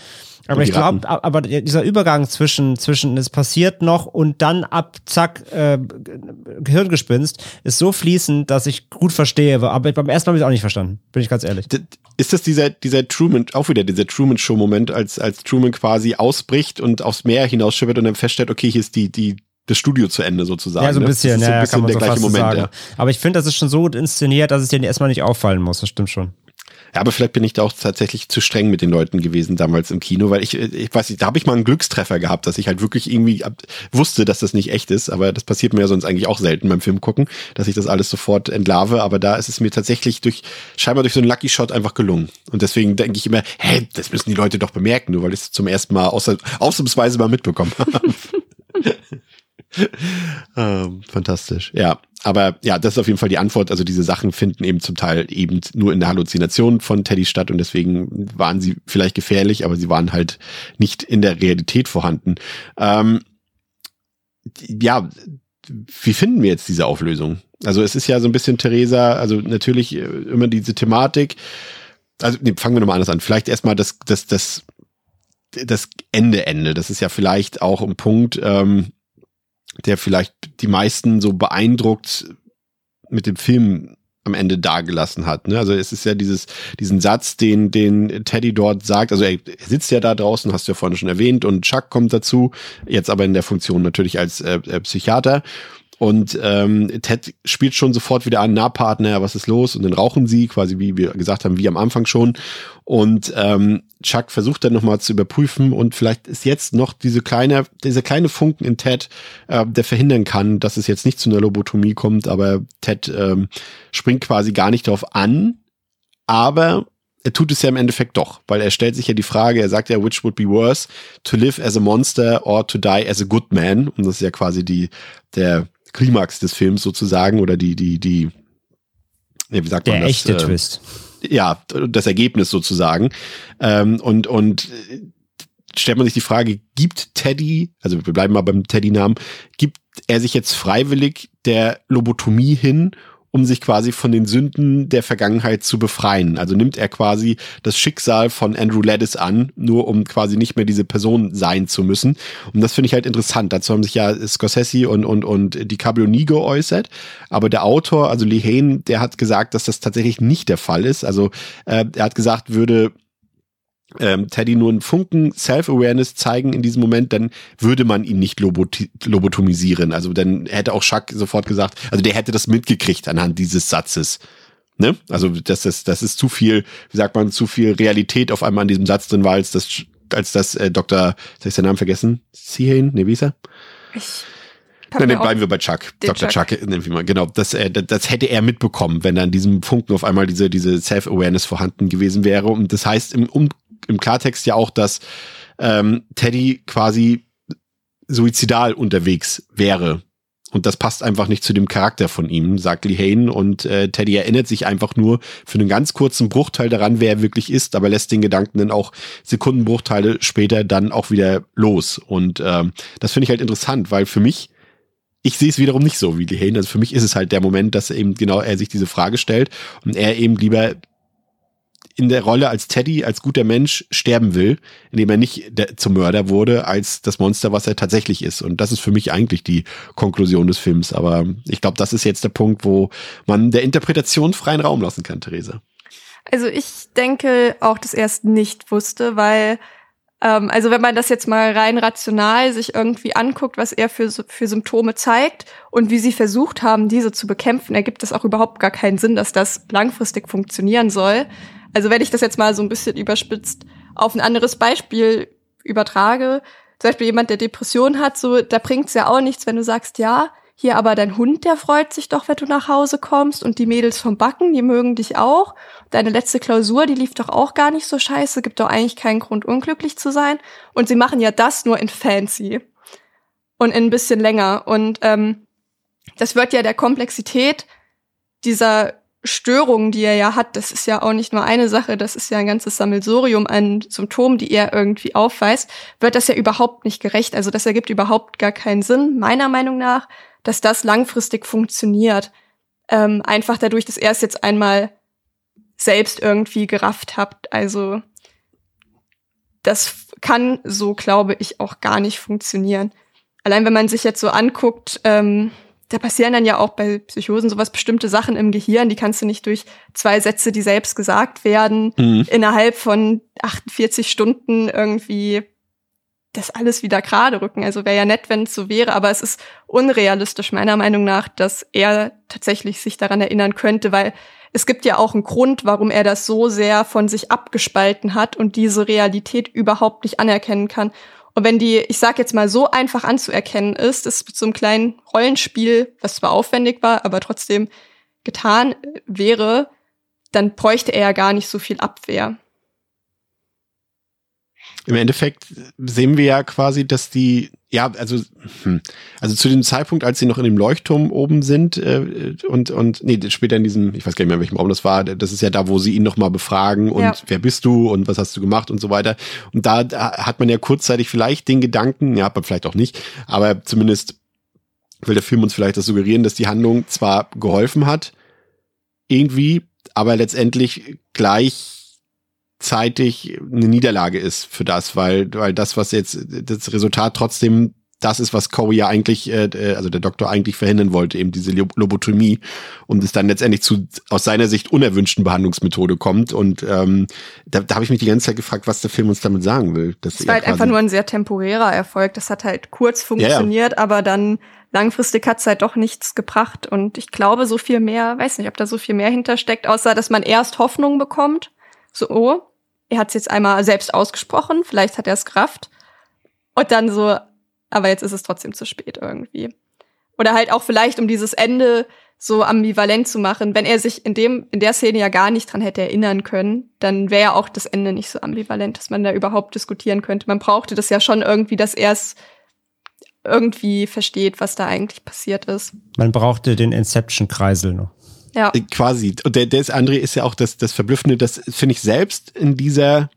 Aber ich glaube, aber dieser Übergang zwischen, zwischen es passiert noch und dann ab, zack, äh, Gehirngespinst ist so fließend, dass ich gut verstehe. Aber beim ersten Mal habe ich auch nicht verstanden. Bin ich ganz ehrlich. Ist das dieser, dieser Truman, auch wieder dieser Truman-Show-Moment, als, als Truman quasi ausbricht und aufs Meer hinausschippert und dann feststellt, okay, hier ist die, die, das Studio zu Ende sozusagen. Ja, so ein ne? bisschen, Das ist so ja, ein ja, bisschen kann man der so gleiche Moment, ja. Aber ich finde, das ist schon so gut inszeniert, dass es dir erstmal nicht auffallen muss. Das stimmt schon. Ja, aber vielleicht bin ich da auch tatsächlich zu streng mit den Leuten gewesen damals im Kino, weil ich, ich weiß nicht, da habe ich mal einen Glückstreffer gehabt, dass ich halt wirklich irgendwie ab- wusste, dass das nicht echt ist, aber das passiert mir ja sonst eigentlich auch selten beim Film gucken, dass ich das alles sofort entlarve, aber da ist es mir tatsächlich durch, scheinbar durch so einen Lucky Shot einfach gelungen. Und deswegen denke ich immer, hey, das müssen die Leute doch bemerken, nur weil ich es zum ersten Mal außer, ausnahmsweise mal mitbekommen habe. ähm, fantastisch. Ja, aber ja, das ist auf jeden Fall die Antwort. Also diese Sachen finden eben zum Teil eben nur in der Halluzination von Teddy statt und deswegen waren sie vielleicht gefährlich, aber sie waren halt nicht in der Realität vorhanden. Ähm, ja, wie finden wir jetzt diese Auflösung? Also es ist ja so ein bisschen Theresa, also natürlich äh, immer diese Thematik. Also nee, fangen wir nochmal anders an. Vielleicht erstmal das, das, das, das Ende, Ende. Das ist ja vielleicht auch ein Punkt, ähm, der vielleicht die meisten so beeindruckt mit dem Film am Ende dagelassen hat. Ne? Also es ist ja dieses, diesen Satz, den, den Teddy dort sagt, also er, sitzt ja da draußen, hast du ja vorhin schon erwähnt, und Chuck kommt dazu, jetzt aber in der Funktion natürlich als äh, äh, Psychiater. Und ähm, Ted spielt schon sofort wieder an, na Partner, was ist los? Und dann rauchen sie, quasi wie wir gesagt haben, wie am Anfang schon. Und ähm, Chuck versucht dann nochmal zu überprüfen und vielleicht ist jetzt noch diese kleine, diese kleine Funken in Ted, äh, der verhindern kann, dass es jetzt nicht zu einer Lobotomie kommt, aber Ted ähm, springt quasi gar nicht darauf an, aber er tut es ja im Endeffekt doch, weil er stellt sich ja die Frage, er sagt ja, which would be worse, to live as a monster or to die as a good man. Und das ist ja quasi die, der Klimax des Films sozusagen oder die, die, die, wie sagt Der man das? echte äh, Twist. ja, das Ergebnis sozusagen. Ähm, und, und äh, stellt man sich die Frage, gibt Teddy, also wir bleiben mal beim Teddy-Namen, gibt er sich jetzt freiwillig der Lobotomie hin, um sich quasi von den Sünden der Vergangenheit zu befreien? Also nimmt er quasi das Schicksal von Andrew Laddis an, nur um quasi nicht mehr diese Person sein zu müssen. Und das finde ich halt interessant. Dazu haben sich ja Scorsese und, und, und DiCaprio nie geäußert. Aber der Autor, also Lee Hain, der hat gesagt, dass das tatsächlich nicht der Fall ist. Also äh, er hat gesagt, würde ähm, Teddy nur einen Funken Self-Awareness zeigen in diesem Moment, dann würde man ihn nicht loboti- lobotomisieren. Also dann hätte auch Chuck sofort gesagt, also der hätte das mitgekriegt anhand dieses Satzes. Ne? Also das ist, das ist zu viel, wie sagt man, zu viel Realität auf einmal an diesem Satz drin war, als das, als das äh, Dr., soll ich seinen Namen vergessen? Sihane? Ne, wie ist er? Ich Nein, dann bleiben wir bei Chuck. Dr. Chuck. Chuck, nennen wir mal. Genau, das, äh, das, das hätte er mitbekommen, wenn dann diesem Funken auf einmal diese, diese Self-Awareness vorhanden gewesen wäre. Und das heißt im, um, im Klartext ja auch, dass ähm, Teddy quasi suizidal unterwegs wäre. Und das passt einfach nicht zu dem Charakter von ihm, sagt Lee Hain. Und äh, Teddy erinnert sich einfach nur für einen ganz kurzen Bruchteil daran, wer er wirklich ist, aber lässt den Gedanken dann auch Sekundenbruchteile später dann auch wieder los. Und ähm, das finde ich halt interessant, weil für mich, ich sehe es wiederum nicht so wie Lee Hain. Also für mich ist es halt der Moment, dass eben genau er sich diese Frage stellt und er eben lieber in der Rolle als Teddy, als guter Mensch sterben will, indem er nicht zum Mörder wurde, als das Monster, was er tatsächlich ist. Und das ist für mich eigentlich die Konklusion des Films. Aber ich glaube, das ist jetzt der Punkt, wo man der Interpretation freien Raum lassen kann, Therese. Also ich denke auch, dass er es nicht wusste, weil, ähm, also wenn man das jetzt mal rein rational sich irgendwie anguckt, was er für, für Symptome zeigt und wie sie versucht haben, diese zu bekämpfen, ergibt es auch überhaupt gar keinen Sinn, dass das langfristig funktionieren soll. Also wenn ich das jetzt mal so ein bisschen überspitzt auf ein anderes Beispiel übertrage, zum Beispiel jemand, der Depression hat, so, da bringt's ja auch nichts, wenn du sagst, ja, hier aber dein Hund, der freut sich doch, wenn du nach Hause kommst und die Mädels vom Backen, die mögen dich auch. Deine letzte Klausur, die lief doch auch gar nicht so scheiße, gibt doch eigentlich keinen Grund, unglücklich zu sein. Und sie machen ja das nur in fancy und in ein bisschen länger. Und ähm, das wird ja der Komplexität dieser Störungen, die er ja hat, das ist ja auch nicht nur eine Sache, das ist ja ein ganzes Sammelsurium an Symptomen, die er irgendwie aufweist, wird das ja überhaupt nicht gerecht. Also das ergibt überhaupt gar keinen Sinn, meiner Meinung nach, dass das langfristig funktioniert. Ähm, einfach dadurch, dass er es jetzt einmal selbst irgendwie gerafft hat. Also das kann so, glaube ich, auch gar nicht funktionieren. Allein wenn man sich jetzt so anguckt, ähm, da passieren dann ja auch bei Psychosen sowas bestimmte Sachen im Gehirn, die kannst du nicht durch zwei Sätze, die selbst gesagt werden, Mhm. innerhalb von 48 Stunden irgendwie das alles wieder gerade rücken. Also wäre ja nett, wenn es so wäre, aber es ist unrealistisch meiner Meinung nach, dass er tatsächlich sich daran erinnern könnte, weil es gibt ja auch einen Grund, warum er das so sehr von sich abgespalten hat und diese Realität überhaupt nicht anerkennen kann. Und wenn die, ich sag jetzt mal, so einfach anzuerkennen ist, ist mit so einem kleinen Rollenspiel, was zwar aufwendig war, aber trotzdem getan äh, wäre, dann bräuchte er ja gar nicht so viel Abwehr. Im Endeffekt sehen wir ja quasi, dass die, ja, also, hm, also zu dem Zeitpunkt, als sie noch in dem Leuchtturm oben sind äh, und, und, nee, später in diesem, ich weiß gar nicht mehr, in welchem Raum das war, das ist ja da, wo sie ihn nochmal befragen und Ja. wer bist du und was hast du gemacht und so weiter. Und da, da hat man ja kurzzeitig vielleicht den Gedanken, ja, aber vielleicht auch nicht, aber zumindest will der Film uns vielleicht das suggerieren, dass die Handlung zwar geholfen hat, irgendwie, aber letztendlich gleichzeitig eine Niederlage ist für das, weil, weil das, was jetzt das Resultat trotzdem das ist, was Corey ja eigentlich, äh, also der Doktor eigentlich verhindern wollte, eben diese Lob- Lobotomie und es dann letztendlich zu aus seiner Sicht unerwünschten Behandlungsmethode kommt. Und ähm, da, da habe ich mich die ganze Zeit gefragt, was der Film uns damit sagen will. Er war halt einfach nur ein sehr temporärer Erfolg. Das hat halt kurz funktioniert, aber dann langfristig hat's halt doch nichts gebracht. Und ich glaube, so viel mehr, weiß nicht, ob da so viel mehr hintersteckt, außer dass man erst Hoffnung bekommt. So, oh, er hat es jetzt einmal selbst ausgesprochen, vielleicht hat er es Kraft. Und dann so, aber jetzt ist es trotzdem zu spät irgendwie. Oder halt auch vielleicht, um dieses Ende so ambivalent zu machen. Wenn er sich in dem, in der Szene ja gar nicht dran hätte erinnern können, dann wäre ja auch das Ende nicht so ambivalent, dass man da überhaupt diskutieren könnte. Man brauchte das ja schon irgendwie, dass er es irgendwie versteht, was da eigentlich passiert ist. Man brauchte den Inception-Kreisel noch. Ja. Äh, Quasi. Und der, der ist, André ist ja auch das, das Verblüffende, das finde ich selbst in dieser,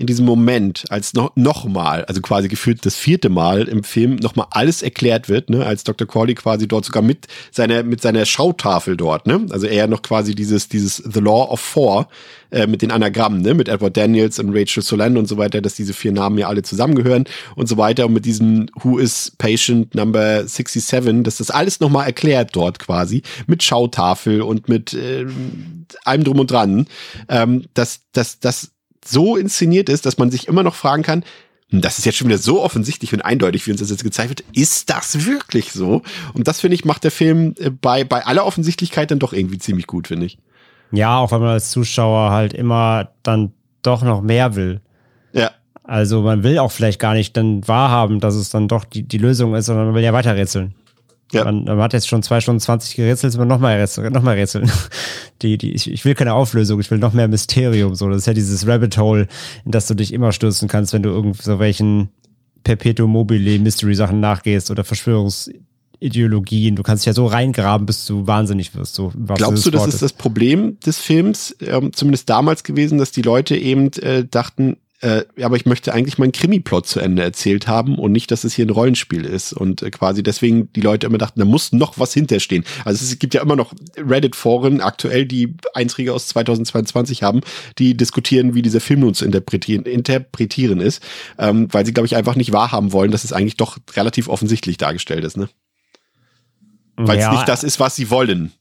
in diesem Moment, als noch, noch mal, also quasi gefühlt das vierte Mal im Film noch mal alles erklärt wird, ne, als Dr. Corley quasi dort sogar mit seiner, mit seiner Schautafel dort, ne, also er noch quasi dieses, dieses The Law of Four, äh, mit den Anagrammen, ne, mit Edward Daniels und Rachel Solan und so weiter, dass diese vier Namen ja alle zusammengehören und so weiter. Und mit diesem Who is Patient Number 67, dass das alles noch mal erklärt dort quasi, mit Schautafel und mit äh, allem drum und dran, ähm, dass, dass, dass so inszeniert ist, dass man sich immer noch fragen kann, hm, das ist jetzt schon wieder so offensichtlich und eindeutig, wie uns das jetzt gezeigt wird. Ist das wirklich so? Und das, finde ich, macht der Film äh, bei, bei aller Offensichtlichkeit dann doch irgendwie ziemlich gut, finde ich. Ja, auch wenn man als Zuschauer halt immer dann doch noch mehr will. Ja. Also man will auch vielleicht gar nicht dann wahrhaben, dass es dann doch die, die Lösung ist, sondern man will ja weiter rätseln. Ja. Man, man hat jetzt schon zwei Stunden 20 gerätselt, man noch mal rätseln. Noch mal rätseln. Die, die, ich, ich will keine Auflösung, ich will noch mehr Mysterium. So, das ist ja dieses Rabbit Hole, in das du dich immer stürzen kannst, wenn du irgend so welchen Perpetuum mobile Mystery Sachen nachgehst oder Verschwörungsideologien. Du kannst dich ja so reingraben, bis du wahnsinnig wirst. So, Glaubst du, das ist das Problem des Films, ähm, zumindest damals gewesen, dass die Leute eben äh, dachten, äh, aber ich möchte eigentlich meinen Krimi-Plot zu Ende erzählt haben und nicht, dass es hier ein Rollenspiel ist. Und äh, quasi deswegen die Leute immer dachten, da muss noch was hinterstehen. Also es gibt ja immer noch Reddit-Foren aktuell, die Einträge aus 2022 haben, die diskutieren, wie dieser Film nun zu interpretieren, interpretieren ist, ähm, weil sie, glaube ich, einfach nicht wahrhaben wollen, dass es eigentlich doch relativ offensichtlich dargestellt ist, ne? Weil es Ja, nicht das ist, was sie wollen.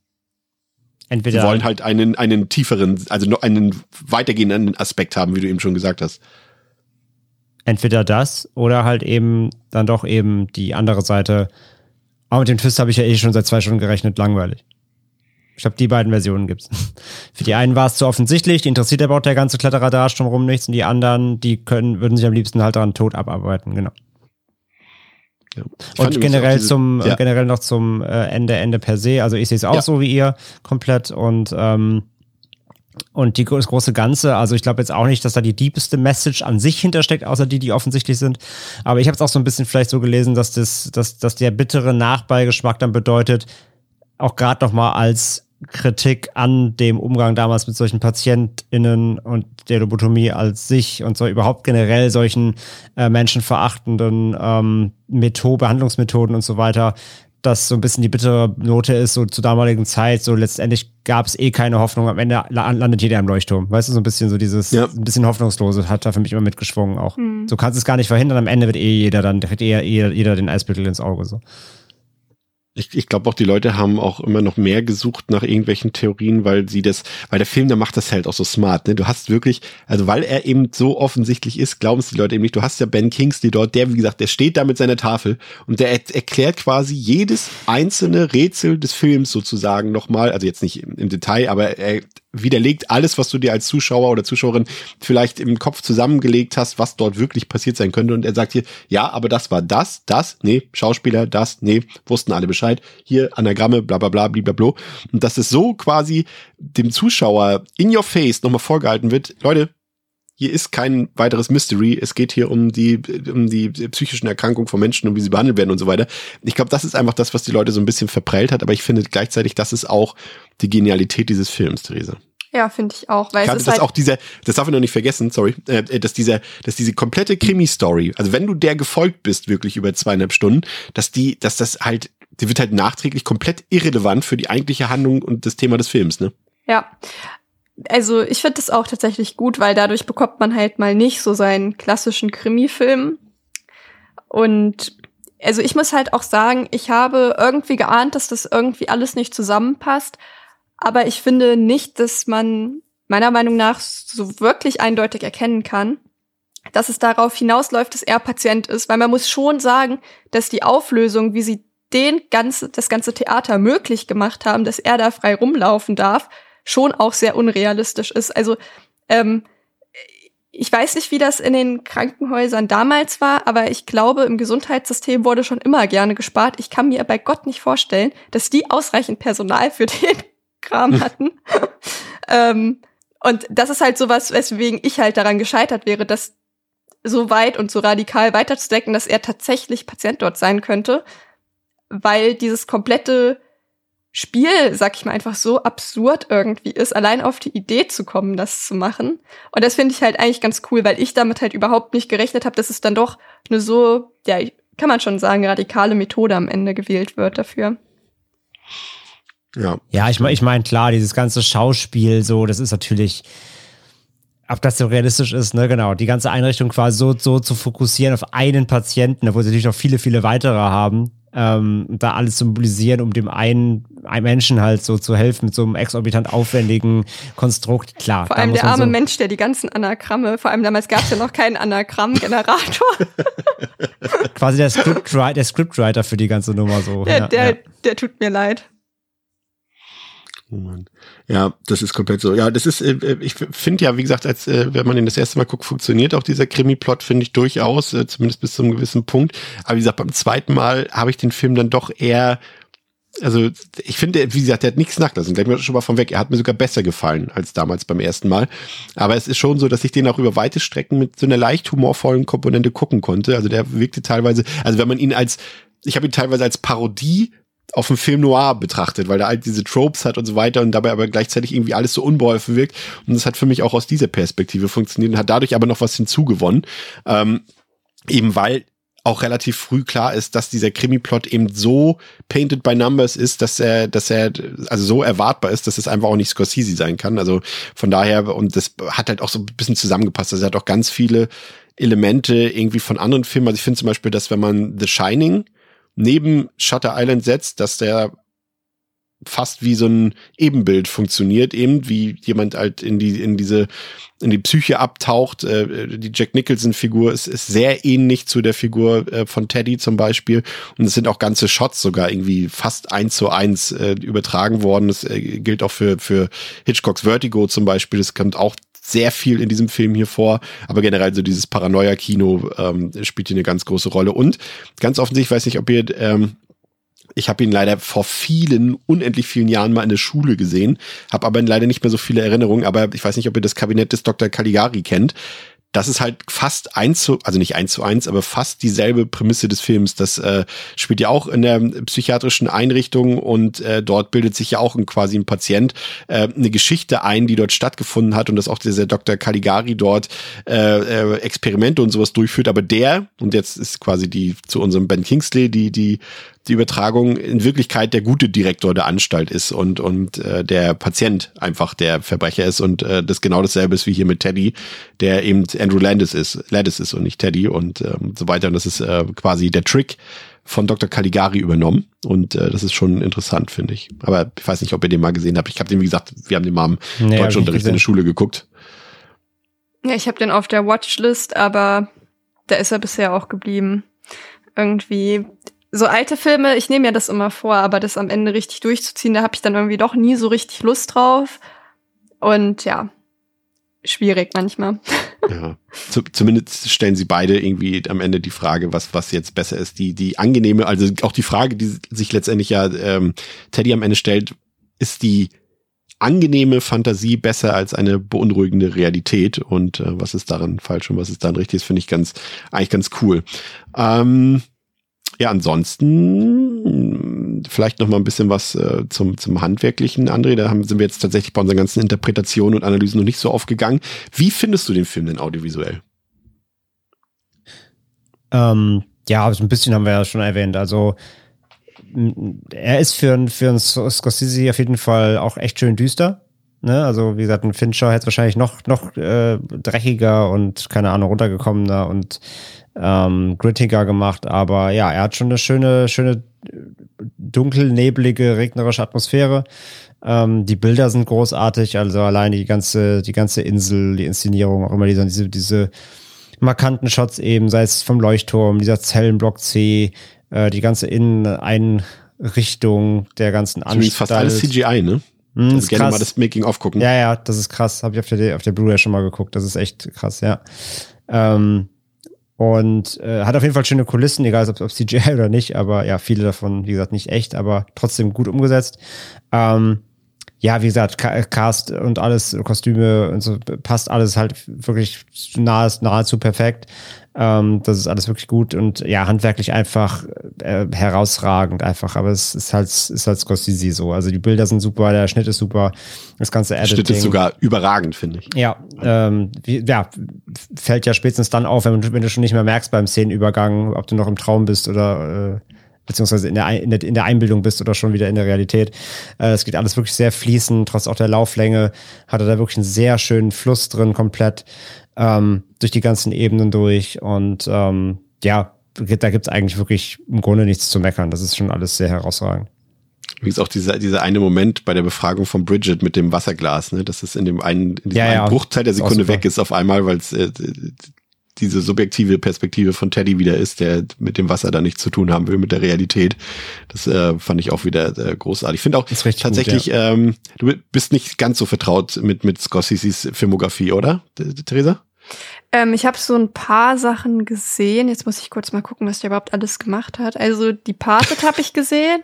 Sie Entweder wollen halt einen, einen tieferen, also noch einen weitergehenden Aspekt haben, wie du eben schon gesagt hast. entweder das oder halt eben dann doch eben die andere Seite. Aber mit dem Twist habe ich ja eh schon seit zwei Stunden gerechnet, langweilig. Ich glaube, die beiden Versionen gibt's. Für die einen war es zu offensichtlich, die interessiert aber auch der ganze Kletterradar drumherum nichts und die anderen, die können, würden sich am liebsten halt daran tot abarbeiten, genau. Ja. Und generell diese- zum, ja. generell noch zum äh, Ende, Ende per se. Also ich sehe es auch Ja. so wie ihr komplett und ähm, und die, das große Ganze, also ich glaube jetzt auch nicht, dass da die deepeste Message an sich hintersteckt, außer die, die offensichtlich sind. Aber ich habe es auch so ein bisschen vielleicht so gelesen, dass das, dass, dass der bittere Nachbeigeschmack dann bedeutet, auch gerade noch mal als Kritik an dem Umgang damals mit solchen PatientInnen und der Lobotomie als sich und so überhaupt generell solchen äh, menschenverachtenden ähm, Metho Behandlungsmethoden und so weiter, dass so ein bisschen die bittere Note ist, so zur damaligen Zeit, so letztendlich gab es eh keine Hoffnung, am Ende la- landet jeder im Leuchtturm. Weißt du, so ein bisschen so dieses, Ja. ein bisschen Hoffnungslose hat da für mich immer mitgeschwungen auch. So kannst du es gar nicht verhindern, am Ende wird eh jeder dann, kriegt eher jeder, jeder den Eisbüttel ins Auge, so. Ich, ich glaube auch, die Leute haben auch immer noch mehr gesucht nach irgendwelchen Theorien, weil sie das, weil der Film, der macht das halt auch so smart. Ne? Du hast wirklich, also weil er eben so offensichtlich ist, glauben es die Leute eben nicht. Du hast ja Ben Kingsley dort, der, wie gesagt, der steht da mit seiner Tafel und der er erklärt quasi jedes einzelne Rätsel des Films sozusagen nochmal, also jetzt nicht im, im Detail, aber er widerlegt alles, was du dir als Zuschauer oder Zuschauerin vielleicht im Kopf zusammengelegt hast, was dort wirklich passiert sein könnte. Und er sagt hier, ja, aber das war das, das, nee, Schauspieler, das, nee, wussten alle Bescheid. Hier Anagramme, bla bla bla, blablabla. Und dass es so quasi dem Zuschauer in your face nochmal vorgehalten wird, Leute, hier ist kein weiteres Mystery. Es geht hier um die, um die psychischen Erkrankungen von Menschen und wie sie behandelt werden und so weiter. Ich glaube, das ist einfach das, was die Leute so ein bisschen verprellt hat, aber ich finde gleichzeitig, das ist auch die Genialität dieses Films, Therese. Ja, finde ich auch, weil es ist dass halt auch dieser, das darf ich noch nicht vergessen, sorry, äh, dass dieser, dass diese komplette Krimi-Story, also wenn du der gefolgt bist, wirklich über zweieinhalb Stunden, dass die, dass das halt, die wird halt nachträglich komplett irrelevant für die eigentliche Handlung und das Thema des Films, ne? Ja. Also ich finde das auch tatsächlich gut, weil dadurch bekommt man halt mal nicht so seinen klassischen Krimi-Film. Und also ich muss halt auch sagen, ich habe irgendwie geahnt, dass das irgendwie alles nicht zusammenpasst. Aber ich finde nicht, dass man meiner Meinung nach so wirklich eindeutig erkennen kann, dass es darauf hinausläuft, dass er Patient ist. Weil man muss schon sagen, dass die Auflösung, wie sie den ganze, das ganze Theater möglich gemacht haben, dass er da frei rumlaufen darf, schon auch sehr unrealistisch ist. Also ähm, ich weiß nicht, wie das in den Krankenhäusern damals war, aber ich glaube, im Gesundheitssystem wurde schon immer gerne gespart. Ich kann mir bei Gott nicht vorstellen, dass die ausreichend Personal für den Kram hatten. ähm, und das ist halt sowas, weswegen ich halt daran gescheitert wäre, das so weit und so radikal weiterzudecken, dass er tatsächlich Patient dort sein könnte, weil dieses komplette Spiel, sag ich mal, einfach so absurd irgendwie ist, allein auf die Idee zu kommen, das zu machen. Und das finde ich halt eigentlich ganz cool, weil ich damit halt überhaupt nicht gerechnet habe, dass es dann doch eine so, ja, kann man schon sagen, radikale Methode am Ende gewählt wird dafür. Ja. Ja, ich meine, ich mein, klar, dieses ganze Schauspiel, so, das ist natürlich, ob das so realistisch ist, ne, genau, die ganze Einrichtung quasi so, so zu fokussieren auf einen Patienten, obwohl sie natürlich noch viele, viele weitere haben, ähm, da alles zu mobilisieren, um dem einen, einen Menschen halt so zu helfen mit so einem exorbitant aufwendigen Konstrukt. Klar. Vor allem der arme so Mensch, der die ganzen Anagramme, vor allem damals gab es ja noch keinen Anagramm-Generator. Quasi der Scriptwriter, der Scriptwriter für die ganze Nummer so. Der, ja, der, ja. der tut mir leid. Oh. Ja, das ist komplett so. Ja, das ist, äh, ich finde ja, wie gesagt, als äh, wenn man den das erste Mal guckt, funktioniert auch dieser Krimi-Plot, finde ich durchaus, äh, zumindest bis zu einem gewissen Punkt. Aber wie gesagt, beim zweiten Mal habe ich den Film dann doch eher, also ich finde, wie gesagt, der hat nichts nachlassen. Gleich mal schon mal von weg. Er hat mir sogar besser gefallen als damals beim ersten Mal. Aber es ist schon so, dass ich den auch über weite Strecken mit so einer leicht humorvollen Komponente gucken konnte. Also der wirkte teilweise, also wenn man ihn als ich habe ihn teilweise als Parodie auf dem Film noir betrachtet, weil er halt diese Tropes hat und so weiter und dabei aber gleichzeitig irgendwie alles so unbeholfen wirkt. Und das hat für mich auch aus dieser Perspektive funktioniert und hat dadurch aber noch was hinzugewonnen. Ähm, eben weil auch relativ früh klar ist, dass dieser Krimi-Plot eben so painted by numbers ist, dass er, dass er also so erwartbar ist, dass es einfach auch nicht Scorsese sein kann. Also von daher, und das hat halt auch so ein bisschen zusammengepasst. Also er hat auch ganz viele Elemente irgendwie von anderen Filmen. Also ich finde zum Beispiel, dass wenn man The Shining neben Shutter Island setzt, dass der fast wie so ein Ebenbild funktioniert, eben wie jemand halt in die in diese in die Psyche abtaucht. Äh, die Jack Nicholson Figur ist, ist sehr ähnlich zu der Figur äh, von Teddy zum Beispiel und es sind auch ganze Shots sogar irgendwie fast eins zu eins äh, übertragen worden. Das äh, gilt auch für für Hitchcocks Vertigo zum Beispiel. Das kommt auch sehr viel in diesem Film hier vor, aber generell so dieses Paranoia-Kino ähm, spielt hier eine ganz große Rolle. Und ganz offensichtlich, ich weiß nicht, ob ihr ähm, ich habe ihn leider vor vielen, unendlich vielen Jahren mal in der Schule gesehen, habe aber leider nicht mehr so viele Erinnerungen, aber ich weiß nicht, ob ihr das Kabinett des Dr. Caligari kennt das ist halt fast eins zu, also nicht eins zu eins, aber fast dieselbe Prämisse des Films. Das äh, spielt ja auch in der psychiatrischen Einrichtung und äh, dort bildet sich ja auch ein, quasi ein Patient äh, eine Geschichte ein, die dort stattgefunden hat und dass auch dieser Dr. Caligari dort äh, äh, Experimente und sowas durchführt. Aber der, und jetzt ist quasi die zu unserem Ben Kingsley, die, die die Übertragung in Wirklichkeit der gute Direktor der Anstalt ist und, und äh, der Patient einfach der Verbrecher ist und äh, das genau dasselbe ist wie hier mit Teddy, der eben Andrew Landis ist, Landis ist und nicht Teddy und ähm, so weiter. Und das ist äh, quasi der Trick von Dr. Caligari übernommen und äh, das ist schon interessant, finde ich. Aber ich weiß nicht, ob ihr den mal gesehen habt. Ich habe den, wie gesagt, wir haben den mal im nee, Deutschunterricht in der Schule geguckt. Ja, ich habe den auf der Watchlist, aber da ist er bisher auch geblieben. Irgendwie so alte Filme, ich nehme mir das immer vor, aber das am Ende richtig durchzuziehen, da habe ich dann irgendwie doch nie so richtig Lust drauf. Und ja, schwierig manchmal. Ja, zumindest stellen sie beide irgendwie am Ende die Frage, was was jetzt besser ist. Die die angenehme, also auch die Frage, die sich letztendlich ja ähm, Teddy am Ende stellt, ist die angenehme Fantasie besser als eine beunruhigende Realität und äh, was ist daran falsch und was ist daran richtig, das finde ich ganz eigentlich ganz cool. Ähm, ja, ansonsten vielleicht noch mal ein bisschen was äh, zum, zum Handwerklichen, André. Da haben, sind wir jetzt tatsächlich bei unseren ganzen Interpretationen und Analysen noch nicht so aufgegangen. Wie findest du den Film denn audiovisuell? Ähm, ja, so ein bisschen haben wir ja schon erwähnt. Also er ist für, für einen Scorsese auf jeden Fall auch echt schön düster. Ne? Also wie gesagt, ein Fincher hätte es wahrscheinlich noch, noch äh, dreckiger und keine Ahnung, runtergekommener und ähm, grittiger gemacht, aber ja, er hat schon eine schöne, schöne dunkel, neblige, regnerische Atmosphäre. Ähm, die Bilder sind großartig, also alleine die ganze, die ganze Insel, die Inszenierung, auch immer diese, diese, diese markanten Shots eben, sei es vom Leuchtturm, dieser Zellenblock C, äh, die ganze Inneneinrichtung der ganzen Anstalt. fast alles CGI, ne? Mhm, Also ist gerne krass. mal das Making-of gucken. Ja, ja, das ist krass. Habe ich auf der, auf der Blu-ray schon mal geguckt. Das ist echt krass, ja. Ähm, und äh, hat auf jeden Fall schöne Kulissen, egal ob, ob CGI oder nicht, aber ja, viele davon, wie gesagt, nicht echt, aber trotzdem gut umgesetzt. Ähm, ja, wie gesagt, Ca- Cast und alles, Kostüme und so, passt alles halt wirklich nahe, nahezu perfekt. Ähm, das ist alles wirklich gut und ja, handwerklich einfach äh, herausragend einfach, aber es ist halt, ist halt Scorsese so. Also die Bilder sind super, der Schnitt ist super, das ganze Der Editing. Schnitt ist sogar überragend, finde ich. Ja, ähm, wie, ja, fällt ja spätestens dann auf, wenn, du- wenn du schon nicht mehr merkst beim Szenenübergang, ob du noch im Traum bist oder äh, beziehungsweise in der, in, der, in der Einbildung bist oder schon wieder in der Realität. Äh, Es geht alles wirklich sehr fließend, trotz auch der Lauflänge hat er da wirklich einen sehr schönen Fluss drin, komplett ähm, durch die ganzen Ebenen durch. Und ähm, ja, da gibt's eigentlich wirklich im Grunde nichts zu meckern. Das ist schon alles sehr herausragend. Übrigens auch dieser, dieser eine Moment bei der Befragung von Bridget mit dem Wasserglas, ne, dass es in dem einen, in diesem Ja, ja. einen Bruchteil der Ist Sekunde weg ist auf einmal, weil es äh, diese subjektive Perspektive von Teddy wieder ist, der mit dem Wasser da nichts zu tun haben will, mit der Realität. Das äh, fand ich auch wieder äh, großartig. Ich finde auch Ist richtig gut, tatsächlich, ähm, du bist nicht ganz so vertraut mit, mit Scorseses Filmografie, oder, Theresa? Ähm, ich habe so ein paar Sachen gesehen. Jetzt muss ich kurz mal gucken, was der überhaupt alles gemacht hat. Also Departed habe ich gesehen.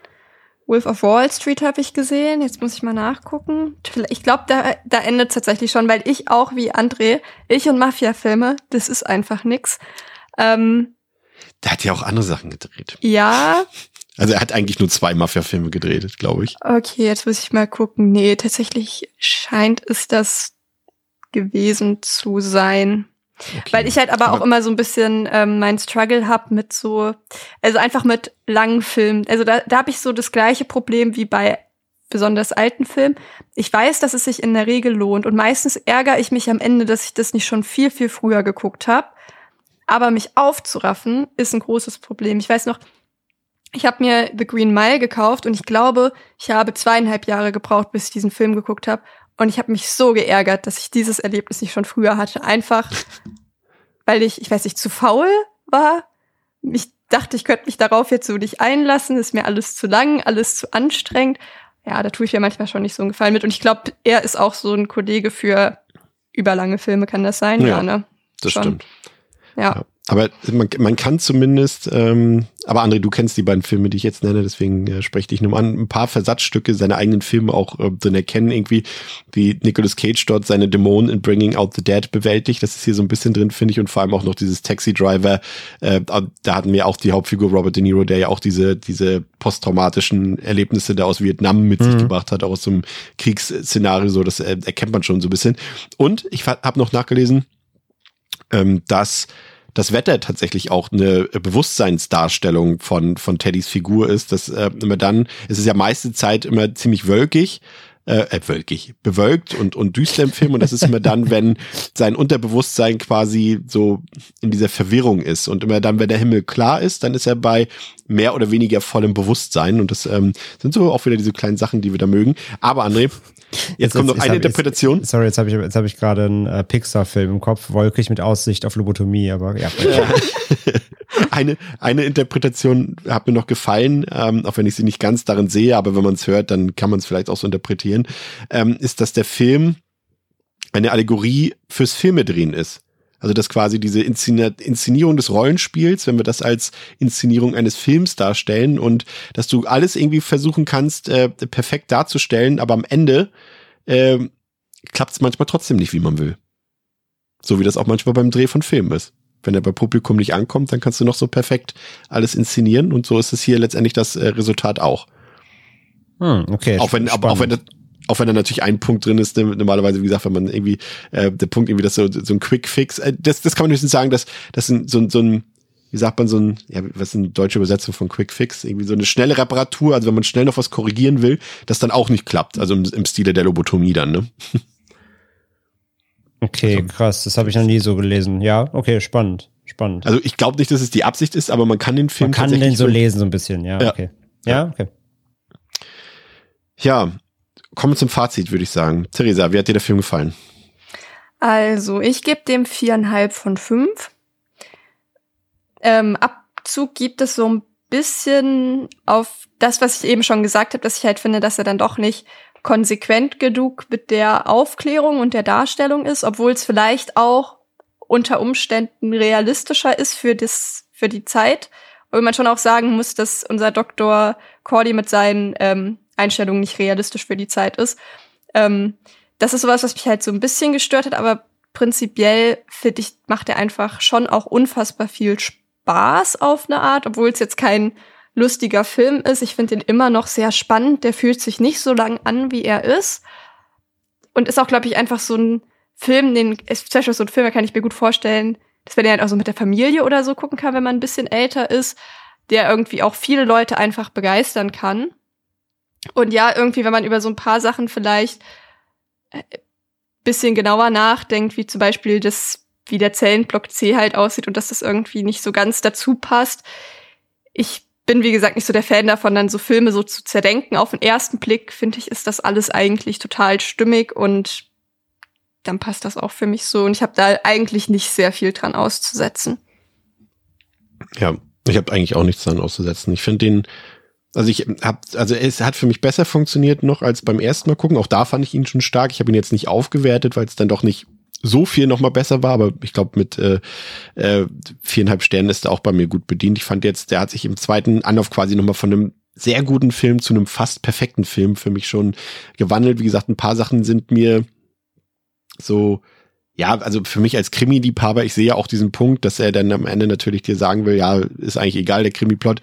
Wolf of Wall Street habe ich gesehen. Jetzt muss ich mal nachgucken. Ich glaube, da, da endet tatsächlich schon, weil ich auch wie André, ich und Mafia-Filme, das ist einfach nix. Ähm, Der hat ja auch andere Sachen gedreht. ja, Also er hat eigentlich nur zwei Mafia-Filme gedreht, glaube ich. okay, jetzt muss ich mal gucken. Nee, tatsächlich scheint es das gewesen zu sein. Okay. Weil ich halt aber, auch Aber- immer so ein bisschen ähm, mein Struggle hab mit so, also einfach mit langen Filmen. Also da, da habe ich so das gleiche Problem wie bei besonders alten Filmen. Ich weiß, dass es sich in der Regel lohnt und meistens ärgere ich mich am Ende, dass ich das nicht schon viel, viel früher geguckt habe. Aber mich aufzuraffen ist ein großes Problem. Ich weiß noch, ich habe mir The Green Mile gekauft und ich glaube, ich habe zweieinhalb Jahre gebraucht, bis ich diesen Film geguckt habe. Und ich habe mich so geärgert, dass ich dieses Erlebnis nicht schon früher hatte. Einfach, weil ich, ich weiß nicht, zu faul war. Ich dachte, ich könnte mich darauf jetzt so nicht einlassen. Ist mir alles zu lang, alles zu anstrengend. Ja, da tue ich mir manchmal schon nicht so einen Gefallen mit. Und ich glaube, er ist auch so ein Kollege für überlange Filme, kann das sein? Ja, Ja, ne? Das schon. stimmt. Ja. Ja. Aber man, man kann zumindest, ähm, aber André, du kennst die beiden Filme, die ich jetzt nenne, deswegen äh, spreche ich dich nur an, ein paar Versatzstücke seiner eigenen Filme auch äh, drin erkennen, irgendwie, wie Nicolas Cage dort seine Dämonen in Bringing Out the Dead bewältigt. Das ist hier so ein bisschen drin, finde ich, und vor allem auch noch dieses Taxi Driver. Äh, da hatten wir auch die Hauptfigur Robert De Niro, der ja auch diese, diese posttraumatischen Erlebnisse da aus Vietnam mit sich gebracht hat, auch aus so einem Kriegsszenario, so, das äh, erkennt man schon so ein bisschen. Und ich habe noch nachgelesen, ähm, dass das Wetter tatsächlich auch eine Bewusstseinsdarstellung von, von Teddys Figur ist, dass äh, immer dann, es ist ja meiste Zeit immer ziemlich wölkig, äh, äh, wölkig, bewölkt und, und düster im Film und das ist immer dann, wenn sein Unterbewusstsein quasi so in dieser Verwirrung ist und immer dann, wenn der Himmel klar ist, dann ist er bei mehr oder weniger vollem Bewusstsein und das ähm, sind so auch wieder diese kleinen Sachen, die wir da mögen. Aber André, jetzt, kommt noch jetzt eine hab Interpretation. Jetzt, sorry, jetzt habe ich, jetzt hab ich gerade einen äh, Pixar-Film im Kopf, wolkig mit Aussicht auf Lobotomie, aber ja. eine, eine Interpretation hat mir noch gefallen, ähm, auch wenn ich sie nicht ganz darin sehe, aber wenn man es hört, dann kann man es vielleicht auch so interpretieren, ähm, ist, dass der Film eine Allegorie fürs Filmedrehen ist. Also dass quasi diese Inszenierung des Rollenspiels, wenn wir das als Inszenierung eines Films darstellen und dass du alles irgendwie versuchen kannst, äh, perfekt darzustellen, aber am Ende äh, klappt es manchmal trotzdem nicht, wie man will. So wie das auch manchmal beim Dreh von Filmen ist. Wenn er bei Publikum nicht ankommt, dann kannst du noch so perfekt alles inszenieren und so ist es hier letztendlich das äh, Resultat auch. Hm, okay. Auch wenn, aber auch wenn das, auch wenn da natürlich ein Punkt drin ist, ne, normalerweise, wie gesagt, wenn man irgendwie, äh, der Punkt irgendwie, das so, so ein Quick Fix, äh, das, das kann man höchstens sagen, dass das ein, so, ein- so ein, wie sagt man, so ein, ja, was ist eine deutsche Übersetzung von Quick Fix? Irgendwie so eine schnelle Reparatur, also wenn man schnell noch was korrigieren will, das dann auch nicht klappt, also im, im Stile der Lobotomie dann, ne? Okay, krass, das habe ich noch nie so gelesen. Ja, okay, spannend, spannend. Also ich glaube nicht, dass es die Absicht ist, aber man kann den Film Man kann tatsächlich den so lesen so ein bisschen, ja, Ja. okay. Ja, okay. Ja, kommen wir zum Fazit, würde ich sagen. Theresa, wie hat dir der Film gefallen? Also, ich gebe dem viereinhalb von fünf. Ähm, Abzug gibt es so ein bisschen auf das, was ich eben schon gesagt habe, dass ich halt finde, dass er dann doch nicht konsequent genug mit der Aufklärung und der Darstellung ist, obwohl es vielleicht auch unter Umständen realistischer ist für das, für die Zeit. Und man schon auch sagen muss, dass unser Doktor Cordy mit seinen ähm, Einstellungen nicht realistisch für die Zeit ist. Ähm, das ist sowas, was mich halt so ein bisschen gestört hat, aber prinzipiell finde ich, macht er einfach schon auch unfassbar viel Spaß auf eine Art, obwohl es jetzt kein lustiger Film ist. Ich finde ihn immer noch sehr spannend. Der fühlt sich nicht so lang an, wie er ist. Und ist auch, glaube ich, einfach so ein Film, den, zum Beispiel so ein Film, da kann ich mir gut vorstellen, dass man den halt auch so mit der Familie oder so gucken kann, wenn man ein bisschen älter ist, der irgendwie auch viele Leute einfach begeistern kann. Und ja, irgendwie, wenn man über so ein paar Sachen vielleicht äh, bisschen genauer nachdenkt, wie zum Beispiel das, wie der Zellenblock C halt aussieht und dass das irgendwie nicht so ganz dazu passt. Ich bin, wie gesagt, nicht so der Fan davon, dann so Filme so zu zerdenken. Auf den ersten Blick, finde ich, ist das alles eigentlich total stimmig und dann passt das auch für mich so. Und ich habe da eigentlich nicht sehr viel dran auszusetzen. Ja, ich habe eigentlich auch nichts dran auszusetzen. Ich finde den, also ich habe, also es hat für mich besser funktioniert noch als beim ersten Mal gucken. Auch da fand ich ihn schon stark. Ich habe ihn jetzt nicht aufgewertet, weil es dann doch nicht so viel noch mal besser war, aber ich glaube mit äh, äh, viereinhalb Sternen ist er auch bei mir gut bedient. Ich fand jetzt, der hat sich im zweiten Anlauf quasi noch mal von einem sehr guten Film zu einem fast perfekten Film für mich schon gewandelt. Wie gesagt, ein paar Sachen sind mir so ja, also für mich als Krimi-Liebhaber, ich sehe ja auch diesen Punkt, dass er dann am Ende natürlich dir sagen will, ja, ist eigentlich egal, der Krimi-Plot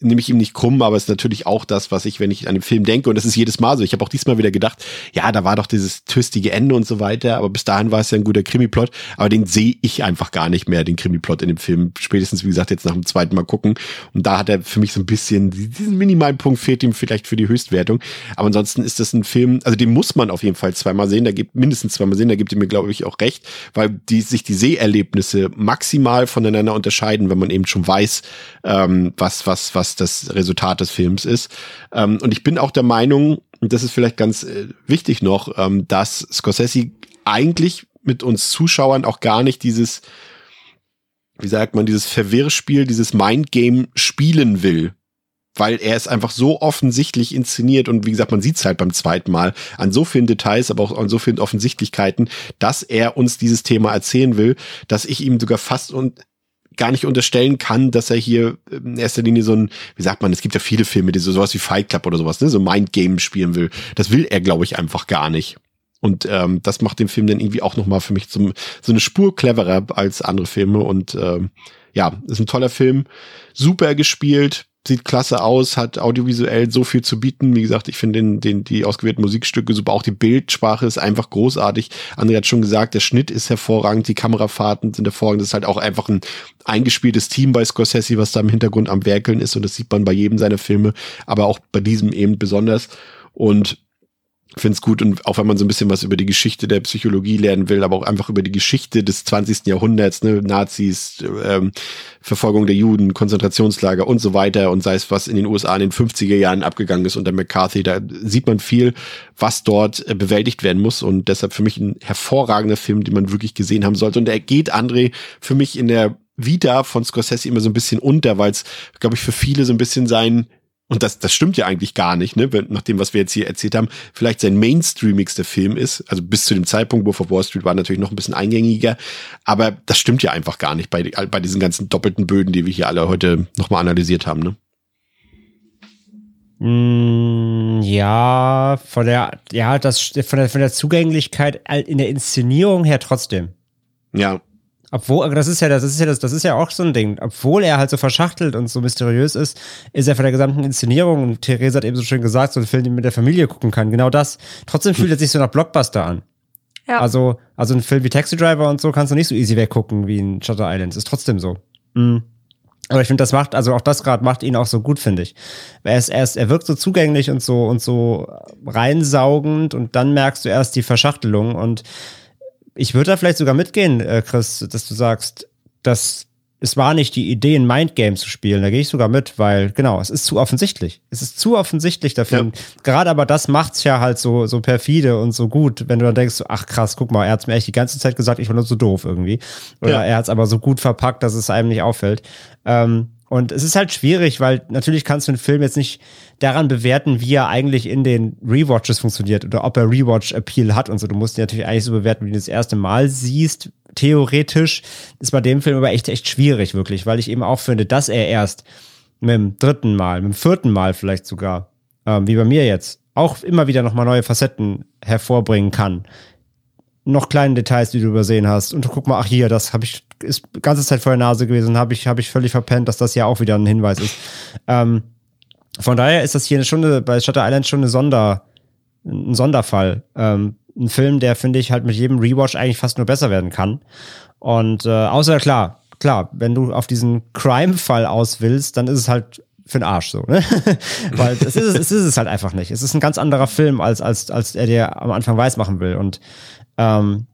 nehme ich ihm nicht krumm, aber es ist natürlich auch das, was ich, wenn ich an den Film denke, und das ist jedes Mal so. Ich habe auch diesmal wieder gedacht, ja, da war doch dieses twistige Ende und so weiter, aber bis dahin war es ja ein guter Krimiplot, aber den sehe ich einfach gar nicht mehr, den Krimiplot in dem Film. Spätestens, wie gesagt, jetzt nach dem zweiten Mal gucken. Und da hat er für mich so ein bisschen, diesen minimalen Punkt fehlt ihm vielleicht für die Höchstwertung. Aber ansonsten ist das ein Film, also den muss man auf jeden Fall zweimal sehen, da gibt mindestens zweimal sehen, da gibt ihr mir, glaube ich, auch recht, weil die sich die Seherlebnisse maximal voneinander unterscheiden, wenn man eben schon weiß, ähm, was, was, was das Resultat des Films ist. Ähm, und ich bin auch der Meinung, und das ist vielleicht ganz äh, wichtig noch, ähm, dass Scorsese eigentlich mit uns Zuschauern auch gar nicht dieses, wie sagt man, dieses Verwirrspiel, dieses Mindgame spielen will weil er es einfach so offensichtlich inszeniert und wie gesagt, man sieht es halt beim zweiten Mal an so vielen Details, aber auch an so vielen Offensichtlichkeiten, dass er uns dieses Thema erzählen will, dass ich ihm sogar fast und gar nicht unterstellen kann, dass er hier in erster Linie so ein, wie sagt man, es gibt ja viele Filme, die so sowas wie Fight Club oder sowas, ne, so Mindgame spielen will. Das will er, glaube ich, einfach gar nicht. Und ähm, das macht den Film dann irgendwie auch nochmal für mich zum, so eine Spur cleverer als andere Filme. Und ähm, ja, ist ein toller Film, super gespielt, sieht klasse aus, hat audiovisuell so viel zu bieten. Wie gesagt, ich finde den, den, die ausgewählten Musikstücke super. Auch die Bildsprache ist einfach großartig. André hat schon gesagt, der Schnitt ist hervorragend, die Kamerafahrten sind hervorragend. Das ist halt auch einfach ein eingespieltes Team bei Scorsese, was da im Hintergrund am Werkeln ist. Und das sieht man bei jedem seiner Filme, aber auch bei diesem eben besonders. Und finde es gut und auch wenn man so ein bisschen was über die Geschichte der Psychologie lernen will, aber auch einfach über die Geschichte des 20. Jahrhunderts, ne, Nazis, ähm, Verfolgung der Juden, Konzentrationslager und so weiter und sei es was in den USA in den 50er Jahren abgegangen ist unter McCarthy, da sieht man viel, was dort äh, bewältigt werden muss und deshalb für mich ein hervorragender Film, den man wirklich gesehen haben sollte und er geht, André, für mich in der Vita von Scorsese immer so ein bisschen unter, weil es, glaube ich, für viele so ein bisschen sein und das, das stimmt ja eigentlich gar nicht, ne? Nach dem, was wir jetzt hier erzählt haben, vielleicht sein mainstreamigster Film ist. Also bis zu dem Zeitpunkt, Wolf of Wall Street war natürlich noch ein bisschen eingängiger. Aber das stimmt ja einfach gar nicht bei, bei diesen ganzen doppelten Böden, die wir hier alle heute nochmal analysiert haben, ne? Mm, ja, von der, ja, das, von der, von der Zugänglichkeit in der Inszenierung her trotzdem. Ja, obwohl, das ist ja, das ist ja, das, das ist ja auch so ein Ding. Obwohl er halt so verschachtelt und so mysteriös ist, ist er von der gesamten Inszenierung, und Therese hat eben so schön gesagt, so ein Film, den man mit der Familie gucken kann. Genau das. Trotzdem fühlt er sich so nach Blockbuster an. Ja. Also, also ein Film wie Taxi Driver und so kannst du nicht so easy weggucken wie in Shutter Island. Ist trotzdem so. Mhm. Aber ich finde, das macht, also auch das gerade macht ihn auch so gut, finde ich. Er ist, er ist, er wirkt so zugänglich und so und so reinsaugend und dann merkst du erst die Verschachtelung und ich würde da vielleicht sogar mitgehen, äh, Chris, dass du sagst, dass es war nicht die Idee, ein Mindgame zu spielen. Da gehe ich sogar mit, weil, genau, es ist zu offensichtlich. Es ist zu offensichtlich dafür. Ja. Gerade aber das macht's ja halt so, so perfide und so gut, wenn du dann denkst, ach krass, guck mal, er hat's mir echt die ganze Zeit gesagt, ich war nur so doof irgendwie. Oder ja. er hat's aber so gut verpackt, dass es einem nicht auffällt. Ähm, und es ist halt schwierig, weil natürlich kannst du einen Film jetzt nicht daran bewerten, wie er eigentlich in den Rewatches funktioniert oder ob er Rewatch-Appeal hat und so. Du musst ihn natürlich eigentlich so bewerten, wie du das erste Mal siehst. Theoretisch ist bei dem Film aber echt, echt schwierig, wirklich, weil ich eben auch finde, dass er erst mit dem dritten Mal, mit dem vierten Mal vielleicht sogar, ähm, wie bei mir jetzt, auch immer wieder nochmal neue Facetten hervorbringen kann noch kleine Details, die du übersehen hast. Und guck mal, ach hier, das habe ich, ist ganze Zeit vor der Nase gewesen, habe ich, habe ich völlig verpennt, dass das ja auch wieder ein Hinweis ist. Ähm, von daher ist das hier schon eine, bei Shutter Island schon eine Sonder, ein Sonderfall. Ähm, ein Film, der, finde ich, halt mit jedem Rewatch eigentlich fast nur besser werden kann. Und äh, außer klar, klar, wenn du auf diesen Crime-Fall aus willst, dann ist es halt für den Arsch so, ne? Weil es ist, es ist es halt einfach nicht. Es ist ein ganz anderer Film, als, als, als er dir am Anfang weiß machen will. Und ähm,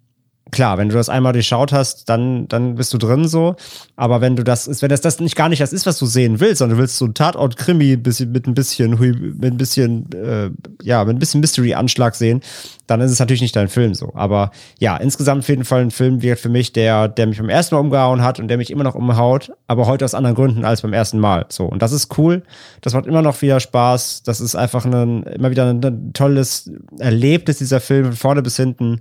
klar, wenn du das einmal durchschaut hast, dann, dann bist du drin so. Aber wenn du das ist, wenn das, das nicht gar nicht das ist, was du sehen willst, sondern du willst so ein Tatort-Krimi mit ein bisschen, mit ein bisschen, äh, ja, mit ein bisschen Mystery-Anschlag sehen, dann ist es natürlich nicht dein Film so. Aber ja, insgesamt auf jeden Fall ein Film wird für mich, der, der mich beim ersten Mal umgehauen hat und der mich immer noch umhaut, aber heute aus anderen Gründen als beim ersten Mal. So. Und das ist cool. Das macht immer noch wieder Spaß. Das ist einfach ein, immer wieder ein, ein tolles Erlebnis, dieser Film, von vorne bis hinten.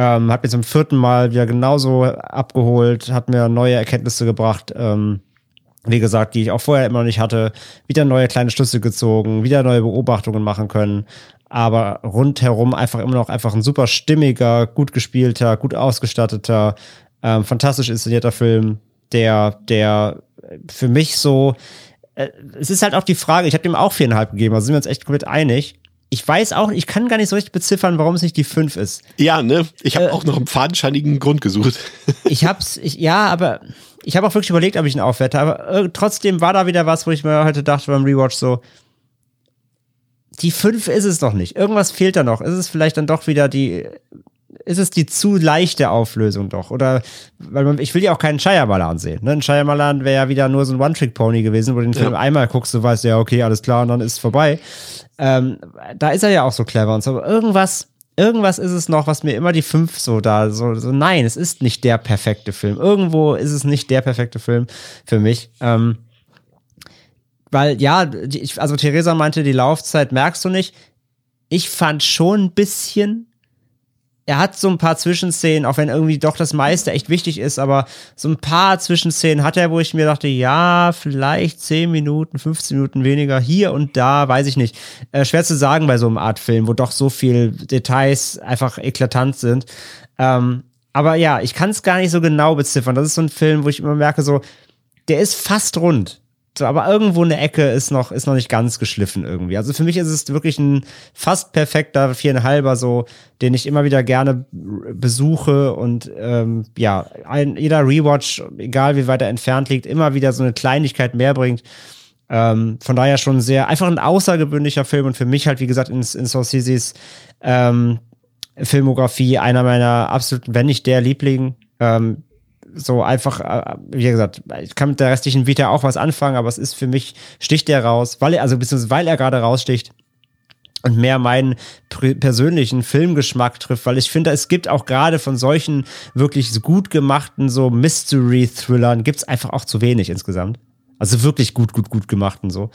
Ähm, hat mir zum vierten Mal wieder genauso abgeholt, hat mir neue Erkenntnisse gebracht, ähm, wie gesagt, die ich auch vorher immer noch nicht hatte, wieder neue kleine Schlüsse gezogen, wieder neue Beobachtungen machen können, aber rundherum einfach immer noch einfach ein super stimmiger, gut gespielter, gut ausgestatteter, ähm, fantastisch inszenierter Film, der, der für mich so, äh, es ist halt auch die Frage, ich habe dem auch viereinhalb gegeben, also sind wir uns echt komplett einig ich weiß auch, ich kann gar nicht so richtig beziffern, warum es nicht die 5 ist. Ja, ne? Ich habe äh, auch noch einen fadenscheinigen Grund gesucht. ich hab's, ich, ja, aber ich habe auch wirklich überlegt, ob ich ihn aufwerte, aber äh, trotzdem war da wieder was, wo ich mir heute dachte beim Rewatch so, die 5 ist es doch nicht. Irgendwas fehlt da noch. Ist es vielleicht dann doch wieder die ist es die zu leichte Auflösung doch. Oder, weil man, ich will ja auch keinen Shyamalan sehen. Ne? Ein Shyamalan wäre ja wieder nur so ein One-Trick-Pony gewesen, wo du den Film ja. einmal guckst, du weißt, ja, okay, alles klar, und dann ist es vorbei. Ähm, da ist er ja auch so clever und so. Aber irgendwas, irgendwas ist es noch, was mir immer die fünf so da, so, so, nein, es ist nicht der perfekte Film. Irgendwo ist es nicht der perfekte Film für mich. Ähm, weil, ja, die, also Theresa meinte, die Laufzeit merkst du nicht. Ich fand schon ein bisschen, er hat so ein paar Zwischenszenen, auch wenn irgendwie doch das meiste echt wichtig ist, aber so ein paar Zwischenszenen hat er, wo ich mir dachte, ja, vielleicht 10 Minuten, 15 Minuten weniger hier und da, weiß ich nicht. Äh, schwer zu sagen bei so einem Art Film, wo doch so viel Details einfach eklatant sind. Ähm, aber ja, ich kann es gar nicht so genau beziffern. Das ist so ein Film, wo ich immer merke, so, der ist fast rund. So, aber irgendwo eine Ecke ist noch, ist noch nicht ganz geschliffen irgendwie. Also für mich ist es wirklich ein fast perfekter viereinhalber, so, den ich immer wieder gerne besuche und ähm, ja, ein, jeder Rewatch, egal wie weit er entfernt liegt, immer wieder so eine Kleinigkeit mehr bringt. Ähm, von daher schon sehr, einfach ein außergewöhnlicher Film und für mich halt, wie gesagt, in, in Scorsese's ähm, Filmografie einer meiner absoluten, wenn nicht der Liebling. Ähm, so einfach, äh, wie gesagt, ich kann mit der restlichen Vita auch was anfangen, aber es ist für mich, sticht der raus, weil er, also beziehungsweise weil er gerade raussticht und mehr meinen persönlichen Filmgeschmack trifft, weil ich finde, es gibt auch gerade von solchen wirklich gut gemachten so Mystery-Thrillern gibt's einfach auch zu wenig insgesamt. Also wirklich gut, gut, gut gemachten so.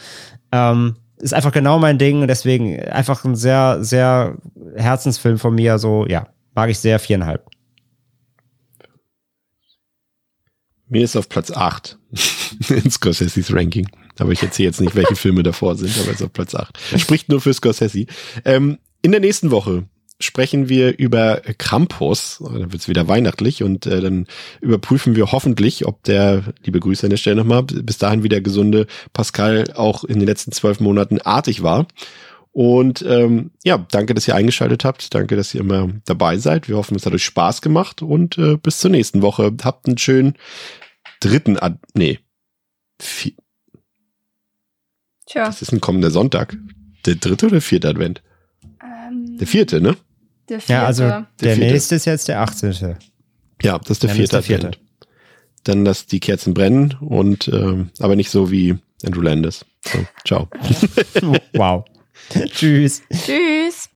Ähm, ist einfach genau mein Ding und deswegen einfach ein sehr, sehr Herzensfilm von mir, so, ja, mag ich sehr, viereinhalb. Mir ist auf Platz 8 in Scorsese's Ranking. Aber ich erzähle jetzt nicht, welche Filme davor sind, aber er ist auf Platz 8. Spricht nur für Scorsese. Ähm, in der nächsten Woche sprechen wir über Krampus. Dann wird es wieder weihnachtlich und äh, dann überprüfen wir hoffentlich, ob der, liebe Grüße an der Stelle nochmal, bis dahin wieder gesunde Pascal auch in den letzten zwölf Monaten artig war. Und ähm, ja, danke, dass ihr eingeschaltet habt. Danke, dass ihr immer dabei seid. Wir hoffen, es hat euch Spaß gemacht und äh, bis zur nächsten Woche. Habt einen schönen dritten, Ad nee, vier. Tja. Das ist ein kommender Sonntag. Der dritte oder vierte Advent? Ähm, der vierte, ne? Der vierte. Ja, also der, der nächste ist jetzt der 18. Ja, das ist der vierte ist der Advent. Vierte. Dann lass die Kerzen brennen und ähm, aber nicht so wie Andrew Landis. So, ciao. wow. Tschüss. Tschüss.